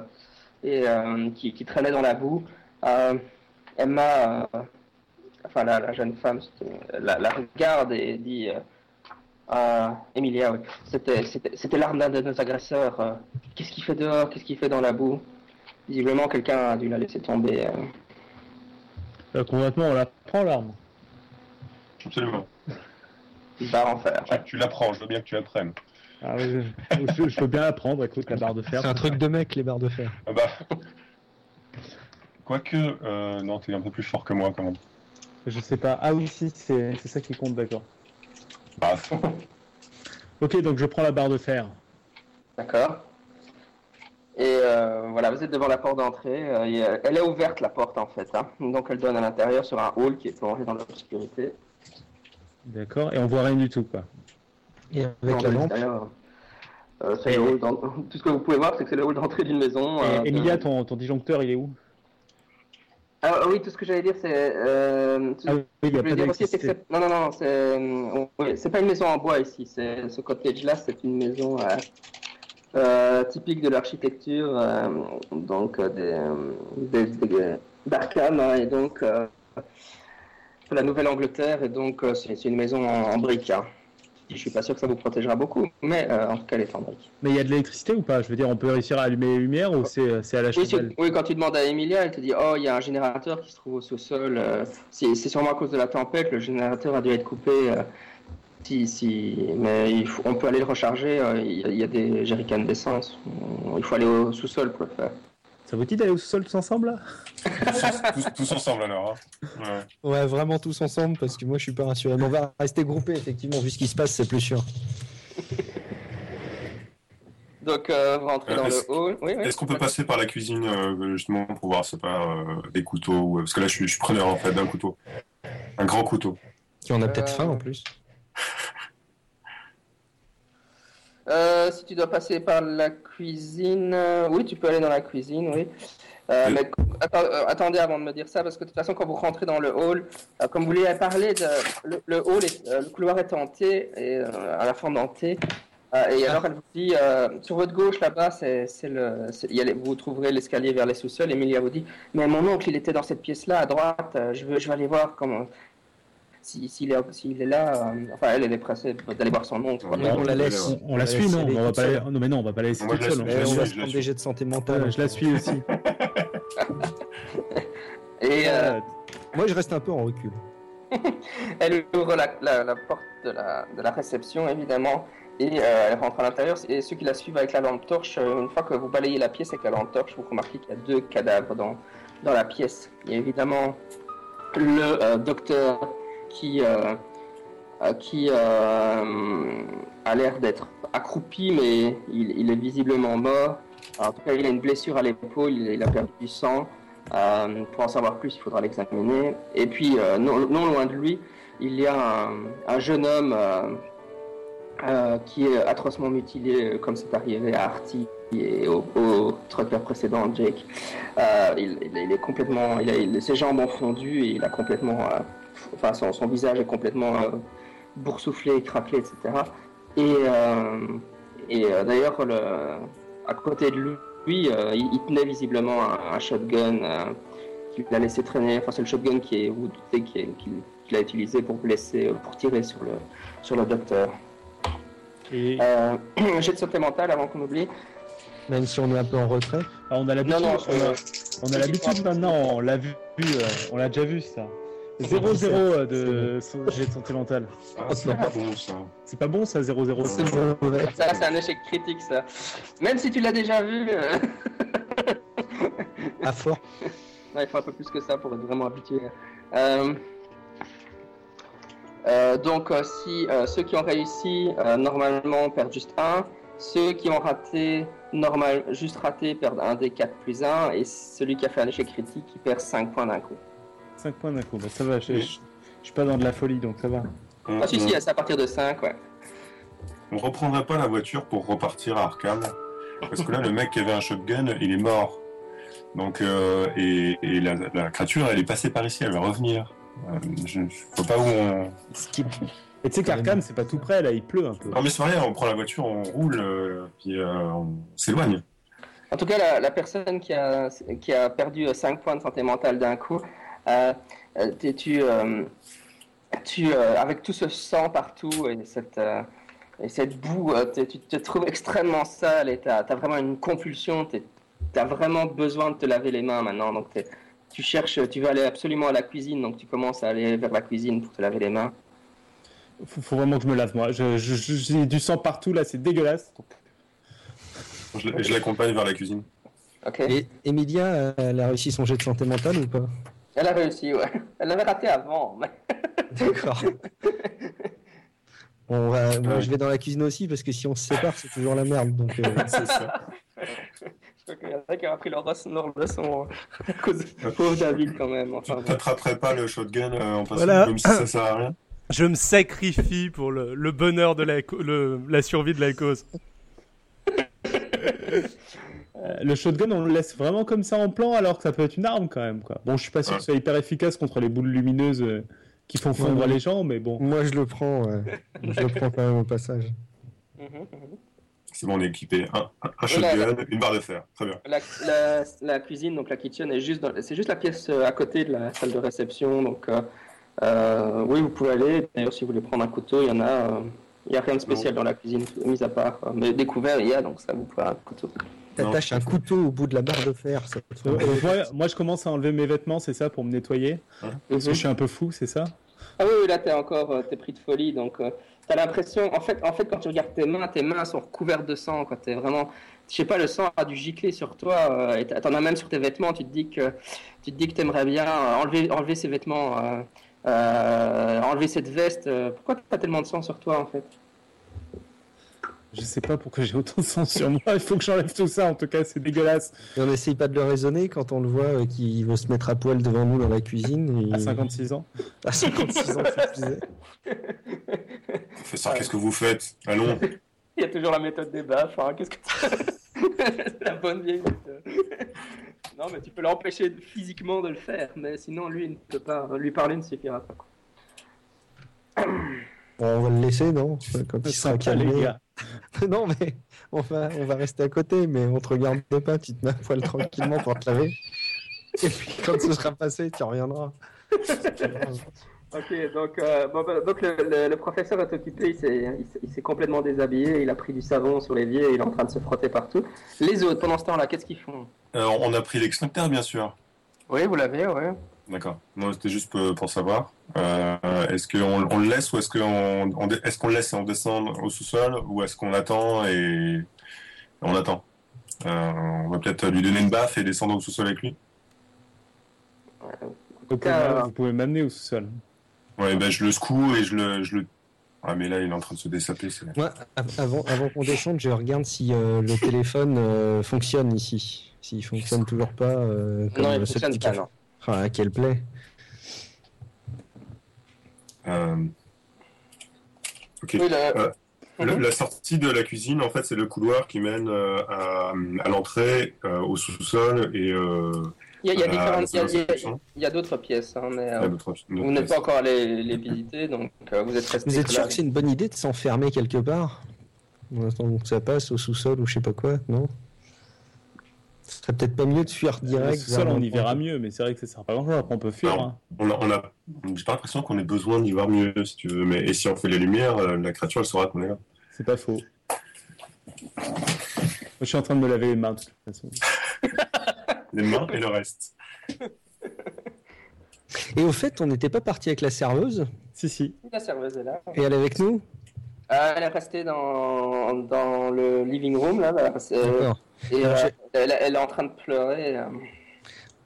et, euh, qui, qui traînait dans la boue. Euh, Emma, euh, enfin la, la jeune femme, la regarde et dit euh, à Emilia, oui, c'était, l'arme d'un de nos agresseurs. euh, qu'est-ce qu'il fait dehors? Qu'est-ce qu'il fait dans la boue? Visiblement, quelqu'un a dû la laisser tomber. euh. Euh, Concrètement, on la prend l'arme. Absolument. barre en fer. Tu, tu la prends, je veux bien que tu la prennes. Ah, ouais, je, je- veux bien la prendre, écoute, la barre de fer. C'est un truc de mec, les barres de fer. Ah bah. Quoique, euh, non, t'es un peu plus fort que moi quand même. Je sais pas. Ah oui, si, c'est c'est ça qui compte, d'accord. Bah, Ok, donc je prends la barre de fer. D'accord. Et euh, voilà, vous êtes devant la porte d'entrée. euh, et, euh, elle est ouverte, la porte, en fait. hein. Donc, elle donne à l'intérieur sur un hall qui est plongé dans l'obscurité. D'accord, et on voit rien du tout, quoi. Et avec Dans la lampe, euh, c'est Et- le hall d'en- Tout ce que vous pouvez voir, c'est que c'est le hall d'entrée d'une maison. Et euh, Emilia, de- ton, ton disjoncteur, il est où? Ah oui, tout ce que j'allais dire, c'est... euh, Ah oui. Non, non, non, c'est... euh, oui, c'est pas une maison en bois ici. C'est... Ce cottage-là, c'est une maison euh, euh, typique de l'architecture, donc des, des, des- d'Arkham, hein, et donc de la Nouvelle-Angleterre, et donc c'est, c'est une maison en, en briques. Hein. Je suis pas sûr que ça vous protégera beaucoup, mais euh, en tout cas, elle est. Mais il y a de l'électricité ou pas? Je veux dire, on peut réussir à allumer les lumières ou c'est c'est à la Oui, chandelle oui, quand tu demandes à Emilia, elle te dit Oh, il y a un générateur qui se trouve au sous-sol. euh, c'est c'est sûrement à cause de la tempête, le générateur a dû être coupé. euh, si, si, mais il faut- on peut aller le recharger. Il y, a- des jerrycans d'essence. Il faut aller au sous-sol pour le faire. Ça vous dit d'aller au sous-sol tous ensemble là? Tous, tous ensemble alors. hein. Ouais. Ouais, vraiment tous ensemble parce que moi je suis pas rassuré. Mais on va rester groupés effectivement, vu ce qui se passe, c'est plus sûr. Donc, euh, Euh, dans est-ce- le hall. Oui, oui. Est-ce qu'on peut passer par la cuisine euh, justement pour voir, c'est pas euh, des couteaux ou- Parce que là, je suis, je suis preneur en fait d'un couteau. Un grand couteau. Qui en a peut-être Euh, faim en plus. Euh, si tu dois passer par la cuisine, euh, oui, tu peux aller dans la cuisine, oui. Euh, mais euh, attendez avant de me dire ça, parce que de toute façon, quand vous rentrez dans le hall, euh, comme vous l'avez parlé, de, le, le hall, est, le couloir est en T, et, à la T. Euh, et alors, elle vous dit, sur votre gauche, là-bas, c'est, c'est le, c'est- il y a les- vous trouverez l'escalier vers les sous-sols. Emilia vous dit, mais mon oncle, il était dans cette pièce-là, à droite, je, veux, je vais aller voir comment... si- S'il est, s'il est là, euh, enfin, elle, elle est pressée d'aller voir son oncle. Ouais, on la laisse. On, on la suit, si non on va pas la- Non, mais non, on va pas la laisser toute seule. on va- je on la va suis, se prendre des jets de santé mentale. Ouais, je la suis aussi. Et euh, Moi je reste un peu en recul. Elle ouvre la, la- la porte de la, de la réception, évidemment, et euh, elle rentre à l'intérieur. Et ceux qui la suivent avec la lampe torche, une fois que vous balayez la pièce avec la lampe torche, vous remarquez qu'il y a deux cadavres dans, dans la pièce. Il y a évidemment le euh, docteur qui, euh, euh, qui euh, a l'air d'être accroupi, mais il, est visiblement mort. En tout cas, il a une blessure à l'épaule, il, a perdu du sang. Pour en savoir plus, il faudra l'examiner. Et puis, non, loin de lui, il y a un, un jeune homme qui est atrocement mutilé, comme c'est arrivé à Artie et au, au précédent, Jake. Il, est complètement, ses jambes ont fondu et il a complètement, enfin, son, son visage est complètement euh, boursoufler, craquer, etc. Et, et d'ailleurs, à côté de lui, il, tenait visiblement un, shotgun qu'il a laissé traîner. Enfin, c'est le shotgun qui est, vous doutez, qu'il a utilisé pour blesser, pour tirer sur le, sur le docteur. Et... J'ai de santé mentale avant qu'on oublie. Même si on est un peu en retrait. Ah, on a l'habitude. On a, l'habitude maintenant. On l'a vu. Euh, on l'a déjà vu ça. 0-0 euh, de jet de santé mentale. Ah, c'est pas bon ça. C'est pas bon ça, 0-0. Ça, c'est un échec critique ça. Même si tu l'as déjà vu. Euh. à fort. il faut un peu plus que ça pour être vraiment habitué. donc, si ceux qui ont réussi, normalement, perdent juste 1. Ceux qui ont raté, normal, juste raté, perdent un des 4 plus 1. Et celui qui a fait un échec critique, il perd 5 points d'un coup. 5 points d'un coup, bah, ça va, je, suis pas dans de la folie, donc ça va. ah si, si, c'est à partir de 5, ouais. On reprendrait pas la voiture pour repartir à Arkham Parce que là, le mec qui avait un shotgun, il est mort. Donc, euh, et, la, créature, elle est passée par ici, elle va revenir. Euh, je ne sais pas où on. Et tu sais qu'Arkham, c'est pas tout près, là, il pleut un peu. Non, mais c'est rien, on prend la voiture, on roule, euh, puis euh, on s'éloigne. En tout cas, la, personne qui a, qui a perdu 5 points de santé mentale d'un coup, euh, tu, tu avec tout ce sang partout et cette, et cette boue, tu te trouves extrêmement sale et tu as, vraiment une compulsion, tu as vraiment besoin de te laver les mains maintenant. Donc tu cherches, tu veux aller absolument à la cuisine, donc tu commences à aller vers la cuisine pour te laver les mains faut, faut vraiment que je me lave, moi. J'ai du sang partout, là, c'est dégueulasse. Je, l'accompagne vers la cuisine. Et Emilia, elle a réussi son jet de santé mentale ou pas? Elle a réussi, ouais. Elle l'avait raté avant. D'accord. Bon, moi, je vais dans la cuisine aussi parce que si on se sépare, c'est toujours la merde. Donc, euh, c'est ça. Je crois qu'il y en a qui ont appris leur, leur leçon à cause de pauvre David quand même. Enfin, tu n'attraperais pas le shotgun euh, en passant voilà. comme si ça sert à rien je me sacrifie pour le, bonheur de la, la survie de la cause. Euh, le shotgun, on le laisse vraiment comme ça en plan alors que ça peut être une arme quand même. Quoi. Bon, je suis pas sûr que ce soit hyper efficace contre les boules lumineuses euh, qui font fondre les gens, mais bon. Moi, je le prends. je le prends quand même au passage. C'est bon, on est équipé. Un, shotgun, une barre de fer. Très bien. La, cuisine, donc la kitchen, est juste, c'est juste la pièce euh, à côté de la salle de réception. Donc, euh, oui, vous pouvez aller. D'ailleurs, si vous voulez prendre un couteau, il y en a. Euh, il n'y a rien de spécial dans la cuisine, mis à part. Mais découvert, il y a, donc ça vous pouvez un couteau. T'attaches un couteau au bout de la barre de fer. Ça moi, je commence à enlever mes vêtements, c'est ça, pour me nettoyer. Parce que je suis un peu fou, c'est ça? Ah oui, là, t'es encore t'es pris de folie. Donc, t'as l'impression. En fait, en fait, quand tu regardes tes mains, tes mains sont recouvertes de sang. Quand t'es vraiment. Je sais pas, le sang a dû gicler sur toi. et t'en as même sur tes vêtements. Tu te dis que tu te dis que t'aimerais bien enlever, enlever ces vêtements euh, enlever cette veste. Euh, pourquoi t'as tellement de sang sur toi en fait? Je sais pas pourquoi j'ai autant de sang sur moi. Il faut que j'enlève tout ça. En tout cas, c'est dégueulasse. Et on n'essaye pas de le raisonner quand on le voit euh, qu'il veut se mettre à poil devant nous dans la cuisine. À 56 ans. À 56 ans, Professeur, qu'est-ce que vous faites? Allons. Il y a toujours la méthode des baffes. Hein. Qu'est-ce que la bonne vieille méthode. Non, mais tu peux l'empêcher physiquement de le faire, mais sinon, lui, ne peut pas. Lui parler ne suffira pas. on va le laisser, non? Quand il sera calmé. non, mais on va, on va rester à côté, mais on te regarde pas, tu te mets à poil tranquillement pour te laver. Et puis quand ce sera passé, tu reviendras. ok, donc, euh, bah, donc le, professeur est occupé, il s'est complètement déshabillé, il a pris du savon sur les et il est en train de se frotter partout. Les autres, pendant ce temps-là, qu'est-ce qu'ils font? Euh, on a pris l'extincteur, bien sûr. Oui, vous l'avez, oui. D'accord. Moi, c'était juste pour, savoir. Euh, est-ce qu'on on le laisse ou est-ce qu'on est-ce qu'on le laisse et on descend au sous-sol ou est-ce qu'on attend et on attend? Euh, On va peut-être lui donner une baffe et descendre au sous-sol avec lui. vous pouvez m'amener au sous-sol. Ouais, ben je le secoue et je le, je le... Ah mais là il est en train de se dessaper. Moi, avant, avant qu'on descende, je regarde si le téléphone fonctionne ici. S'il fonctionne toujours pas, euh, comme non, il fonctionne pas, non. Ah, quelle Euh... Ok. Euh, mhm. la... sortie de la cuisine, en fait, c'est le couloir qui mène euh, à, à l'entrée, au sous-sol et Il y a, d'autres pièces, hein, mais Il y a d'autres- d'autres vous n'êtes pas encore allé les visiter, donc euh, vous êtes resté. Vous êtes sûr là. que c'est une bonne idée de s'enfermer quelque part? En attendant que ça passe au sous-sol ou je sais pas quoi, non? Ce serait peut-être pas mieux de fuir direct. vers on y verra mieux, mais c'est vrai que ça sert pas grand-chose. Après, on peut fuir. Hein. On a, on a, j'ai pas l'impression qu'on ait besoin d'y voir mieux, si tu veux. Mais et si on fait les lumières, euh, la créature, elle saura qu'on est là. C'est pas faux. Moi, je suis en train de me laver les mains de toute façon. Les mains et le reste. Et au fait, on n'était pas parti avec la serveuse Si, si. La serveuse est là. et elle est avec nous Euh, elle est restée dans, dans le living room, là. c'est- D'accord. Et euh, elle, elle est en train de pleurer. euh.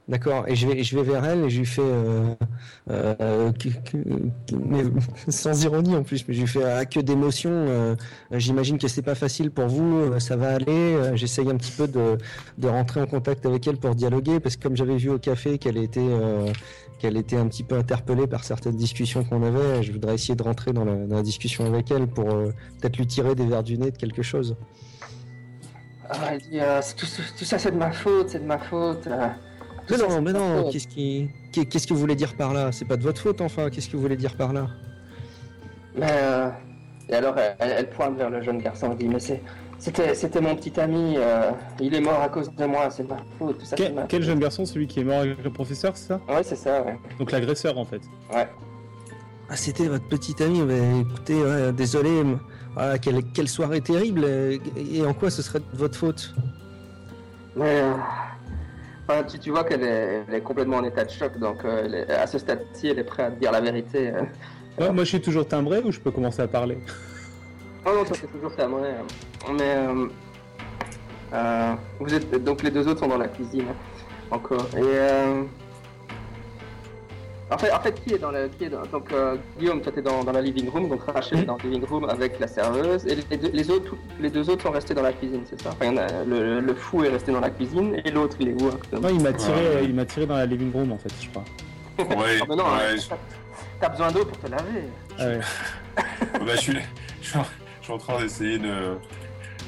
D'accord. Et je vais, je vais vers elle et je lui fais, euh, que- que- mais sans ironie en plus, mais je lui fais ah, que d'émotion. J'imagine que c'est pas facile pour vous, ça va aller. J'essaye un petit peu de, de rentrer en contact avec elle pour dialoguer parce que comme j'avais vu au café qu'elle était, qu'elle était un petit peu interpellée par certaines discussions qu'on avait, je voudrais essayer de rentrer dans la, dans la discussion avec elle pour peut-être lui tirer des verres du nez de quelque chose. Ah, elle dit euh, C'est tout, tout ça, c'est de ma faute, c'est de ma faute. euh. Mais non, mais non, qu'est-ce qui, qu'est- qu'est-ce que vous voulez dire par là? C'est pas de votre faute, enfin. Qu'est-ce que vous voulez dire par là? Mais, euh, Et alors, elle, elle pointe vers le jeune garçon et dit Mais c'est- c'était c'était mon petit ami, euh, il est mort à cause de moi, c'est de ma faute. Tout ça, c'est de Quel, ma quel faute. jeune garçon, celui qui est mort avec le professeur, c'est ça? Ouais, c'est ça, ouais. Donc l'agresseur, en fait. ouais. Ah, c'était votre petite amie. Mais écoutez, ouais, désolé. mais- Voilà, quelle, quelle soirée terrible. Et en quoi ce serait de votre faute? Mais euh, enfin, tu, tu vois qu'elle est, elle est complètement en état de choc, donc euh, elle est- à ce stade-ci, elle est prête à te dire la vérité. euh. Ouais, moi, je suis toujours timbré ou je peux commencer à parler? Oh non, toi c'est toujours moi. euh, Mais euh, euh, vous êtes donc les deux autres sont dans la cuisine encore. Et euh, en fait, en fait, qui est dans la qui est dans- donc euh, Guillaume, toi t'es dans, dans la living room, donc Rachel est dans le living room avec la serveuse, et les deux, les autres les deux autres sont restés dans la cuisine, c'est ça? Enfin, il y en a- le, le fou est resté dans la cuisine et l'autre il est où actuellement Non, il m'a tiré, Ouais. il m'a tiré dans la living room, en fait, je crois. Ouais, Ah, mais non, ouais, hein, t'as- besoin d'eau pour te laver. Ah ouais. bah, je suis, je suis en- je suis en train d'essayer de,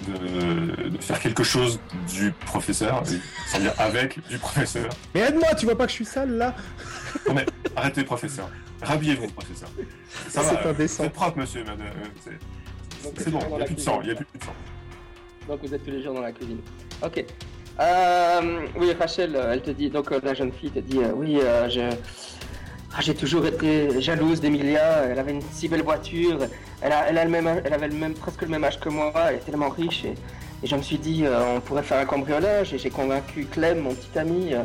de, de faire quelque chose du professeur, c'est-à-dire avec du professeur. Mais aide-moi, tu vois pas que je suis sale, là Non mais arrêtez, professeur. Rhabillez-vous, professeur. Ça C'est va, euh, indécent. vous êtes propre, monsieur, madame. euh, c'est- bon, il n'y a plus de sang, il n'y a plus de sang. Donc vous êtes tous les jours dans la cuisine. Ok. Euh, oui, Rachel, elle te dit, donc euh, la jeune fille te dit, euh, oui, euh, je, ah, j'ai toujours été jalouse d'Emilia. Elle avait une si belle voiture. Elle, a, elle, a le même, elle avait le même, presque le même âge que moi. Elle est tellement riche. Et, et je me suis dit, euh, on pourrait faire un cambriolage. Et j'ai convaincu Clem, mon petit ami. euh,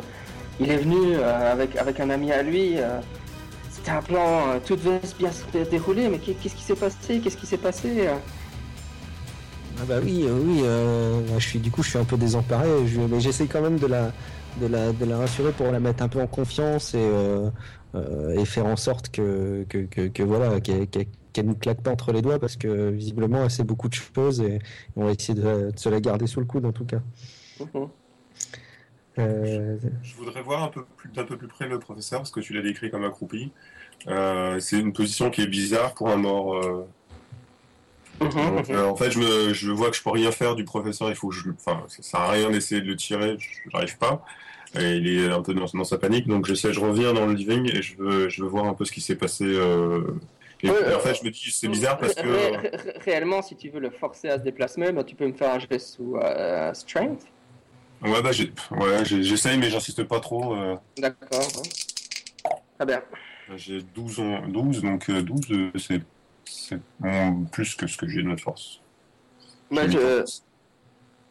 il est venu euh, avec, avec un ami à lui. c'était un plan, tout devait bien se dérouler. Mais qu'est- qu'est-ce qui s'est passé? Qu'est-ce qui s'est passé Ah bah oui, oui. je suis du coup, je suis un peu désemparé. Mais j'essaie quand même de la, de la, de la rassurer pour la mettre un peu en confiance et, et faire en sorte que, que, que, que voilà, qu'elle qu'elle nous claque pas entre les doigts parce que visiblement, elle sait beaucoup de choses et on va essayer de, de se la garder sous le coude en tout cas. Mhm. Euh, Je voudrais voir un peu plus, d'un peu plus près le professeur, parce que tu l'as décrit comme accroupi. Euh, c'est une position qui est bizarre pour un mort. euh, Mhm, donc, mhm. euh, en fait, je, me, je vois que je peux rien faire du professeur. Il faut que je, enfin, ça sert à rien d'essayer de le tirer. je- J'arrive pas. Et il est un peu dans, dans sa panique, donc j'essaie. Je reviens dans le living et je veux, je veux voir un peu ce qui s'est passé. euh, et, Ouais, en euh, fait, je me dis, c'est bizarre parce que. Ré- ré- ré- réellement, si tu veux le forcer à se déplacer, bah, tu peux me faire un geste sous euh, strength. Ouais, bah, ouais, j'essaye, mais j'insiste pas trop. euh, D'accord. ouais. Très bien. j'ai 12, en- 12, donc euh, 12, euh, c'est c'est plus que ce que j'ai de notre force. Je-.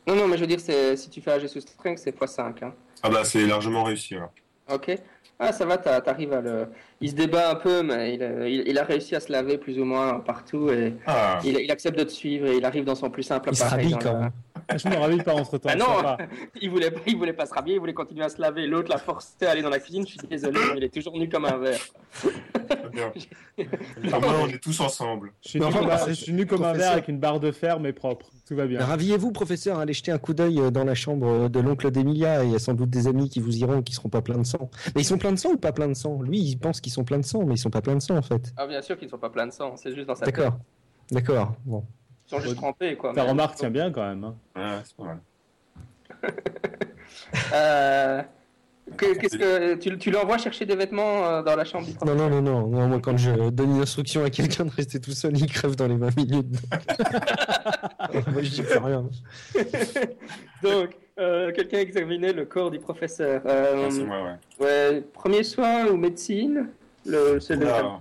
Non, non, mais je veux dire, si tu fais un geste sous strength, c'est x5. Hein. Ah bah, c'est largement réussi. alors. Ok. Ah, ça va, t'arrives à le. Il se débat un peu, mais il, a- il- il a réussi à se laver plus ou moins partout et Ah, il, il accepte de te suivre et il arrive dans son plus simple il se appareil. rhabille quand même. Je me rhabille pas entre temps. Ah non il voulait, pas- il voulait pas se rhabiller, il voulait continuer à se laver. L'autre l'a forcé à aller dans la cuisine. Je suis désolé, mais il est toujours nu comme un verre. bien. Moins, on est tous ensemble. Je suis Non, nu comme, un, c'est- je suis nu comme un professeur. verre avec une barre de fer, mais propre. Tout va bien. Raviez-vous, professeur, allez jeter un coup d'œil euh, dans la chambre de l'oncle d'Emilia. Il y a sans doute des amis qui vous iront et qui seront pas pleins de sang. Mais ils sont pleins de sang ou pas pleins de sang? Lui, il pense qu'ils sont pleins de sang, mais ils sont pas pleins de sang en fait. Ah, bien sûr qu'ils ne sont pas pleins de sang, c'est juste dans sa tête. D'accord. D'accord. Bon. Ils sont juste trempés, quoi. Ta remarque tient bien quand même. hein. Ouais, c'est pas mal. Euh, que- qu'est-ce que tu, tu l'envoies chercher des vêtements euh, dans la chambre Non, non, non, non, non, moi quand je donne une instruction à quelqu'un de rester tout seul, il crève dans les 20 minutes. moi je dis plus rien. Donc, euh, quelqu'un examinait le corps du professeur. Euh, Ah, c'est moi, ouais. ouais, premier soin ou médecine le, C'est. Bah,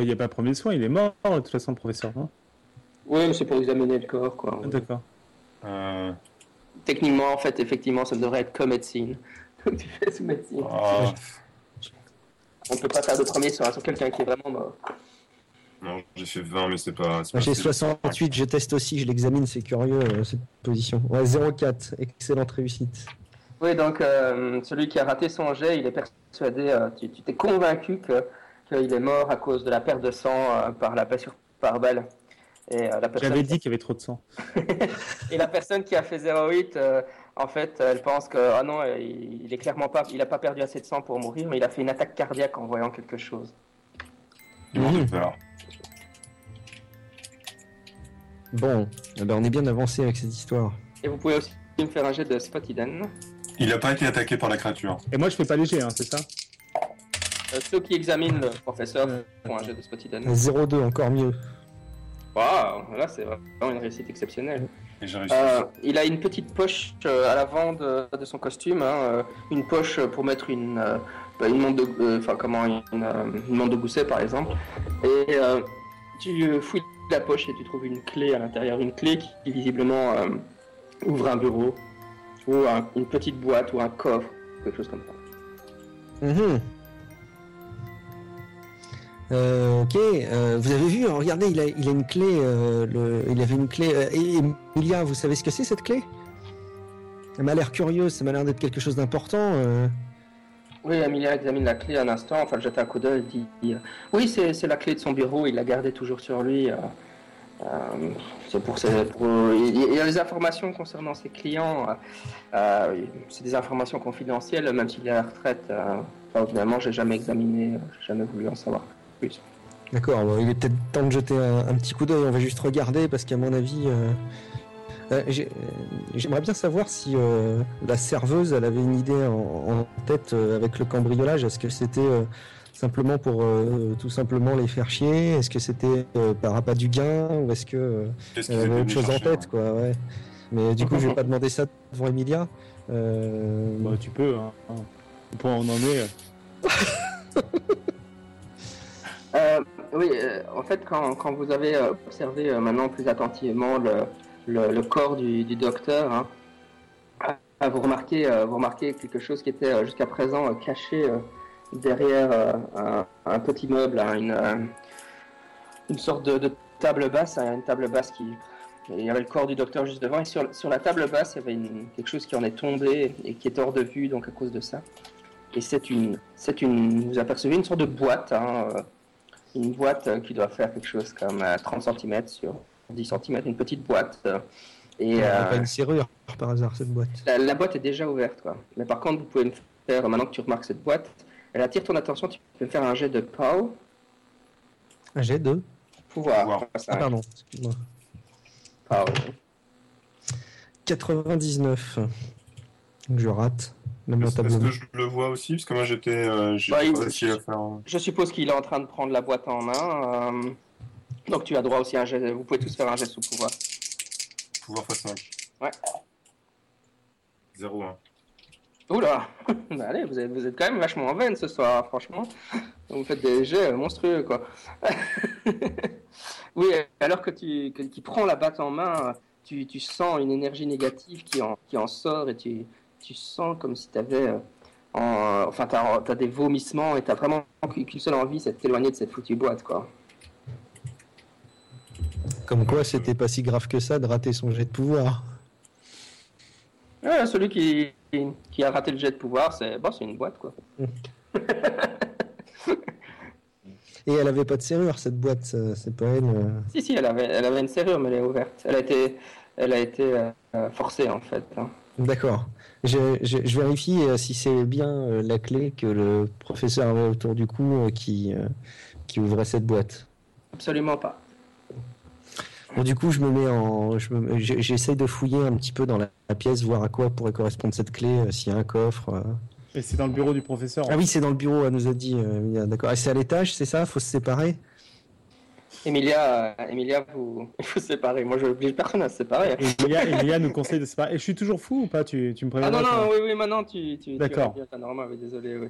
Il n'y a pas premier soin, il est mort de toute façon, le professeur. non? Oui, mais c'est pour examiner le corps, quoi. Ah, D'accord. Euh, Techniquement, en fait, effectivement, ça devrait être comme médecine. Donc, tu fais sous médecine. ah, On peut pas faire de premier soin sur quelqu'un qui est vraiment mort. Non, j'ai fait 20, mais c'est pas. j'ai assez. 68, je teste aussi, je l'examine, c'est curieux euh, cette position. Ouais, 04, excellente réussite. Oui, donc euh, celui qui a raté son jet, il est persuadé, euh, tu t'es convaincu que qu'il est mort à cause de la perte de sang euh, par la blessure par balle. Et, euh, J'avais dit qu'il y avait trop de sang. et la personne qui a fait 08, euh, en fait, elle pense que ah non, il, il est clairement pas, il a pas perdu assez de sang pour mourir, mais il a fait une attaque cardiaque en voyant quelque chose. Ils Bon, eh ben, on est bien avancé avec cette histoire. Et vous pouvez aussi me faire un jet de spot hidden. Il n'a pas été attaqué par la créature. Et moi, je fais pas léger, hein, c'est ça? Euh, ceux qui examinent le professeur font un jet de spot hidden. 02, encore mieux. Waouh, là c'est vraiment une réussite exceptionnelle. Et j'ai réussi. Euh, il a une petite poche euh, à l'avant de, de son costume, hein, euh, une poche pour mettre une, une montre de, euh, enfin comment une, euh, une montre de gousset par exemple. Et euh, tu fouilles la poche et tu trouves une clé à l'intérieur, une clé qui visiblement euh, ouvre un bureau ou un- une petite boîte ou un coffre, quelque chose comme ça. Mhm. Euh, ok, euh, vous avez vu, hein, regardez, il a, une clé, il avait une clé. et Emilia, vous savez ce que c'est cette clé? Elle m'a l'air curieuse, ça m'a l'air d'être quelque chose d'important. Oui, Amelia examine la clé un instant, enfin, jette un coup d'œil, dit, dit, euh, Oui, c'est la clé de son bureau, il l'a gardée toujours sur lui. euh, euh, c'est pour, pour- il y a des informations concernant ses clients, c'est des informations confidentielles, même s'il est à la retraite. enfin, finalement, j'ai jamais examiné, j'ai jamais voulu en savoir plus. D'accord, bon, il est peut-être temps de jeter un petit coup d'œil, on va juste regarder parce qu'à mon avis. Euh, euh, j'ai- J'aimerais bien savoir si euh, la serveuse elle avait une idée en, en tête euh, avec le cambriolage. Est-ce que c'était euh, simplement pour euh, tout simplement les faire chier? Est-ce que c'était euh, par appât du gain? Ou est-ce que euh, avait autre chose en tête quoi, ouais. Mais du coup, je vais pas demander ça devant Emilia. Euh, Bah, tu peux. Hein. hein. Au point où on en est. euh, Euh, oui, euh, en fait, quand, quand vous avez observé euh, maintenant plus attentivement le, le, corps du, docteur, hein, ah, vous, remarquez, euh, vous remarquez quelque chose qui était euh, jusqu'à présent euh, caché derrière un, petit meuble, hein, une, une sorte de, table basse, hein, une table basse qui... Il y avait le corps du docteur juste devant, et sur, sur la table basse, il y avait quelque chose qui en est tombé et qui est hors de vue, donc à cause de ça. Et c'est une, une, vous apercevez une sorte de boîte, hein, une boîte qui doit faire quelque chose comme euh, 30 cm sur 10 cm, une petite boîte. et euh, pas une serrure par hasard cette boîte. la, la boîte est déjà ouverte, quoi. Mais par contre, vous pouvez me faire, maintenant que tu remarques cette boîte, elle attire ton attention, tu peux me faire un jet de POW, Un jet de. pouvoir. Pouvoir. Enfin, Ah pardon, excuse-moi. POW. 99. Donc je rate. Même Est-ce que je le vois aussi? Parce que moi j'étais. euh, J'ai Bah, pas il- réussi à faire. un- Je suppose qu'il est en train de prendre la boîte en main. euh, donc tu as droit aussi à un jet, vous pouvez tous faire un jet sous pouvoir. Pouvoir x 5. Ouais. 0-1. Oula Bah Allez, vous êtes, vous êtes quand même vachement en veine ce soir, franchement. Vous faites des jets euh, monstrueux, quoi. oui, alors que tu que, qu'il prend la batte en main, tu, tu sens une énergie négative qui en, qui en sort et tu, tu sens comme si tu avais... enfin, tu as, des vomissements et tu vraiment qu'une seule envie, c'est de t'éloigner de cette foutue boîte, quoi. Comme quoi, c'était pas si grave que ça de rater son jet de pouvoir. Ouais, celui qui, qui a raté le jet de pouvoir, c'est bon, une boîte, quoi. Et elle avait pas de serrure, cette boîte, ça- c'est pas elle. euh. Si, si, elle avait, elle avait une serrure, mais elle est ouverte. Elle a été, elle a été euh, forcée, en fait. hein. D'accord. Je, je- je vérifie euh, si c'est bien euh, la clé que le professeur avait autour du cou euh, qui, euh, qui ouvrait cette boîte. Absolument pas. Bon, du coup, je me mets en, je me- j'ai- j'essaye de fouiller un petit peu dans la, la pièce, voir à quoi pourrait correspondre cette clé, euh, s'il y a un coffre. euh. Et c'est dans le bureau du professeur. Ah oui, c'est dans le bureau, elle nous a dit. euh, Emilia, D'accord. Et c'est à l'étage, c'est ça? Faut se séparer? Emilia, euh, Emilia, vous, il faut se séparer. Moi, je n'oblige personne à se séparer. Emilia, Emilia nous conseille de se séparer. Et je suis toujours fou ou pas? Tu, tu me préviens Ah non, non, oui, oui, maintenant tu. tu D'accord. Normal, oui, désolé, oui.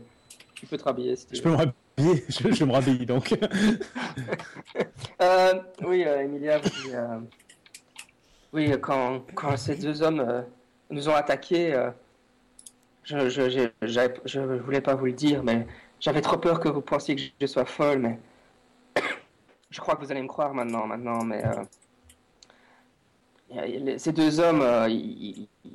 Tu peux te rhabiller si tu Je peux me rhabiller. Je, je me rhabille donc. Euh, oui, euh, Emilia, oui, euh, oui, quand, quand ces deux hommes nous ont attaqués, je, je, je, voulais pas vous le dire, mais j'avais trop peur que vous pensiez que je sois folle, mais je crois que vous allez me croire maintenant, maintenant, mais ces deux hommes, ils, ils-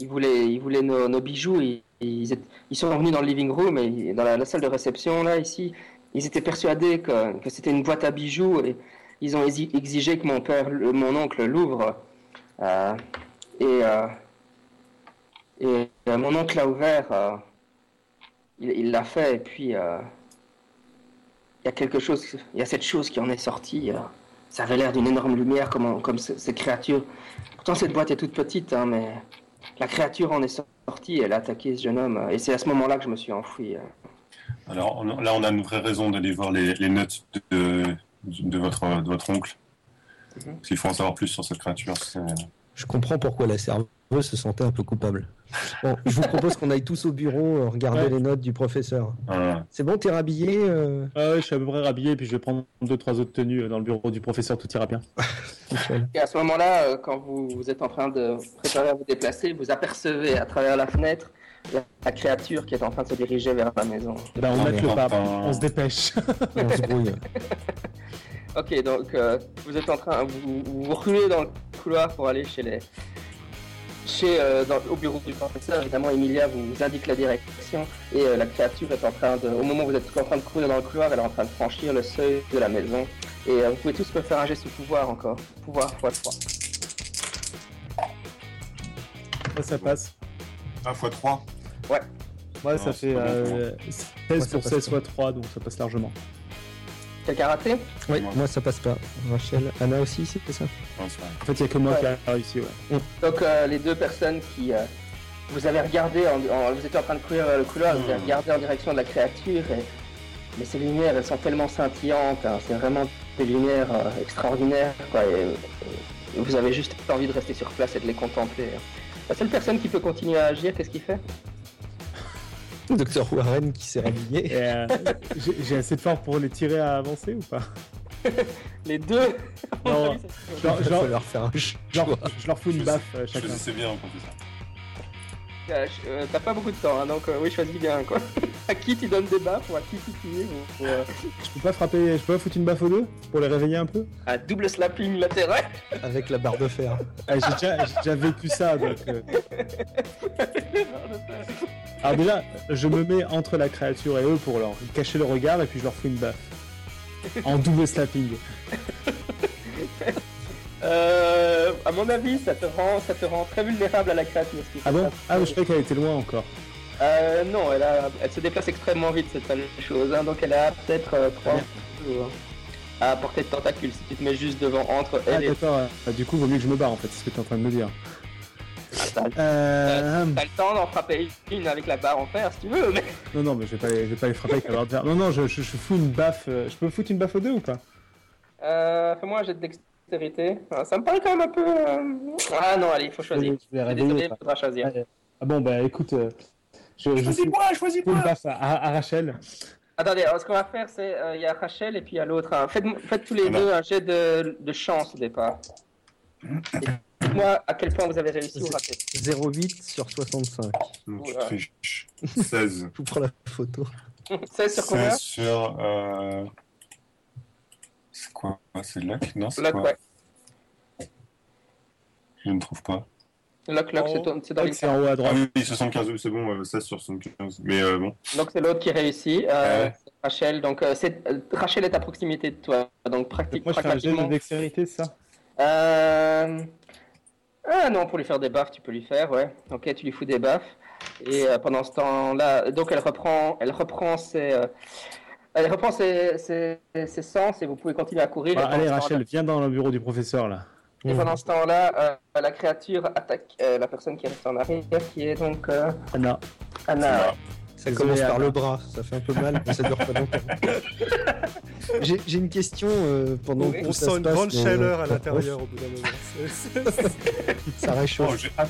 ils voulaient, ils voulaient nos, nos bijoux, ils, ils, sont venus dans le living room et dans la, salle de réception là ici, ils étaient persuadés que, c'était une boîte à bijoux et ils ont exi- exigé que mon père, mon oncle l'ouvre. Euh, et euh, euh, mon oncle l'a ouvert. il l'a fait et puis il y a quelque chose, il y a cette chose qui en est sortie. ça avait l'air d'une énorme lumière comme, comme ce- cette créature. Pourtant cette boîte est toute petite, hein, mais la créature en est sortie. Elle a attaqué ce jeune homme et c'est à ce moment-là que je me suis enfoui. euh. Alors on- là, on a une vraie raison d'aller voir les, les notes de, de, votre, de votre oncle. Mhm. Parce qu'il faut en savoir plus sur cette créature. c'est- Je comprends pourquoi la serveuse se sentait un peu coupable. Bon, je vous propose qu'on aille tous au bureau euh, regarder Ouais. les notes du professeur. C'est bon, t'es rhabillé euh, Ah ouais, je suis à peu près rhabillé, puis je vais prendre deux, trois autres tenues euh, dans le bureau du professeur, tout ira bien. Et à ce moment-là, euh, quand vous, vous êtes en train de préparer à vous déplacer, vous apercevez à travers la fenêtre la, créature qui est en train de se diriger vers la maison. Eh ben, on Non, mette mais le pas, on se dépêche. On se brouille. Ok, donc euh, vous êtes en train, vous, vous ruez dans le couloir pour aller chez les, chez euh, dans- au bureau du professeur. Évidemment, Emilia vous, vous indique la direction et euh, la créature est en train de, au moment où vous êtes en train de courir dans le couloir, elle est en train de franchir le seuil de la maison. Et euh, vous pouvez tous me faire un geste de pouvoir encore, pouvoir x 3. Ça, ça passe. ah, x3. Ouais, Non, ça fait pas bon euh, 16 ça pour passe 16 pas. fois 3, donc ça passe largement. Quelqu'un raté Oui, Moi. moi ça passe pas. Rachel, Anna aussi, c'est ça Non. En fait, il n'y a que moi Ouais. qui a réussi, ouais. Donc euh, les deux personnes qui euh, vous avez regardé, en, en- vous étiez en train de courir vers le couloir, vous avez Hmm. regardé en direction de la créature, et, mais ces lumières, elles sont tellement scintillantes, hein, c'est vraiment des lumières euh, extraordinaires, quoi, et, et vous avez juste envie de rester sur place et de les contempler. hein. La seule personne qui peut continuer à agir, qu'est-ce qu'il fait? Docteur Warren qui s'est rhabillé. Et, euh, j'ai assez de force pour les tirer à avancer ou pas? Les deux. Non, genre, va genre, falloir faire un je leur, je fous une baffe euh, chacun. Choisissez bien, euh, T'as pas beaucoup de temps, hein, donc euh, oui, choisis bien, quoi. à qui tu donnes des baffes ou à qui tu tires ou, euh, Je peux pas frapper, je peux pas foutre une baffe aux deux pour les réveiller un peu un double slapping latéral avec la barre de fer. Ah, J'ai déjà, j'ai déjà vécu ça, donc. euh. Alors déjà, je me mets entre la créature et eux pour leur cacher le regard et puis je leur fous une baffe. En double slapping. Euh, à mon avis, ça te rend, ça te rend très vulnérable à la qui Ah bon. Ah, je croyais qu'elle était loin encore. Euh, non, elle, a, elle se déplace extrêmement vite, cette chose. hein, donc elle a peut-être euh, trois Bien. jours à portée de tentacule si tu te mets juste devant, entre Ah, elle et d'accord. ouais. Bah, du coup, vaut mieux que je me barre en fait, c'est ce que tu es en train de me dire. t'as Euh... t'as le temps d'en frapper une avec la barre en fer si tu veux, mais Non, non, mais je vais pas les, je vais pas les frapper avec la barre de fer. Non, non, je, je, je fous une baffe. euh, Je peux foutre une baffe aux deux ou pas? Euh, fais-moi un jet de dextérité. Ah, Ça me paraît quand même un peu. euh, Ah non, allez, il faut choisir. Je vais réveiller, désolé, il faudra choisir. Ah bon, bah écoute, euh, je, je fous Choisis-moi, choisis-moi une baffe à, à- Rachel. Attendez, alors ce qu'on va faire, c'est euh, il y a Rachel et puis il y a l'autre. hein. Faites, faites tous les Ah deux un jet de, de chance au départ. Dites-moi à quel point vous avez réussi ou raté. 0,8 sur 65. Donc, tu Oula. triches. 16. Je vous prends la photo. 16 sur combien? 16 sur. Euh... C'est quoi C'est Luck Non, c'est Luck, quoi ouais. Je ne trouve pas. Lock, c'est ton- c'est dans les C'est en haut à Ah droite. oui, 75, oui, c'est bon, 16 sur 75. Mais euh, bon. Donc c'est l'autre qui réussit. Euh, Ouais. c'est Rachel, donc euh, c'est- euh, Rachel est à proximité de toi. Donc pratique, Moi, je fais un de pratiquement. dextérité, c'est ça Euh... Ah non, pour lui faire des baffes, tu peux lui faire, ouais. Ok, tu lui fous des baffes. Et euh, pendant ce temps-là, donc elle reprend, elle reprend ses, euh, elle reprend ses, ses, ses sens et vous pouvez continuer à courir. Bah, Allez, Rachel, viens dans le bureau du professeur là. Et pendant ce temps-là, euh, la créature attaque euh, la personne qui reste en arrière, qui est donc euh, Anna. Anna. Ça Désolé, commence par Anna. le bras, ça fait un peu mal, mais ça dure pas longtemps. J'ai j'ai une question euh, pendant Oui. que On ça sent se une grande chaleur à l'intérieur au bout d'un moment. Ça Oh, réchauffe, hâte.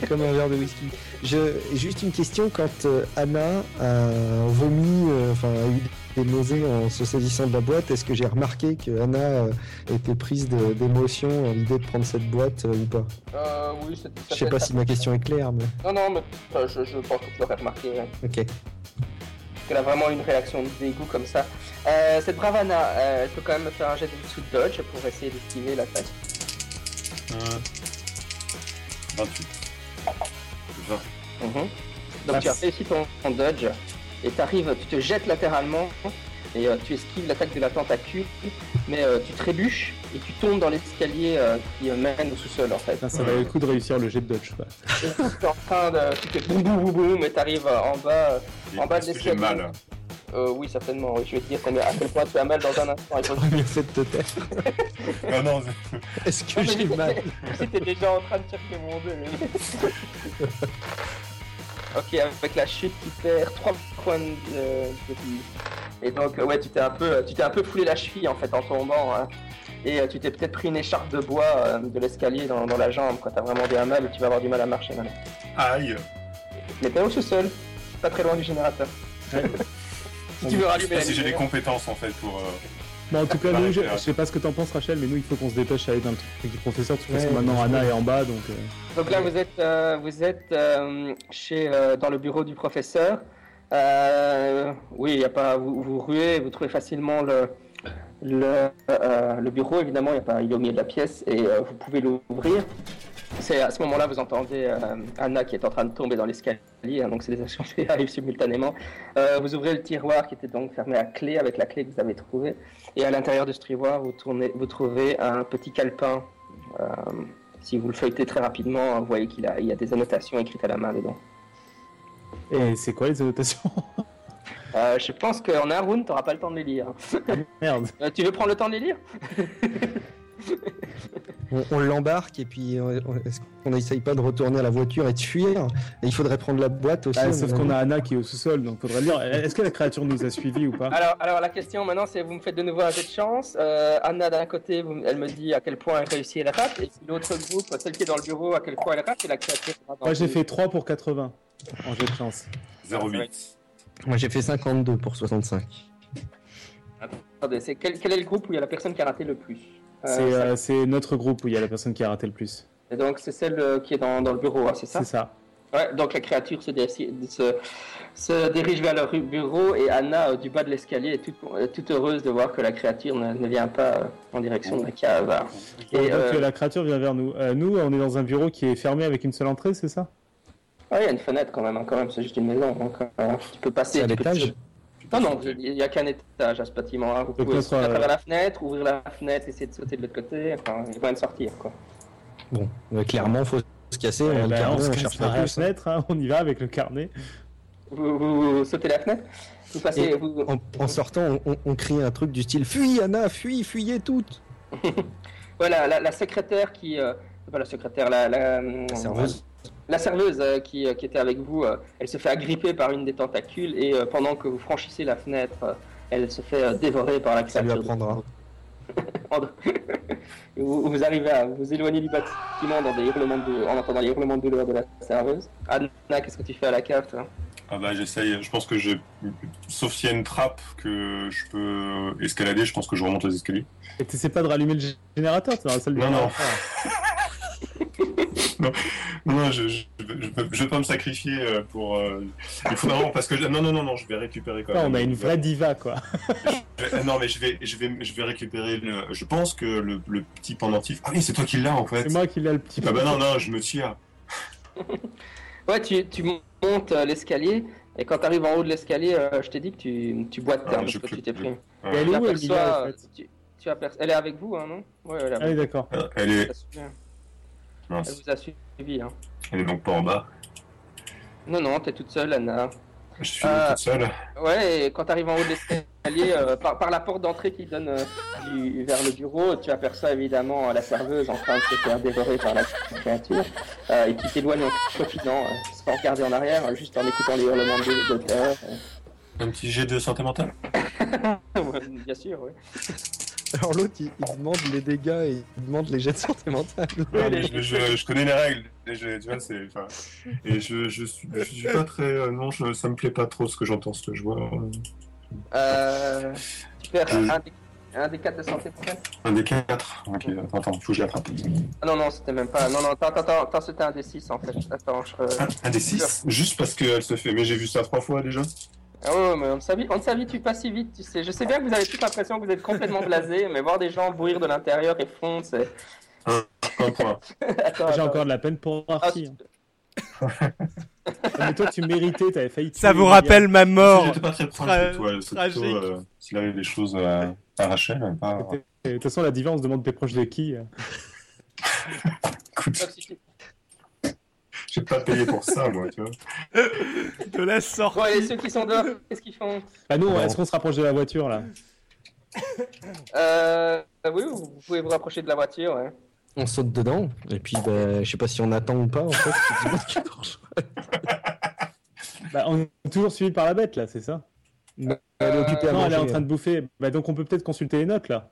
C'est comme un verre de whisky. Je, juste une question, quand euh, Anna a vomi, euh, enfin a eu des nausées en se saisissant de la boîte, est-ce que j'ai remarqué que Anna euh, était prise d'émotion à l'idée de prendre cette boîte euh, ou pas? Euh, oui, c'est Je sais pas si ma question est claire, mais Non, non, mais je, je pense que tu l'aurais remarqué. ouais. ok. qu'elle a vraiment une réaction de dégoût comme ça. Euh, cette brave Anna, euh, elle peut quand même me faire un jet de sous dodge pour essayer d'esquiver l'attaque. Euh, 28. 20. Donc Ah, tu as réussi ton, ton dodge et t'arrives, tu te jettes latéralement et euh, tu esquives l'attaque de la tentacule, mais euh, tu trébuches et tu tombes dans l'escalier euh, qui euh, mène au sous-sol en fait. Putain, ça valait le coup de réussir le jet de dodge. Tu es en train de, tu fais boum boum boum boum et t'arrives en bas. En bas de j'ai l'escalier. mal. Euh, oui certainement, oui, je vais te dire combien- à quel point tu as mal dans un instant. Mieux fait de te taire. Ah non, Est-ce que Non, j'ai mal J'étais déjà en train de chercher mon mais- ok, avec la chute, tu perds 3 points de, euh. Et donc, euh, ouais, tu t'es un peu, tu t'es un peu foulé la cheville en fait en tombant. hein. Et euh, tu t'es peut-être pris une écharpe de bois euh, de l'escalier dans, dans la jambe. Quand t'as vraiment bien mal, tu vas avoir du mal à marcher maintenant. aïe. Mais t'es au sous-sol, pas très loin du générateur. Si tu veux Je sais rallumer la si j'ai les compétences en fait pour. euh, Bon, en tout cas, Bah, nous, je, ouais. je sais pas ce que t'en penses, Rachel, mais nous, il faut qu'on se dépêche à aller dans le truc du professeur, parce que maintenant Anna est en bas, donc. euh, Donc là, vous êtes, euh, vous êtes euh, chez, euh, dans le bureau du professeur. Euh, oui, il y a pas, vous, vous ruez, vous trouvez facilement le, le, euh, le bureau. Évidemment, il, y a pas, il est au milieu de la pièce et euh, vous pouvez l'ouvrir. C'est à ce moment-là, vous entendez euh, Anna qui est en train de tomber dans l'escalier. hein, donc, c'est des actions qui arrivent simultanément. Euh, vous ouvrez le tiroir qui était donc fermé à clé avec la clé que vous avez trouvée. Et à l'intérieur de ce tiroir, vous, tournez, vous trouvez un petit calepin. Euh, si vous le feuilletez très rapidement, vous voyez qu'il a, il y a des annotations écrites à la main dedans. Et c'est quoi les annotations? Je pense qu'en un round, tu n'auras pas le temps de les lire. Merde. Euh, tu veux prendre le temps de les lire? On, on l'embarque et puis est-ce qu'on n'essaye pas de retourner à la voiture et de fuir Et il faudrait prendre la boîte aussi. Ah, sauf qu'on a Anna qui est au sous-sol, donc faudrait le dire. Est-ce que la créature nous a suivis ou pas? Alors, alors, la question maintenant, c'est vous me faites de nouveau un jet de chance. Euh, Anna, d'un côté, vous- elle me dit à quel point elle réussit et elle rate. Et puis l'autre groupe, celle qui est dans le bureau, à quel point elle rate. Et la créature. Moi, j'ai fait 3 pour 80 en jet de chance. 0,8. Moi j'ai fait 52 pour 65. Attendez, c'est quel, quel est le groupe où il y a la personne qui a raté le plus? C'est euh, c'est notre groupe où il y a la personne qui a raté le plus. Et donc, c'est celle euh, qui est dans, dans le bureau, hein, c'est ça? C'est ça. Ouais, donc la créature se, dé- se, se dirige vers le bureau et Anna, euh, du bas de l'escalier, est toute, est toute heureuse de voir que la créature ne, ne vient pas euh, en direction de la cave. Et, donc euh, euh, la créature vient vers nous. Euh, nous, on est dans un bureau qui est fermé avec une seule entrée, c'est ça? Ah, il y a une fenêtre quand même, hein, quand même, c'est juste une maison. Donc, euh, tu peux passer. À l'étage? Non, non, il n'y a qu'un étage à ce bâtiment. hein. Vous Donc, pouvez sauter à travers la fenêtre, ouvrir la fenêtre, essayer de sauter de l'autre côté. Enfin, il y a moyen de sortir. Quoi. Bon, euh, clairement, faut se casser. Eh on, le ben, carnet, on se on casse cherche pas la hein. fenêtre, hein, on y va avec le carnet. Vous, vous- vous sautez la fenêtre? Vous passez. Vous- En, en sortant, on, on- on crie un truc du style Fuis Anna, fuis, fuyez toutes Voilà, la, la secrétaire qui. euh, pas la secrétaire, la. La, La serveuse. La serveuse euh, qui, euh, qui était avec vous, euh, elle se fait agripper par une des tentacules et euh, pendant que vous franchissez la fenêtre, euh, elle se fait euh, dévorer par la Ça lui créature. apprendra. vous, vous arrivez à vous éloigner du bâtiment dans des hurlements de, en entendant les hurlements de douleur de la serveuse. Anna, qu'est-ce que tu fais à la cave toi Ah bah j'essaye, je pense que je... Sauf s'il y a une trappe que je peux escalader, je pense que je remonte les escaliers. Et t'essaies pas de rallumer le gé- générateur, t'es dans la salle du Non, non. Non, non, je, je, je, peux- je peux pas me sacrifier euh, pour... euh, Il faut vraiment, parce que... Non, non, non, non, je vais récupérer quand Putain, même. on a une vraie diva, quoi. Je- Non, mais je vais, je vais, je vais récupérer le... Je pense que le, le petit pendentif... Ah oui, c'est toi qui l'as en fait. C'est moi qui l'ai le petit Ah bah non, non, je me tire. Ouais, tu, tu montes euh, l'escalier et quand tu arrives en haut de l'escalier, euh, je t'ai dit que tu, tu boites Ah, hein, parce je que tu t'es pris. Elle est où, en fait tu- tu Elle est avec vous, hein, non? Ouais, elle est Ah oui, avec d'accord. Elle est... Souvient. Elle mince. vous a suivi. Hein. Elle est donc pas en bas. Non, non, t'es toute seule, Anna. Je suis Euh, toute seule. Ouais, et quand tu arrives en haut de l'escalier, escalier euh, par, par la porte d'entrée qui donne euh, du- vers le bureau. Tu aperçois évidemment la serveuse en train de se faire dévorer par la créature euh, et qui t'éloigne en profitant, euh, sans regarder en arrière, juste en écoutant les hurlements de d'auteur. Un petit jet de santé mentale? Bien sûr, oui. Alors l'autre, il, il demande les dégâts et il demande les jets de santé mentale. Non, mais je, je- je connais les règles. Et je, tu vois, enfin, et je, je, suis, je suis pas très. euh, non, je, ça me plaît pas trop ce que j'entends ce joueur. Euh, tu perds Oui. un, des, un des quatre de santé mentale Un des quatre. Ok, attends, attends, faut que je l'attrape. Ah non, non, c'était même pas. Non, non, attends, attends, attends, c'était un des six en fait. Attends, je. Un, un des six? Juste parce qu'elle se fait. Mais j'ai vu ça trois fois déjà. Ah ouais, mais on ne s'habitue on ne s'habitue pas si vite, tu sais. Je sais bien que vous avez toute l'impression que vous êtes complètement blasé, mais voir des gens bouillir de l'intérieur et fondre, c'est. J'ai encore de la peine pour Ah, Archie. hein. Mais toi, tu méritais, t'avais failli. Ça vous rappelle ma mort J'étais pas très proche Tra- de toi. Tragique. plutôt euh, s'il arrive des choses à, à Rachel. Pas... De toute façon, la diva, on se demande t'es proche de qui. euh. Écoute, J'ai pas payé pour ça, moi, tu vois. de la sorte. Bon, et ceux qui sont dehors, qu'est-ce qu'ils font? Bah, nous, est-ce qu'on se rapproche de la voiture là? Euh, Oui, vous pouvez vous rapprocher de la voiture, ouais. On saute dedans et puis bah, je sais pas si on attend ou pas en fait. Bah, on est toujours suivi par la bête là, c'est ça? Elle est occupée à Non, elle est en train de bouffer. Bah, donc on peut peut-être consulter les notes là.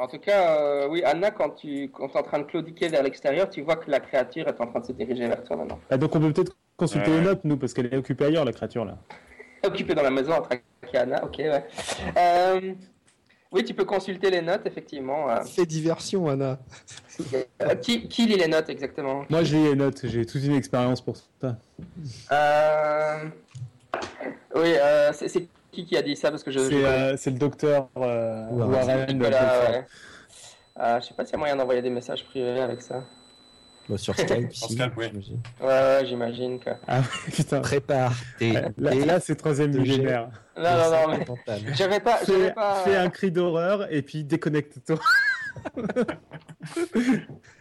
En tout cas, euh, oui, Anna, quand tu quand es en train de claudiquer vers l'extérieur, tu vois que la créature est en train de se diriger vers toi maintenant. Bah, donc on peut peut-être consulter Ouais. les notes nous parce qu'elle est occupée ailleurs la créature là. Occupée dans la maison en train de Anna, ok, ouais. Euh, oui, tu peux consulter les notes, effectivement. euh. Fais diversion, Anna. Euh, qui, qui lit les notes exactement? Moi je lis les notes, j'ai toute une expérience pour ça. Euh, Oui, euh, c'est c'est qui qui a dit ça? Parce que je. C'est euh, le docteur euh, Warren. Warren. Nicolas, Belfort. ouais. Euh, je sais pas s'il y a moyen d'envoyer des messages privés avec ça. Bah, sur Skype, Sur si, Skype, oui. j'imagine. Ouais, ouais, j'imagine que. Ah ouais, putain. Prépare tes Là, là, c'est troisième millénaire. Non, non, non, mais. J'avais pas. Fais, pas... fais un cri d'horreur et puis déconnecte-toi.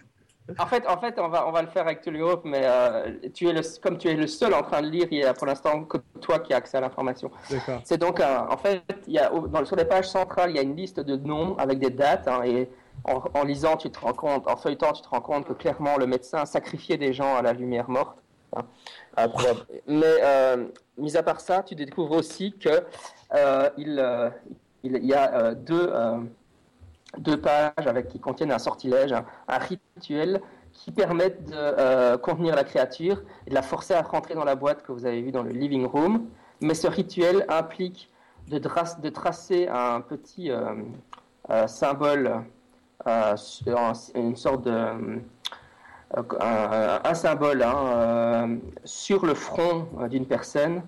En fait, en fait, on va, on va le faire avec tout l'Europe, mais euh, tu es le, comme tu es le seul en train de lire, il y a pour l'instant que toi qui as accès à l'information. D'accord. C'est donc, en fait, il y a, dans, sur les pages centrales, il y a une liste de noms avec des dates, hein, et en, en lisant, tu te rends compte, en feuilletant, tu te rends compte que clairement le médecin sacrifiait des gens à la lumière morte. hein. Mais, euh, mis à part ça, tu découvres aussi que euh, il, y a deux, deux pages avec, qui contiennent un sortilège, un, rituel qui permettent de euh, contenir la créature et de la forcer à rentrer dans la boîte que vous avez vue dans le living room. Mais ce rituel implique de, tracer un petit euh, euh, symbole, une sorte de. un, symbole hein, sur le front d'une personne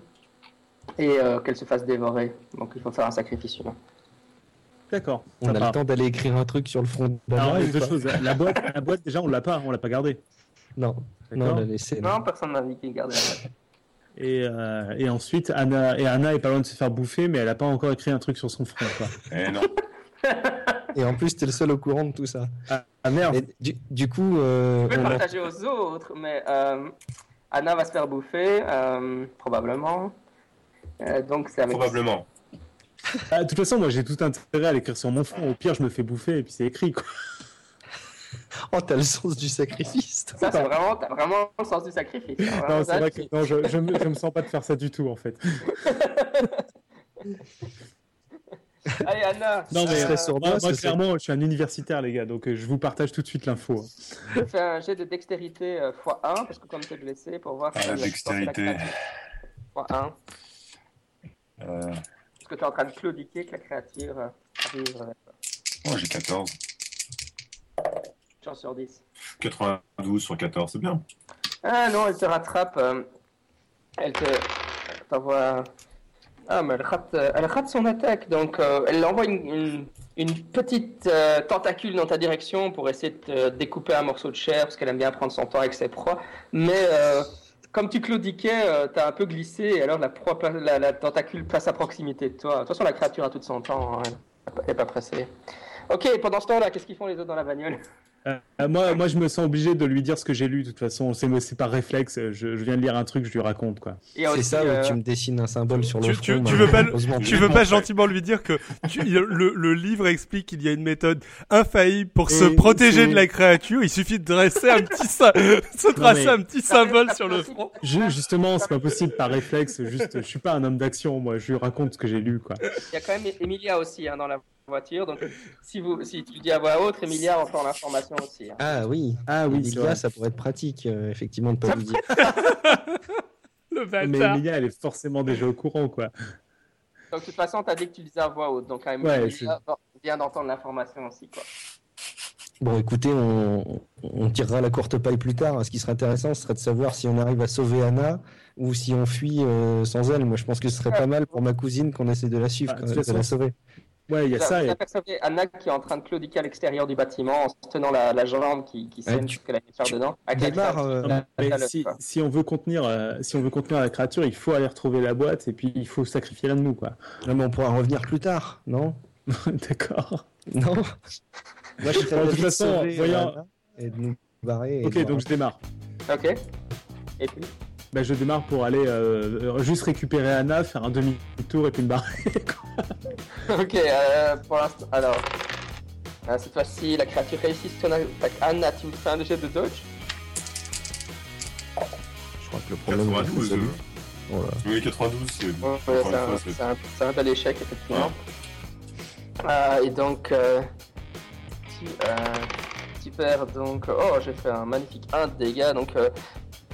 et qu'elle se fasse dévorer. Donc il faut faire un sacrifice humain. D'accord. On a le temps d'aller écrire un truc sur le front de la ouais, deux choses. La boîte, la boîte, déjà, on l'a pas, on l'a pas gardée. Non, non, on l'a laissé. Non, personne n'a dit qu'il gardait la boîte. Et, euh, et ensuite, Anna, et Anna est pas loin de se faire bouffer, mais elle a pas encore écrit un truc sur son front. Quoi. Eh non. Et en plus, t'es le seul au courant de tout ça. Ah, ah, merde. Et du, du coup, euh, Je vais on le a- partager aux autres, mais euh, Anna va se faire bouffer, euh, probablement. Euh, donc c'est avec. Probablement. Ah, de toute façon, moi, j'ai tout intérêt à l'écrire sur mon front. Au pire, je me fais bouffer et puis c'est écrit. Quoi. Oh, t'as le sens du sacrifice. Ça, c'est vraiment, t'as vraiment le sens du sacrifice. Non, c'est vrai que non, je, je, me, je me sens pas de faire ça du tout, en fait. Allez, Anna. Non, mais serait sur moi, moi, clairement, je suis un universitaire, les gars, donc euh, je vous partage tout de suite l'info. hein. Fais un jet de dextérité euh, x1, parce que comme tu es blessé, pour voir Ah, si la dextérité. créature. x1, Euh, parce que tu es en train de claudiquer que la créature euh, arrive. euh, oh, j'ai 14. chance sur 10. 92 sur 14, c'est bien. Ah non, elle te rattrape. euh, elle te. t'envoie. Ah, mais elle rate, euh, elle rate son attaque. Donc, euh, elle envoie une, une, une petite euh, tentacule dans ta direction pour essayer de te découper un morceau de chair, parce qu'elle aime bien prendre son temps avec ses proies. Mais euh, comme tu claudiquais, euh, t'as un peu glissé, et alors la, proie, la, la tentacule passe à proximité de toi. De toute façon, la créature a tout son temps. hein, Elle n'est pas pressée. Ok, pendant ce temps-là, qu'est-ce qu'ils font les autres dans la bagnole? Euh, moi, moi, je me sens obligé de lui dire ce que j'ai lu. De toute façon, c'est par réflexe. Je, je viens de lire un truc, je lui raconte quoi. C'est ça euh, où tu me dessines un symbole sur le Tu- front. tu- tu bah, veux pas Tu veux pas gentiment lui dire que tu- le, le livre explique qu'il y a une méthode infaillible pour se protéger de la créature. Il suffit de dresser un petit se tracer mais- un petit symbole sur le front. Ju- justement, c'est pas possible par réflexe. Juste, je suis pas un homme d'action. Moi, je lui raconte ce que j'ai lu quoi. Il y a quand même Emilia aussi hein, dans la voiture. Donc, si, vous, si tu le dis à voix haute, Emilia entend l'information aussi. hein. Ah oui. Ah oui, c'est Emilia, vrai. ça pourrait être pratique, euh, effectivement, de pas lui dire. Le Mais bâtard. Emilia, elle est forcément déjà au courant quoi. Donc, de toute façon, tu as dit que tu le disais à voix haute. Donc, quand même, Ouais, Emilia vient d'entendre l'information aussi. Quoi. Bon, écoutez, on, on tirera la courte paille plus tard. Ce qui serait intéressant, ce serait de savoir si on arrive à sauver Anna ou si on fuit euh, sans elle. Moi, je pense que ce serait pas mal pour ma cousine qu'on essaie de la suivre, Ah, quand de de la sauver. Ouais, il y a ça. et- apercevez Anna qui est en train de claudiquer à l'extérieur du bâtiment en se tenant la, la jambe qui, qui saigne tu- parce qu'elle a faire tu dedans. Démarre, euh, la- si, on veut contenir, euh, si on veut contenir la créature, il faut aller retrouver la boîte et puis il faut sacrifier l'un de nous, quoi. non, mais on pourra revenir plus tard, non? D'accord. Non? Moi, je serais De toute façon, voyons- et de nous barrer. et Ok, de- donc je démarre. Ok. Et puis? Bah, je démarre pour aller euh, juste récupérer Anna, faire un demi-tour et puis me barrer. Ok, euh, pour l'instant. Alors. euh, cette fois-ci, la créature réussit son attaque. Anna, tu me fais un jet de dodge Je crois que le problème 92. c'est euh, lui. Voilà. Oui, 92, c'est. Ouais, encore c'est un, c'est- un- bel échec, effectivement. Euh, et donc, euh, tu, euh, tu perds donc. Oh, j'ai fait un magnifique 1 de dégâts. Donc, euh,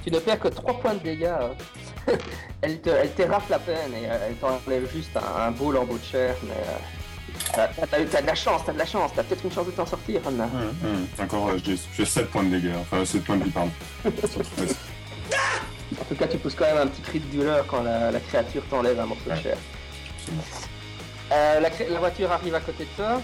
tu ne perds que 3 points de dégâts. euh. elle, te, elle t'érafle la peine et euh, elle t'enlève juste un, un beau lambeau de chair. Mais euh, t'as, t'as- t'as de la chance, t'as de la chance. T'as peut-être une chance de t'en sortir, Anna. Hum, hum. Encore, euh, j'ai j'ai 7 points de dégâts. Enfin, 7 points de vie, pardon. Sur 13. En tout cas, tu pousses quand même un petit cri de douleur quand la, la créature t'enlève un morceau de chair. Euh, la voiture arrive à côté de toi.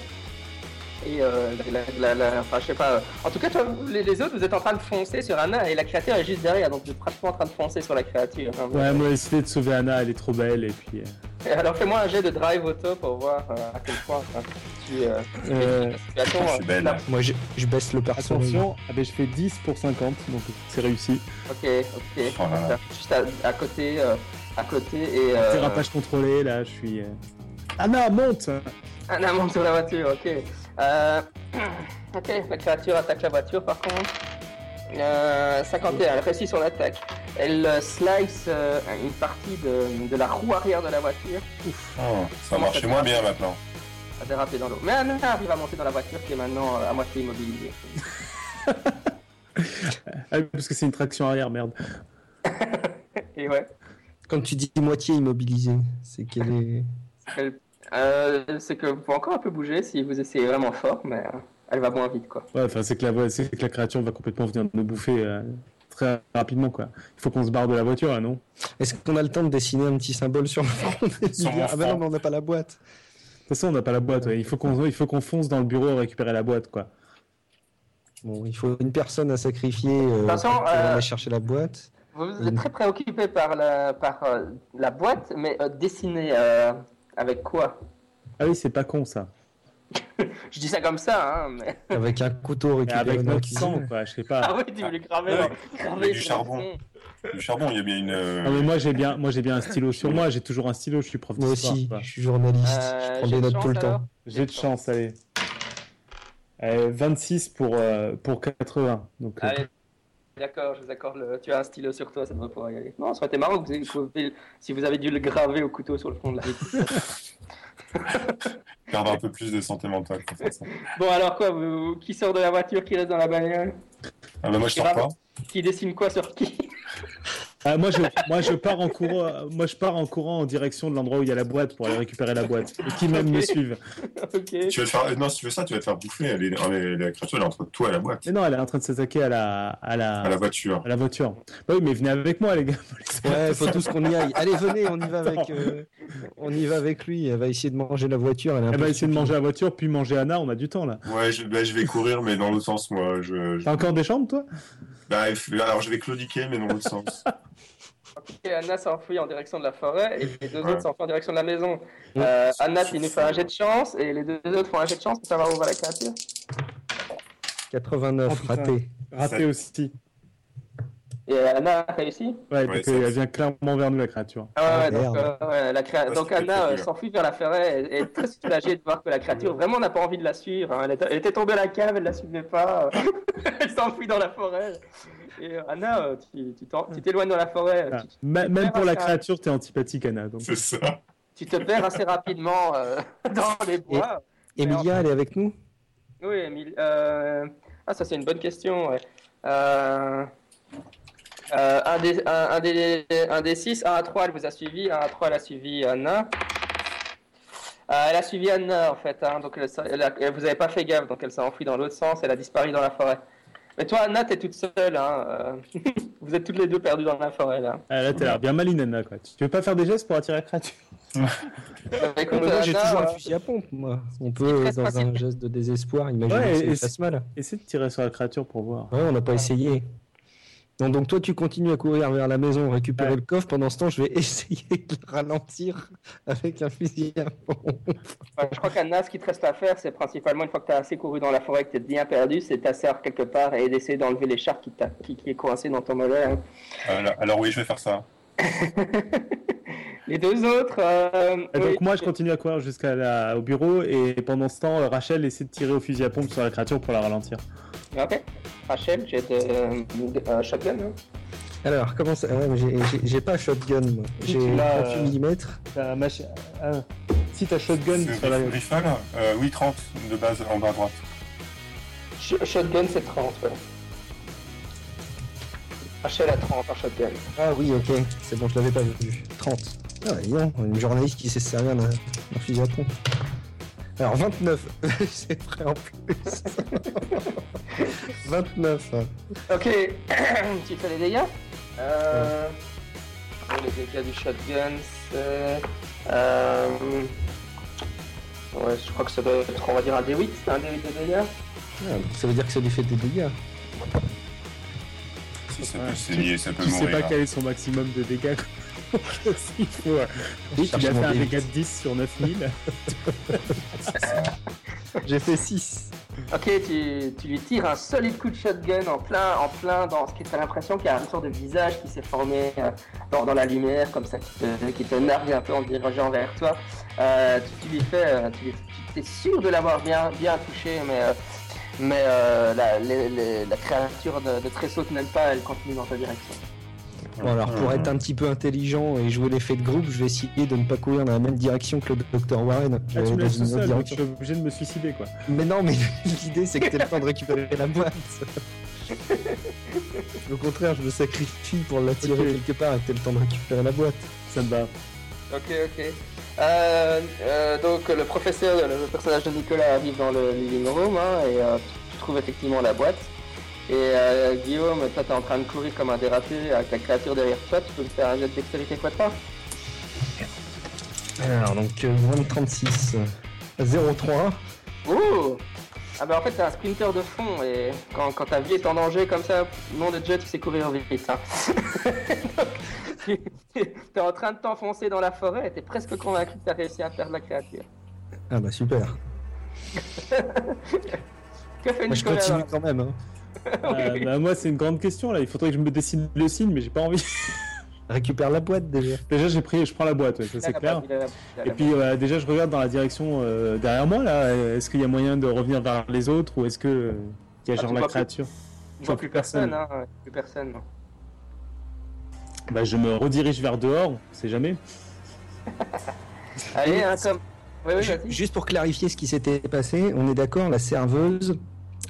Et euh, la, la- la- enfin, je sais pas. euh, En tout cas, toi, les, les autres, vous êtes en train de foncer sur Anna et la créature est juste derrière, donc vous êtes pratiquement en train de foncer sur la créature. hein. Ouais, moi, essayer de sauver Anna, elle est trop belle et puis. euh, Et alors, fais-moi un jet de drive auto pour voir euh, à quel point enfin, tu. Euh, euh, situation, Je suis euh, belle. là- Moi, je, je baisse le personnage. attention, ah, ben, je fais 10 pour 50, donc c'est réussi. Ok, ok. Voilà. Juste à, à côté, euh, à côté et. euh, Dérapage contrôlé, là, je suis. Anna, monte Un amant sur la voiture, ok. Euh, ok, la créature attaque la voiture par contre. Euh, 51, elle réussit son attaque. Elle euh, slice euh, une partie de, de la roue arrière de la voiture, Oh, ça marche moins bien maintenant. a dérapé dans l'eau. Mais Anna arrive à monter dans la voiture qui est maintenant à moitié immobilisée. Ah, parce que c'est une traction arrière, merde. Et ouais, Quand tu dis moitié immobilisé, c'est qu'elle est. elle- euh, c'est que vous pouvez encore un peu bouger si vous essayez vraiment fort, mais euh, elle va moins vite quoi. Ouais, enfin, c'est que, la... que la créature va complètement venir nous bouffer euh, très rapidement, quoi. Il faut qu'on se barre de la voiture, là, non? Est-ce qu'on a le temps de dessiner un petit symbole sur le front Ah ben non, mais on n'a pas la boîte. De toute façon, on n'a pas la boîte, ouais. Il faut qu'on fonce dans le bureau récupérer la boîte, quoi. Bon, il faut une personne à sacrifier euh, pour euh, aller chercher la boîte. Vous êtes très préoccupé par la, par, euh, la boîte, mais euh, dessiner euh, avec quoi? Ah oui, c'est pas con, ça. Je dis ça comme ça, hein, mais. Avec un couteau Et récupéré avec notre sang, quoi, je sais Ah pas. oui, tu voulais graver, Ouais, du charbon. Du charbon, il y a bien une. euh, Non, mais moi, j'ai bien, moi, j'ai bien un stylo sur moi, j'ai toujours un stylo, je suis prof Moi aussi, quoi. je suis journaliste, Euh, je prends des de notes tout le temps. J'ai de chance, allez. Euh, 26 pour, euh, pour 80. Donc, euh, Allez, d'accord, je vous accorde le. Tu as un stylo sur toi, ça devrait pouvoir y aller. Non, ça aurait été marrant vous pouvez- si vous avez dû le graver au couteau sur le front de la perdre un peu plus de santé mentale. Bon, alors quoi vous- Qui sort de la voiture Qui reste dans la bagnole? Ah bah moi je sors pas. Qui dessine quoi sur qui? Ah, moi, je, moi, je pars en courant, euh, moi, je pars en courant en direction de l'endroit où il y a la boîte pour aller récupérer la boîte. Et qui même me suivent. Tu vas te faire... Non, si tu veux ça, tu vas te faire bouffer. Elle est... ah, mais La créature elle est entre toi et la boîte. Mais non, elle est en train de s'attaquer à la, à la, À la voiture. à la voiture. Bah oui, mais venez avec moi, les gars. Ouais, faut tous qu'on y aille. Allez, venez, on y va avec, euh, on y va avec lui. Elle va essayer de manger la voiture. Elle, est Elle va essayer de manger la voiture, puis manger Anna, on a du temps là. Ouais, je... Bah, je vais courir, mais dans l'autre sens, moi. Je... je- T'as encore des chambres, toi? Bah, il- alors je vais claudiquer, mais dans l'autre sens. Anna s'enfuit en direction de la forêt et les deux Ouais. autres s'enfuient en direction de la maison. Euh, Anna, tu nous fais un jet de chance et les deux autres font un jet de chance pour savoir où va la créature. 89, Oh, raté. Raté aussi. Et Anna a réussi Ouais, Ouais, donc ça- euh, elle vient clairement vers nous, la créature. Ah ouais, Ah, ouais, donc, euh, ouais, la créa- Ouais, donc Anna euh, s'enfuit vers la forêt, elle elle est très soulagée de voir que la créature vraiment n'a pas envie de la suivre. hein. Elle, était, elle était tombée à la cave, elle la suivait pas. elle s'enfuit dans la forêt. Et euh, Anna, tu tu tu t'éloignes dans la forêt, Ah. tu, Même pour la créature, t'es antipathique, Anna. C'est ça. tu te perds assez rapidement euh, dans les bois. Emilia, elle est avec nous? Oui, euh, Ah, ça c'est une bonne question. ouais. Euh, euh, un, des, un, un des, un des six, 1 à 3, elle vous a suivi. 1 à 3, elle a suivi Anna. Euh, elle a suivi Anna en fait, hein, donc elle, s'est- elle a- elle- vous n'avez pas fait gaffe, donc elle s'est enfuie dans l'autre sens, elle a disparu dans la forêt. Mais toi, Anna, t'es toute seule. Hein, euh, vous êtes toutes les deux perdues dans la forêt là. Ah, là, t'as l'air bien maline, Anna. Quoi. Tu veux pas faire des gestes pour attirer la créature? Euh, écoute, Moi, j'ai toujours un euh, fusil à pompe, moi. On peut, dans un geste de désespoir, imaginer Ouais, que ça c'est- fasse mal. Essaie de tirer sur la créature pour voir. Ouais, on n'a pas essayé. Non, donc toi, tu continues à courir vers la maison, récupérer Ouais. le coffre. Pendant ce temps, je vais essayer de le ralentir avec un fusil à pompe. Je crois qu'Anna, ce qui te reste à faire, c'est principalement une fois que tu as assez couru dans la forêt, que tu es bien perdu, c'est t'asseoir quelque part et d'essayer d'enlever l'écharpe qui, t'a- qui, qui est coincée dans ton mollet. hein. Alors, alors oui, je vais faire ça. Les deux autres. euh, donc oui. moi, je continue à courir jusqu'à la... au bureau et pendant ce temps, euh, Rachel essaie de tirer au fusil à pompe sur la créature pour la ralentir. Ok. Rachel, j'ai de, euh, shotgun. hein. Alors, comment ça ouais, j'ai- pas shotgun, moi. J'ai tu l'as, 38 euh, mm. Ah, Si t'as shotgun C'est sur la... Rifle euh, Oui, 30 de base en bas à droite. Sh- Shotgun, c'est 30. Ouais. Rachel a 30 en shotgun. Ah oui, ok. C'est bon, je l'avais pas vu. 30. Ah, donc, une journaliste qui sait se servir d'un d'un fusil à pompe. Alors, 29. C'est vrai en plus. 29. Ok. tu fais les dégâts euh... Les dégâts du shotgun, c'est. Euh... Ouais, je crois que ça doit être, on va dire, un D8. Un D8 de dégâts. Ah, ça veut dire que ça lui fait des dégâts. Si ça Ouais. peut saigner, ça peut Tu sais mourir. pas quel est son maximum de dégâts. Il faut... Oui, a cherche fait mon un D8. dégât de 10 sur 9000. J'ai fait 6. Ok, tu, tu lui tires un solide coup de shotgun en plein, en plein dans ce qui t'as l'impression qu'il y a une sorte de visage qui s'est formé euh, dans, dans la lumière, comme ça, qui te, qui te nargue un peu en se dirigeant vers toi. Euh, tu, tu lui fais, euh, tu, tu es sûr de l'avoir bien, bien touché, mais, euh, mais euh, la, les- les- la créature de, de Tressaut te n'aime pas, elle continue dans ta direction. Bon, alors, pour être un petit peu intelligent et jouer l'effet de groupe, je vais essayer de ne pas courir dans la même direction que le Dr. Warren. Je Ah, vais tu me dans laisses une tout autre seul, donc je suis obligé de me suicider quoi. Mais non, mais l'idée c'est que t'aies le temps de récupérer la boîte. Au contraire, je me sacrifie pour l'attirer quelque part et que t'aies le temps de récupérer la boîte. Ça me va. Ok, ok. Euh, euh, donc le professeur, le personnage de Nicolas arrive dans le living room hein, et euh, tu trouves effectivement la boîte. Et euh, Guillaume, toi t'es en train de courir comme un dérapé avec la créature derrière toi, tu peux me faire un jet de dextérité quoi de pas Alors, donc, euh, 36. 03. Ouh Ah bah en fait t'es un sprinter de fond et quand, quand ta vie est en danger comme ça, nom de jet tu sais courir vite. Hein. Donc, t'es en train de t'enfoncer dans la forêt et t'es presque convaincu que t'as réussi à perdre la créature. Ah bah super. Que fait Moi, je continue quand même. Hein. Euh, bah, moi, c'est une grande question là. Il faudrait que je me dessine le signe, mais j'ai pas envie. Récupère la boîte déjà. déjà, j'ai pris, je prends la boîte, ouais, ça c'est la clair. boîte, il a la- il a Et puis euh, déjà, je regarde dans la direction euh, derrière moi là. Est-ce qu'il y a moyen de revenir vers les autres ou est-ce que euh, il y a Ah, genre la créature? Je vois plus personne, hein, plus personne. non. Bah, je me redirige vers dehors. On sait jamais. Allez, hein, comme. Oui. Juste pour clarifier ce qui s'était passé, on est d'accord, la serveuse,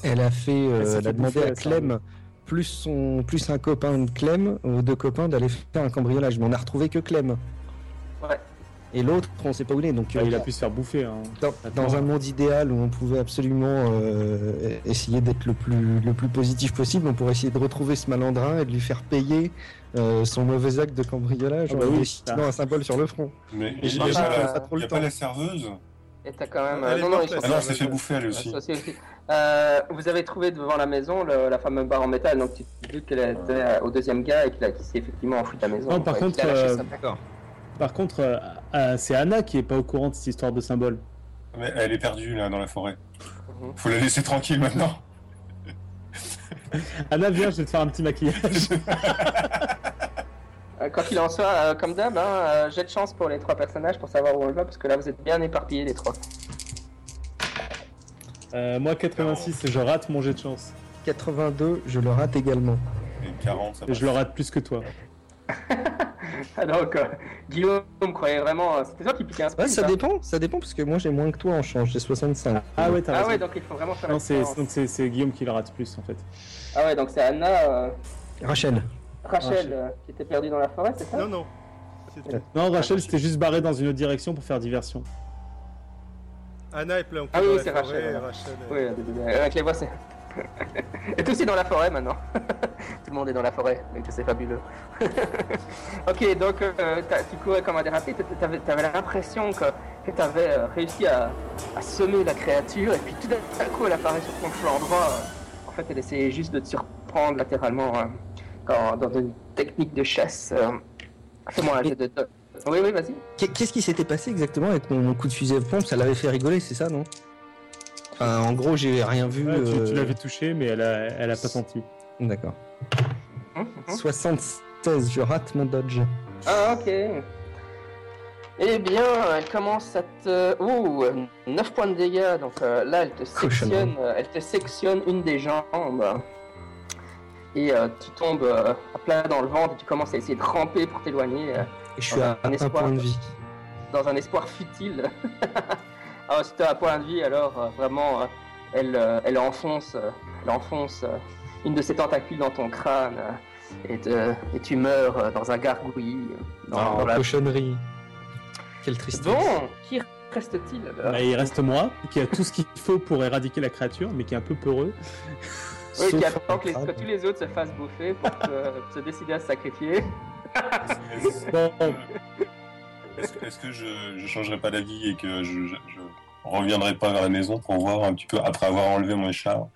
elle a fait, euh, Elle a fait demandé à Clem plus son, plus un copain de Clem, aux deux copains d'aller faire un cambriolage. Mais on a retrouvé que Clem. Ouais. Et l'autre, on sait pas où il est. Donc Bah, euh, il a pu se faire bouffer. Hein. dans, dans un monde idéal où on pouvait absolument euh, essayer d'être le plus, le plus positif possible, on pourrait essayer de retrouver ce malandrin et de lui faire payer euh, son mauvais acte de cambriolage Ah bah en oui, dessinant un symbole sur le front. Mais il j'ai n'y a, déjà pas pas- la- pas trop y le a pas temps. la serveuse Et t'as quand même. Elle est non, non, ils sont Ah non, pas- elle s'est fait bouffer elle aussi. Euh, vous avez trouvé devant la maison le- la fameuse barre en métal, donc tu te doutes qu'elle était euh, au deuxième gars et qu'il a- qu'il s'est effectivement enfui de la maison. Non, par contre, euh. Par euh, euh, c'est Anna qui est pas au courant de cette histoire de symbole. Mais elle est perdue là dans la forêt. Mhm. Faut la laisser tranquille maintenant. Anna, viens, je vais te faire un petit maquillage. Euh, Quoi qu'il en soit, euh, comme d'hab, hein, euh, j'ai de chance pour les trois personnages pour savoir où on va, parce que là vous êtes bien éparpillés les trois. Euh, moi, 86, je rate mon jet de chance. 82, je le rate également. Et 40, ça Et je le rate plus que toi. Ah, Donc, euh, Guillaume croyait vraiment. euh, C'était toi qui piquais un Ouais, sprint. ça hein. dépend, ça dépend parce que moi j'ai moins que toi en change, j'ai 65. Ah ouais, t'as Ah raison. ouais, donc il faut vraiment faire Non, la c'est différence. donc c'est c'est Guillaume qui le rate plus en fait. Ah ouais, donc c'est Anna, euh, Rachel. Rachel, Rachel. euh, qui était perdue dans la forêt, c'est ça Non, non. Non, Rachel s'était juste barré dans une autre direction pour faire diversion. Anna est plein Ah oui, c'est Rachel, et Oui, avec les voix, c'est. est aussi dans la forêt maintenant. Tout le monde est dans la forêt, mais que c'est fabuleux. ok, donc euh, tu courais comme un dérapé, t'avais avais, l'impression que, que t'avais euh, réussi à, à semer la créature, et puis tout d'un coup elle apparaît sur ton flanc droit. En fait, elle essayait juste de te surprendre latéralement euh, dans, dans une technique de chasse. euh. Fais-moi un jet de. Oui, oui, vas-y. Qu'est- Qu'est-ce qui s'était passé exactement avec mon, coup de fusil à pompe Ça l'avait fait rigoler, c'est ça, non? Enfin, en gros, j'ai rien vu. Ouais, tu euh, tu l'avais touché, mais elle a, elle a pas senti. D'accord. Hum, hum. 76, je rate mon dodge. Ah, ok. Eh bien, elle commence à te. Ouh, 9 points de dégâts. Donc euh, là, elle te sectionne, elle te sectionne une des jambes. Et euh, tu tombes euh, à plat dans le ventre et tu commences à essayer de ramper pour t'éloigner euh, Et je suis à Un un espoir. point de vie. dans un espoir futile. ah, si t'as un point de vie, alors euh, vraiment, euh, elle, euh, elle enfonce, euh, elle enfonce euh, une de ses tentacules dans ton crâne euh, et, te- et tu meurs euh, dans un gargouillis. Dans, Oh, dans la cochonnerie. Quelle tristesse. Bon, qui reste-t-il alors? Bah, il reste moi, qui a tout ce qu'il faut pour éradiquer la créature, mais qui est un peu peureux. Oui, qui attend que, les- que tous les autres se fassent bouffer pour que- se décider à se sacrifier. Est-ce que, je, je changerai pas d'avis et que je, je, je reviendrai pas vers la maison pour voir un petit peu après avoir enlevé mon char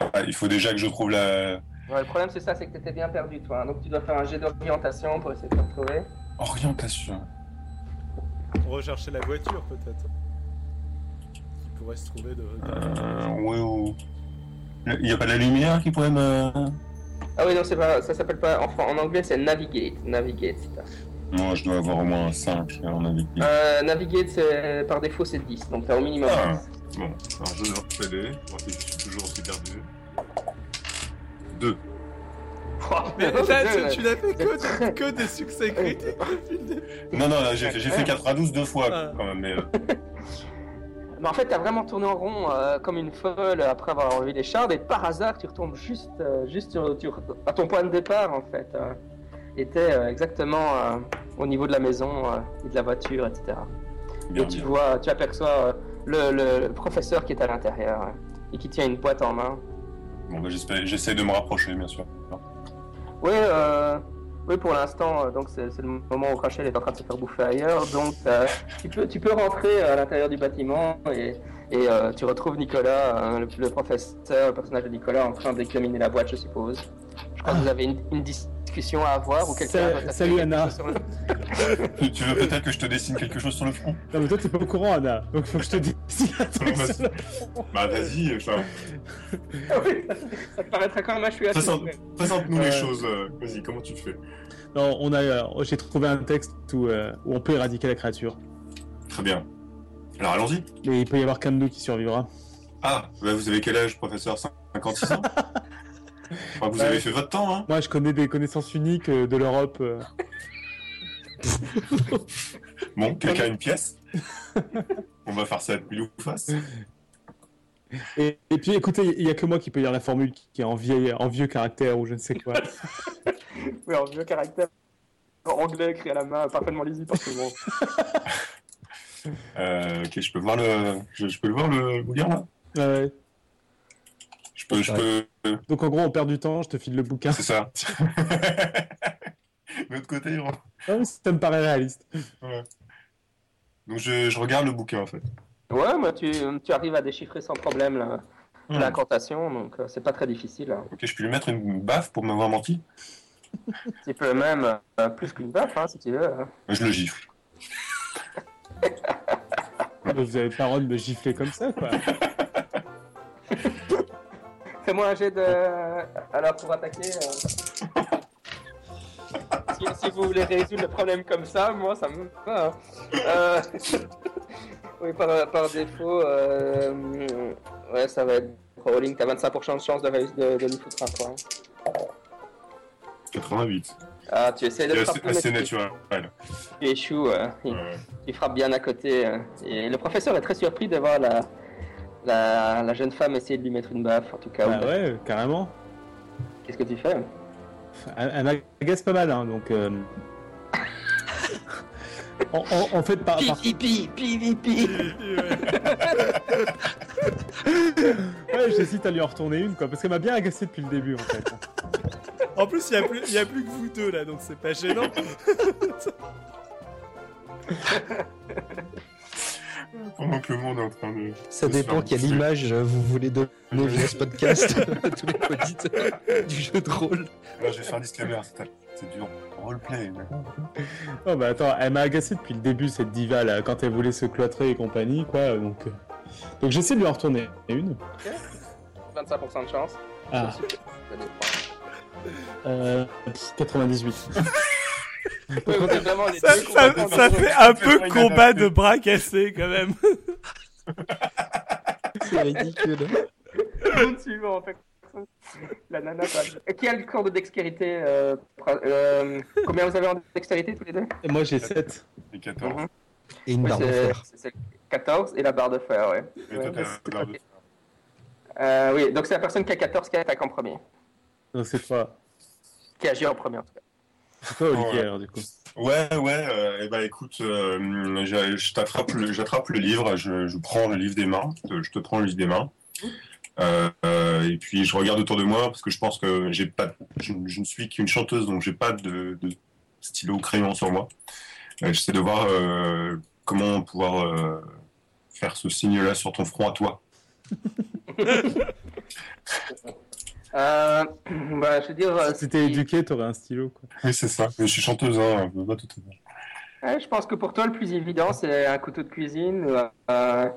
Enfin, Il faut déjà que je trouve la Ouais, le problème c'est ça, c'est que t'étais bien perdu toi. hein. Donc tu dois faire un jet d'orientation pour essayer de te retrouver. orientation. Rechercher la voiture, peut-être. Qui pourrait se trouver de. de- Euh, ouais, ou- Il n'y a pas de la lumière qui pourrait me. Ah oui, non, c'est pas, ça s'appelle pas, en, en anglais c'est navigate. Navigate, c'est ça. Moi, je dois avoir au moins 5 à mon avis. Euh, navigate, c'est, par défaut c'est 10, donc t'as au minimum Ah. 10. Bon, alors je vais si je suis toujours aussi perdu. 2. Oh, Mais là, tu, n'as fait que, des succès critiques depuis le début. Non, non, là, j'ai fait, j'ai fait 92 deux fois Ah. quand même. Mais, euh, Mais en fait, t'as vraiment tourné en rond euh, comme une folle après avoir enlevé les chardes et par hasard, tu retombes juste, euh, juste sur, sur- à ton point de départ en fait. Euh, était exactement euh, au niveau de la maison et de la voiture, etc. bien, et tu bien. vois, tu aperçois le, le- le professeur qui est à l'intérieur euh, et qui tient une boîte en main. Bon, bah, j'essaie de me rapprocher, bien sûr. Oui, euh, oui pour l'instant, euh, donc c'est le moment où Rachel est en train de se faire bouffer ailleurs. Donc euh, tu, peux, tu peux rentrer à l'intérieur du bâtiment et, et euh, tu retrouves Nicolas, euh, le, professeur, le personnage de Nicolas, en train d'examiner la boîte, je suppose. Je crois que vous avez une, une discussion à avoir ou quelqu'un. Salut, Anna. le- Tu, veux peut-être que je te dessine quelque chose sur le front? Non, mais toi, t'es pas au courant, Anna. Donc, faut que je te. Non, vas-y. Bah, vas-y, enfin, Oui, ça te paraîtra quand même chouette. présente- présente-nous les choses. euh, Vas-y, comment tu fais? Non, on a, euh, j'ai trouvé un texte où, euh, où on peut éradiquer la créature. Très bien. Alors, allons-y. Mais il peut y avoir qu'un de nous qui survivra. Ah, bah, vous avez quel âge, professeur? 56 ans? Enfin, Vous avez Ouais. fait votre temps, hein Moi, je connais des connaissances uniques euh, de l'Europe. euh. Bon, quelqu'un a une pièce? On va faire ça à pile ou face. Et, et puis, écoutez, il y a que moi qui peux lire la formule qui est en, vieille, en vieux caractère ou je ne sais quoi. Oui, en vieux caractère anglais écrit à la main, parfaitement lisible par tout le monde. Euh, ok, je peux voir le. Je, je peux le voir le bouquin là? Ouais. Je peux. Je peux... Donc, en gros, on perd du temps, je te file le bouquin. C'est ça. de l'autre côté, on- Ah oui, ça me paraît réaliste. donc je, je regarde le bouquin en fait. Ouais, moi tu, tu arrives à déchiffrer sans problème la- Hmm. l'incantation, donc euh, c'est pas très difficile. hein. Ok, je peux lui mettre une baffe pour m'avoir menti? Tu peux même euh, plus qu'une baffe, hein, si tu veux. hein. Je le gifle. Vous avez pas le droit de me gifler comme ça, quoi. Fais-moi un jet de. Alors, pour attaquer. euh, si, si vous voulez résoudre le problème comme ça, moi, ça me va. hein. Euh, Oui, par, par défaut, euh... ouais, ça va être rolling. T'as 25% de chance de, réussir- de, de lui foutre un point. 88. Ah, tu essaies de C'est frapper. tu- naturel. Tu échoues. euh, il, Ouais. il frappe bien à côté. euh, et le professeur est très surpris de voir la, la, la jeune femme essayer de lui mettre une baffe, en tout cas. Bah ouais, carrément. Qu'est-ce que tu fais Elle, elle m'agace pas mal, hein, donc. euh, en, en- en fait, par, par- pipi. ouais, j'hésite à lui en retourner une, quoi, parce qu'elle m'a bien agacé depuis le début, en fait. En plus, il n'y a, plus- y a plus que vous deux là, donc c'est pas gênant. Pendant que le monde est en train de. Ça de dépend quelle image vous voulez donner via ce podcast à tous les auditeurs du jeu de rôle. Là, je vais faire un disclaimer. c'est- C'est du roleplay. Oh bah attends, elle m'a agacé depuis le début, cette diva, là, quand elle voulait se cloîtrer et compagnie, quoi, donc... euh, Donc j'essaie de lui en retourner une. 25% de chance. Ah, euh, 98. Ouais, vraiment les Ça, deux ça- ça fait un peu combat de bras cassés quand même. C'est ridicule. Suivant, en fait. La nana. pas- Qui a le score de dextérité euh, euh, Combien vous avez en dextérité tous les deux? Et moi j'ai 7. Et 14. Mhm. Et une Oui, barre de fer. c'est- c'est 14 et la barre de fer, ouais. Et Ouais, toi, t'as c'est- la barre de ok. Euh, oui, donc c'est la personne qui a 14 qui attaque en premier. Donc c'est toi. Qui agit en premier, en tout cas. C'est toi Olivier Ouais. alors du coup. Ouais, ouais, euh, eh ben écoute, euh, le, j'attrape le livre, je, je prends le livre des mains, je je te prends le livre des mains, euh, euh, et puis je regarde autour de moi parce que je pense que j'ai pas, je, je ne suis qu'une chanteuse donc j'ai pas de, de stylo ou crayon sur moi. Euh, J'essaie de voir euh, comment pouvoir euh, faire ce signe-là sur ton front à toi. Euh, bah, je veux dire. euh, Si t'es éduqué, t'aurais un stylo, quoi. Oui, c'est ça. Mais je suis chanteuse, hein, pas tout à fait. Ouais, je pense que pour toi, le plus évident, c'est un couteau de cuisine. euh,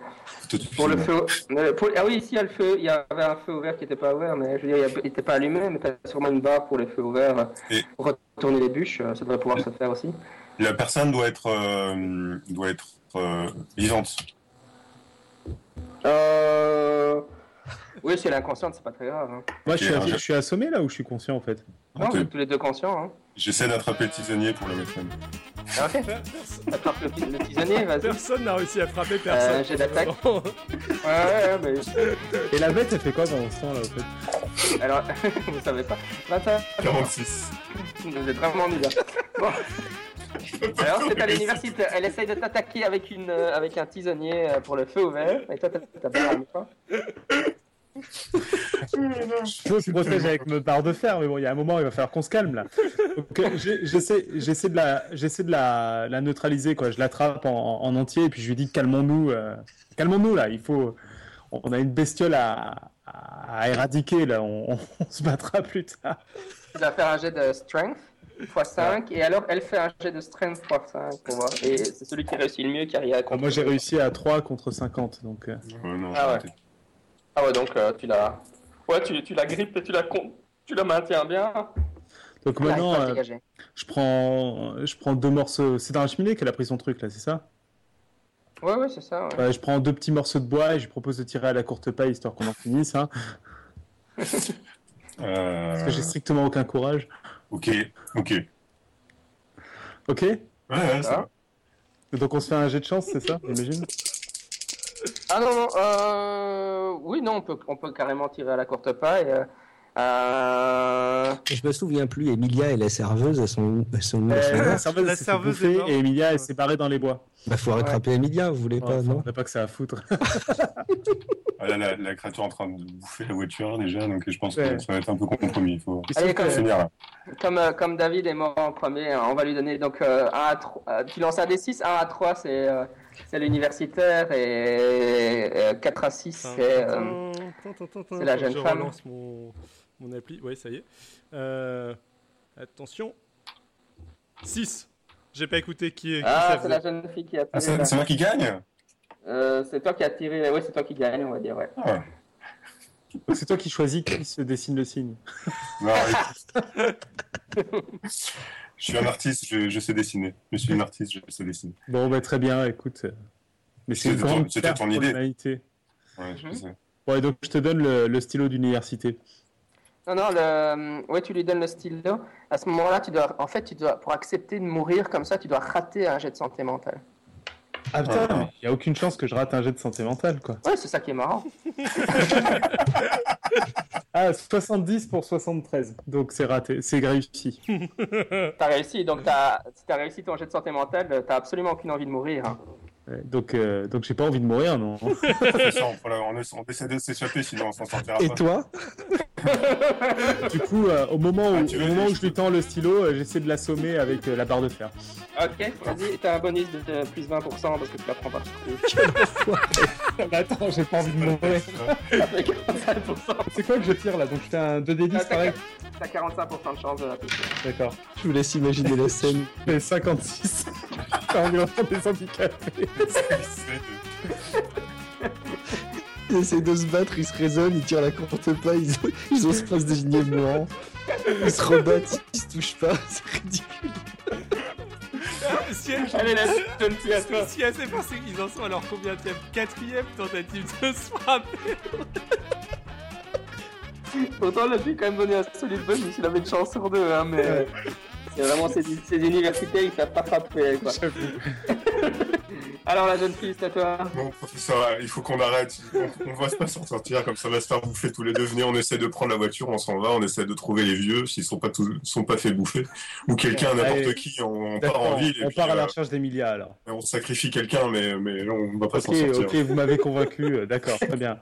Tout de pour le feu. euh, pour- Ah oui, ici, il y a le feu. Il y avait un feu ouvert qui n'était pas ouvert, mais je veux dire, il n'était pas allumé, mais tu as sûrement une barre pour le feu ouvert. euh, Et- Pour retourner les bûches, ça devrait pouvoir se faire aussi. La personne doit être, euh, doit être euh, vivante. Euh... Oui, si elle est inconsciente, c'est pas très grave. hein. Moi je suis, alors, je je- suis assommé là ou je suis conscient en fait? Non, vous êtes tous les deux conscients. Hein. J'essaie d'attraper le tisonnier pour le mettre même. Ah, ok, attrape le, le tisonnier, vas-y. Personne n'a réussi à frapper personne. Euh, j'ai d'attaque. Ouais, ouais, ouais, mais Et la bête elle fait quoi pendant ce temps là au fait? Alors, vous savez pas. 25, 46. vous êtes vraiment nuls. Bon. Alors, c'est à l'université. Elle essaye de t'attaquer avec, une, euh, avec un tisonnier euh, pour le feu ouvert. Et toi, t'as t'as pas l'arme, quoi. Je me protège avec ma barre de fer, mais bon, il y a un moment, il va falloir qu'on se calme là. Euh, j'essaie, j'essaie de la, j'essaie de la, la neutraliser quoi. Je l'attrape en, en entier et puis je lui dis calmons-nous, euh, calmons-nous là. Il faut, on a une bestiole à, à éradiquer là. On, on se battra plus tard. Tu vas faire un jet de strength x 5. Et alors, elle fait un jet de strength x 5 pour voir. Et c'est celui qui réussit le mieux qui arrive à Moi, j'ai réussi à 3 contre 50, donc. euh, non, Ah ouais. Ah ouais, donc euh, tu la. Ouais, tu, tu la grippes et tu la, con- tu la maintiens bien. Donc maintenant, euh, je prends, je prends deux morceaux. C'est dans la cheminée qu'elle a pris son truc là, c'est ça? Ouais, ouais, c'est ça. ouais. Je prends deux petits morceaux de bois et je lui propose de tirer à la courte paille histoire qu'on en finisse. Hein, Euh, parce que j'ai strictement aucun courage. ok, ok. Ok? Ouais, ouais, ça Ah. va. Donc on se fait un jet de chance, c'est ça? J'imagine Ah non, non, euh... oui, non, on peut, on peut carrément tirer à la courte paille. euh, euh, Je me souviens plus, Emilia et la serveuse, elles sont où? Elles sont elles Euh, La serveuse, La serveuse est et Emilia, elle s'est barrée dans les bois. Bah, faut rattraper Emilia, vous voulez Ouais, pas, enfin, non? on n'a pas que ça à foutre. Ah, là, la, la créature est en train de bouffer la voiture déjà, donc je pense Ouais. que ça va être un peu compromis. Il faut Allez, faut comme, finir là. comme, euh, comme David est mort en premier, hein, on va lui donner donc euh, 1 à 3. euh, tu lances un des 6, 1 à 3, c'est euh, c'est l'universitaire, et euh, 4 à 6, c'est. euh, c'est la jeune je femme. relance mon, mon appli. Ouais, ça y est. Euh, attention. 6. J'ai pas écouté qui, qui Ah, c'est faisait. la jeune fille qui a Ah, tiré. c'est c'est moi qui gagne Euh, c'est toi qui as tiré. Oui, c'est toi qui gagne, on va dire, ouais. Ah. Donc c'est toi qui choisis qui se dessine le signe. Non. je suis un artiste, je, je sais dessiner. Je suis une artiste, je sais dessiner. Bon, bah, très bien, écoute. Mais c'est une C'était ton- idée. Ouais, je Mhm. donc je te donne le, le stylo d'université. Non, non, le... ouais, tu lui donnes le stylo. À ce moment-là, tu dois, en fait, tu dois, pour accepter de mourir comme ça, tu dois rater un jet de santé mentale. Ah putain, il n'y a aucune chance que je rate un jet de santé mentale, quoi. Ouais, c'est ça qui est marrant. Ah, 70 pour 73. Donc c'est raté, c'est réussi. T'as réussi, donc t'as, si t'as réussi ton jet de santé mentale, t'as absolument aucune envie de mourir. hein. Ouais, donc euh, donc j'ai pas envie de mourir, non. On, voilà, on, essa- on essaie de s'échapper, sinon on s'en sortira Et pas. toi du coup, euh, au moment où, Ah, tu au moment où je lui tends le stylo, euh, j'essaie de l'assommer avec euh, la barre de fer. Ok, vas-y, t'as un bonus de de plus 20% parce que tu la prends pas tout Mais attends, j'ai pas envie de mourir. Ça fait 45%. C'est quoi que je tire là? Donc je fais un 2d10 Ah, pareil T'as 45% de chance de la toucher. D'accord. Je vous laisse imaginer la scène. Je fais 56. J'ai environ des handicapés. Ils essaient de se battre, ils se raisonnent, ils tirent la courte pas, ils, ils osent pas se désigner mourant. Ils se rebattent, ils se touchent pas, c'est ridicule. Si elle, Allez, la à toi. si sait pas, c'est qu'ils en sont alors combien de Quatrième tentative de se frapper. Autant là, j'ai quand même donné un solide bonus, il avait une chance sur deux, hein, mais. C'est vraiment ces, ces universités, ils savent pas frapper, quoi. Alors, la jeune fille, c'est à toi. Bon, professeur, il faut qu'on arrête. On, on va pas s'en sortir comme ça, on va se faire bouffer tous les deux. Venez, on essaie de prendre la voiture, on s'en va, on essaie de trouver les vieux s'ils sont pas tous, sont pas fait bouffer. Ou quelqu'un, n'importe qui, on, on part D'accord, en ville et on puis, part à la euh, recherche d'Emilia alors. on sacrifie quelqu'un, mais, mais on va pas Ok, s'en sortir. ok, vous m'avez convaincu, euh, d'accord, très bien.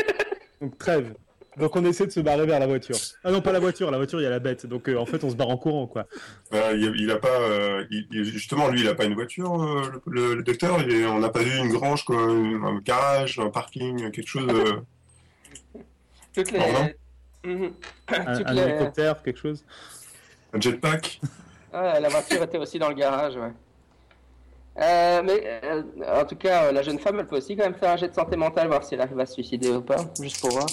Donc trêve. Donc on essaie de se barrer vers la voiture. Ah non, pas la voiture, la voiture il y a la bête. Donc euh, en fait on se barre en courant quoi. Euh, il, il a pas, euh, il- justement, lui, il a pas une voiture, euh, le, le- le docteur. Il est- on n'a pas vu une grange, quoi, un garage, un parking, quelque chose. euh, Toutes les. Mhm. Un, Toutes un les- hélicoptère, quelque chose? un jetpack? Ah, la voiture était aussi dans le garage, ouais. Euh, mais euh, en tout cas, euh, la jeune femme, elle peut aussi quand même faire un jet de santé mentale, voir si elle arrive à se suicider ou pas, juste pour voir.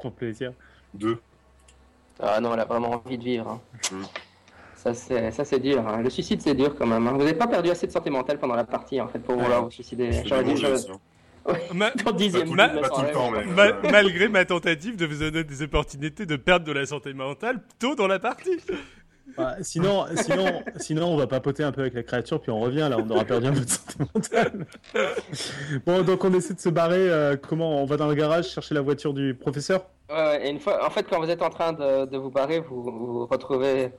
Pour plaisir. Deux. Ah non, elle a vraiment envie de vivre. hein. Mhm. Ça, c'est, ça, c'est dur. hein. Le suicide, c'est dur quand même. hein. Vous n'avez pas perdu assez de santé mentale pendant la partie, en fait, pour vouloir vous suicider. J'aurais dit, malgré ma tentative de vous donner des opportunités de perdre de la santé mentale tôt dans la partie. Bah, sinon, sinon, sinon on va papoter un peu avec la créature puis on revient là, on aura perdu un peu de santé mentale. Bon, donc on essaie de se barrer. euh, comment On va dans le garage chercher la voiture du professeur? Ouais, et une fois, en fait, quand vous êtes en train de, vous barrer, vous vous retrouvez,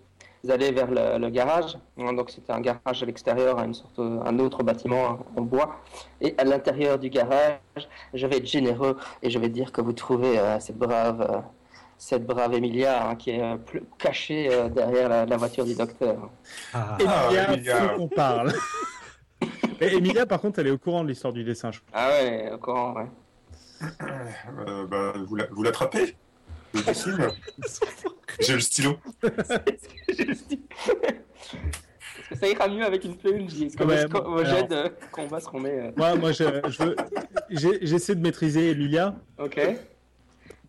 vous allez vers le, le garage. Hein, Donc c'était un garage à l'extérieur, une sorte, un autre bâtiment en bois. Et à l'intérieur du garage, je vais être généreux et je vais dire que vous trouvez euh, cette brave, euh, cette brave Emilia hein, qui est euh, plus cachée euh, derrière la, la voiture du docteur. Ah. Emilia, Emilia. faut qu'on parle. Et Emilia, par contre, elle est au courant de l'histoire du dessin. je crois. Ah ouais, au courant. Ouais. Euh, bah, vous la- vous l'attrapez. J'ai le stylo. J'ai le. Est-ce que ça ira mieux avec une PNJ Est-ce Ouais, alors- jets de combat seront meilleurs Moi, moi, je, je veux- j'essaie de maîtriser Emilia. Ok.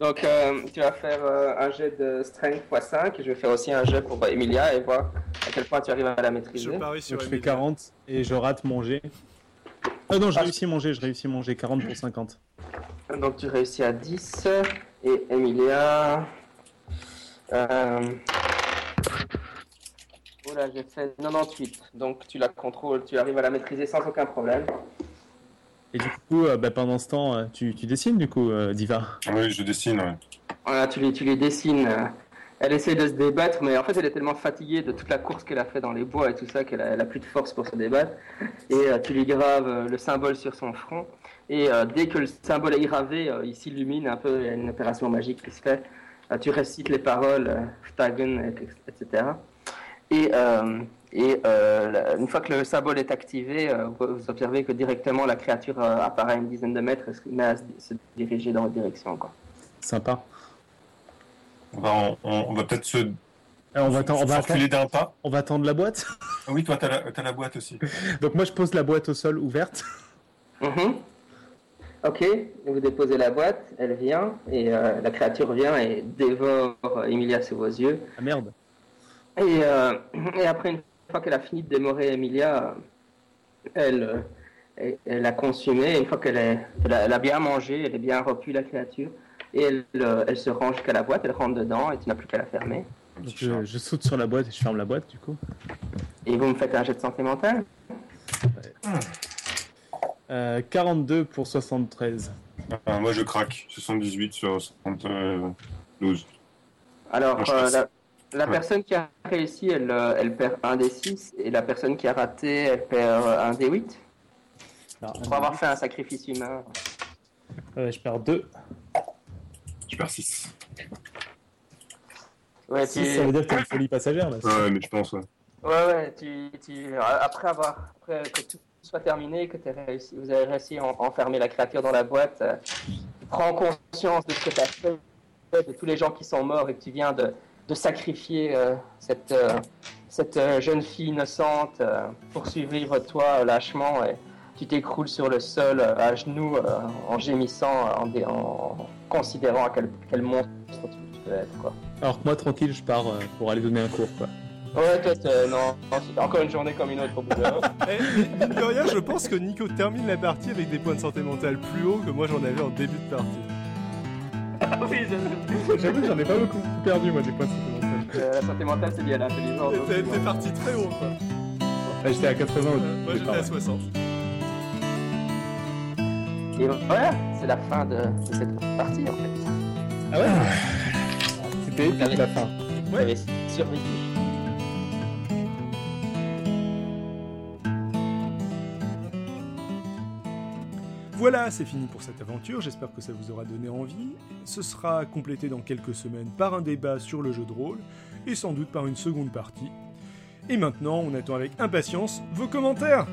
Donc, euh, tu vas faire euh, un jet de strength x5 et je vais faire aussi un jet pour euh, Emilia et voir à quel point tu arrives à la Je maîtriser. parie sur Donc, je fais Emilia. 40 et je rate mon jet. Ah non, j'ai Ah. réussi mon jet, je réussis mon jet 40 pour 50. Donc, tu réussis à 10 et Emilia. Euh... Oula, j'ai fait 98. Donc, tu la contrôles, tu arrives à la maîtriser sans aucun problème. Et du coup, euh, bah, pendant ce temps, euh, tu, tu dessines du coup, euh, Diva. Oui, je dessine. ouais. Voilà, tu les, tu les dessines. Elle essaie de se débattre, mais en fait, elle est tellement fatiguée de toute la course qu'elle a fait dans les bois et tout ça qu'elle a, elle a plus de force pour se débattre. Et euh, tu lui graves euh, le symbole sur son front. Et euh, dès que le symbole est gravé, euh, il s'illumine un peu. Il y a une opération magique qui se fait. Euh, tu récites les paroles, euh, Stagen, et- etc. Et, euh, et euh, une fois que le symbole est activé, euh, vous observez que directement la créature euh, apparaît à une dizaine de mètres et se met à se, se diriger dans votre direction. Quoi. Sympa. On va, on, on va peut-être se on, va attendre- on, va d'un pas. on va attendre la boîte. Ah oui, toi, t'as la, t'as la boîte aussi. Donc moi, je pose la boîte au sol ouverte. Mhm. Ok, vous déposez la boîte, elle vient, et euh, la créature vient et dévore Emilia sous vos yeux. Ah merde. Et, euh, et après, une fois qu'elle a fini de démorer Emilia, elle, elle, elle a consumé. Une fois qu'elle est- elle a, elle a bien mangé, elle est bien repue, la créature, et elle, euh, elle se range jusqu'à la boîte, elle rentre dedans, et tu n'as plus qu'à la fermer. Donc, je, je saute sur la boîte et je ferme la boîte du coup. Et vous me faites un jet de santé mentale Euh, 42 pour 73. Euh, moi, je craque. 78 sur 72. Alors, Moi, je euh, passe. la, la Ouais. personne qui a réussi, elle, euh, elle perd un des 6, et la personne qui a raté, elle perd euh, un des 8. Alors, Pour avoir fait un sacrifice humain. euh, je perds 2. Je perds 6. Ouais, tu- ça veut dire que t'as une folie passagère là. Ouais, mais je pense, ouais. Ouais, ouais, tu, tu, après avoir, après que tout soit terminé, que t'aies réussi, vous avez réussi à en- enfermer la créature dans la boîte, euh, tu prends conscience de ce que tu as fait, de tous les gens qui sont morts et que tu viens de, de sacrifier euh, cette, euh, cette euh, jeune fille innocente euh, pour survivre toi euh, lâchement et tu t'écroules sur le sol euh, à genoux euh, en gémissant, en, dé- en considérant à quel, quel monstre tu, peux être. Quoi. Alors que moi tranquille, je pars euh, pour aller donner un cours quoi. Ouais, toi, t'es- non, encore une journée comme une autre au bout de Eh, mine de rien, je pense que Nico termine la partie avec des points de santé mentale plus hauts que moi j'en avais en début de partie. oui, J'avoue que j'en ai pas beaucoup perdu moi des points de santé mentale. Euh, la santé mentale, c'est lié à l'intelligence. T'es parti très haut, quoi. Ah, J'étais à 80 au Moi j'étais à ouais. 60. Et voilà, c'est la fin de, de cette partie en fait. Ah ouais? C'était épique la fin. Vous avez survécu. Voilà, c'est fini pour cette aventure, j'espère que ça vous aura donné envie. Ce sera complété dans quelques semaines par un débat sur le jeu de rôle, et sans doute par une seconde partie. Et maintenant, on attend avec impatience vos commentaires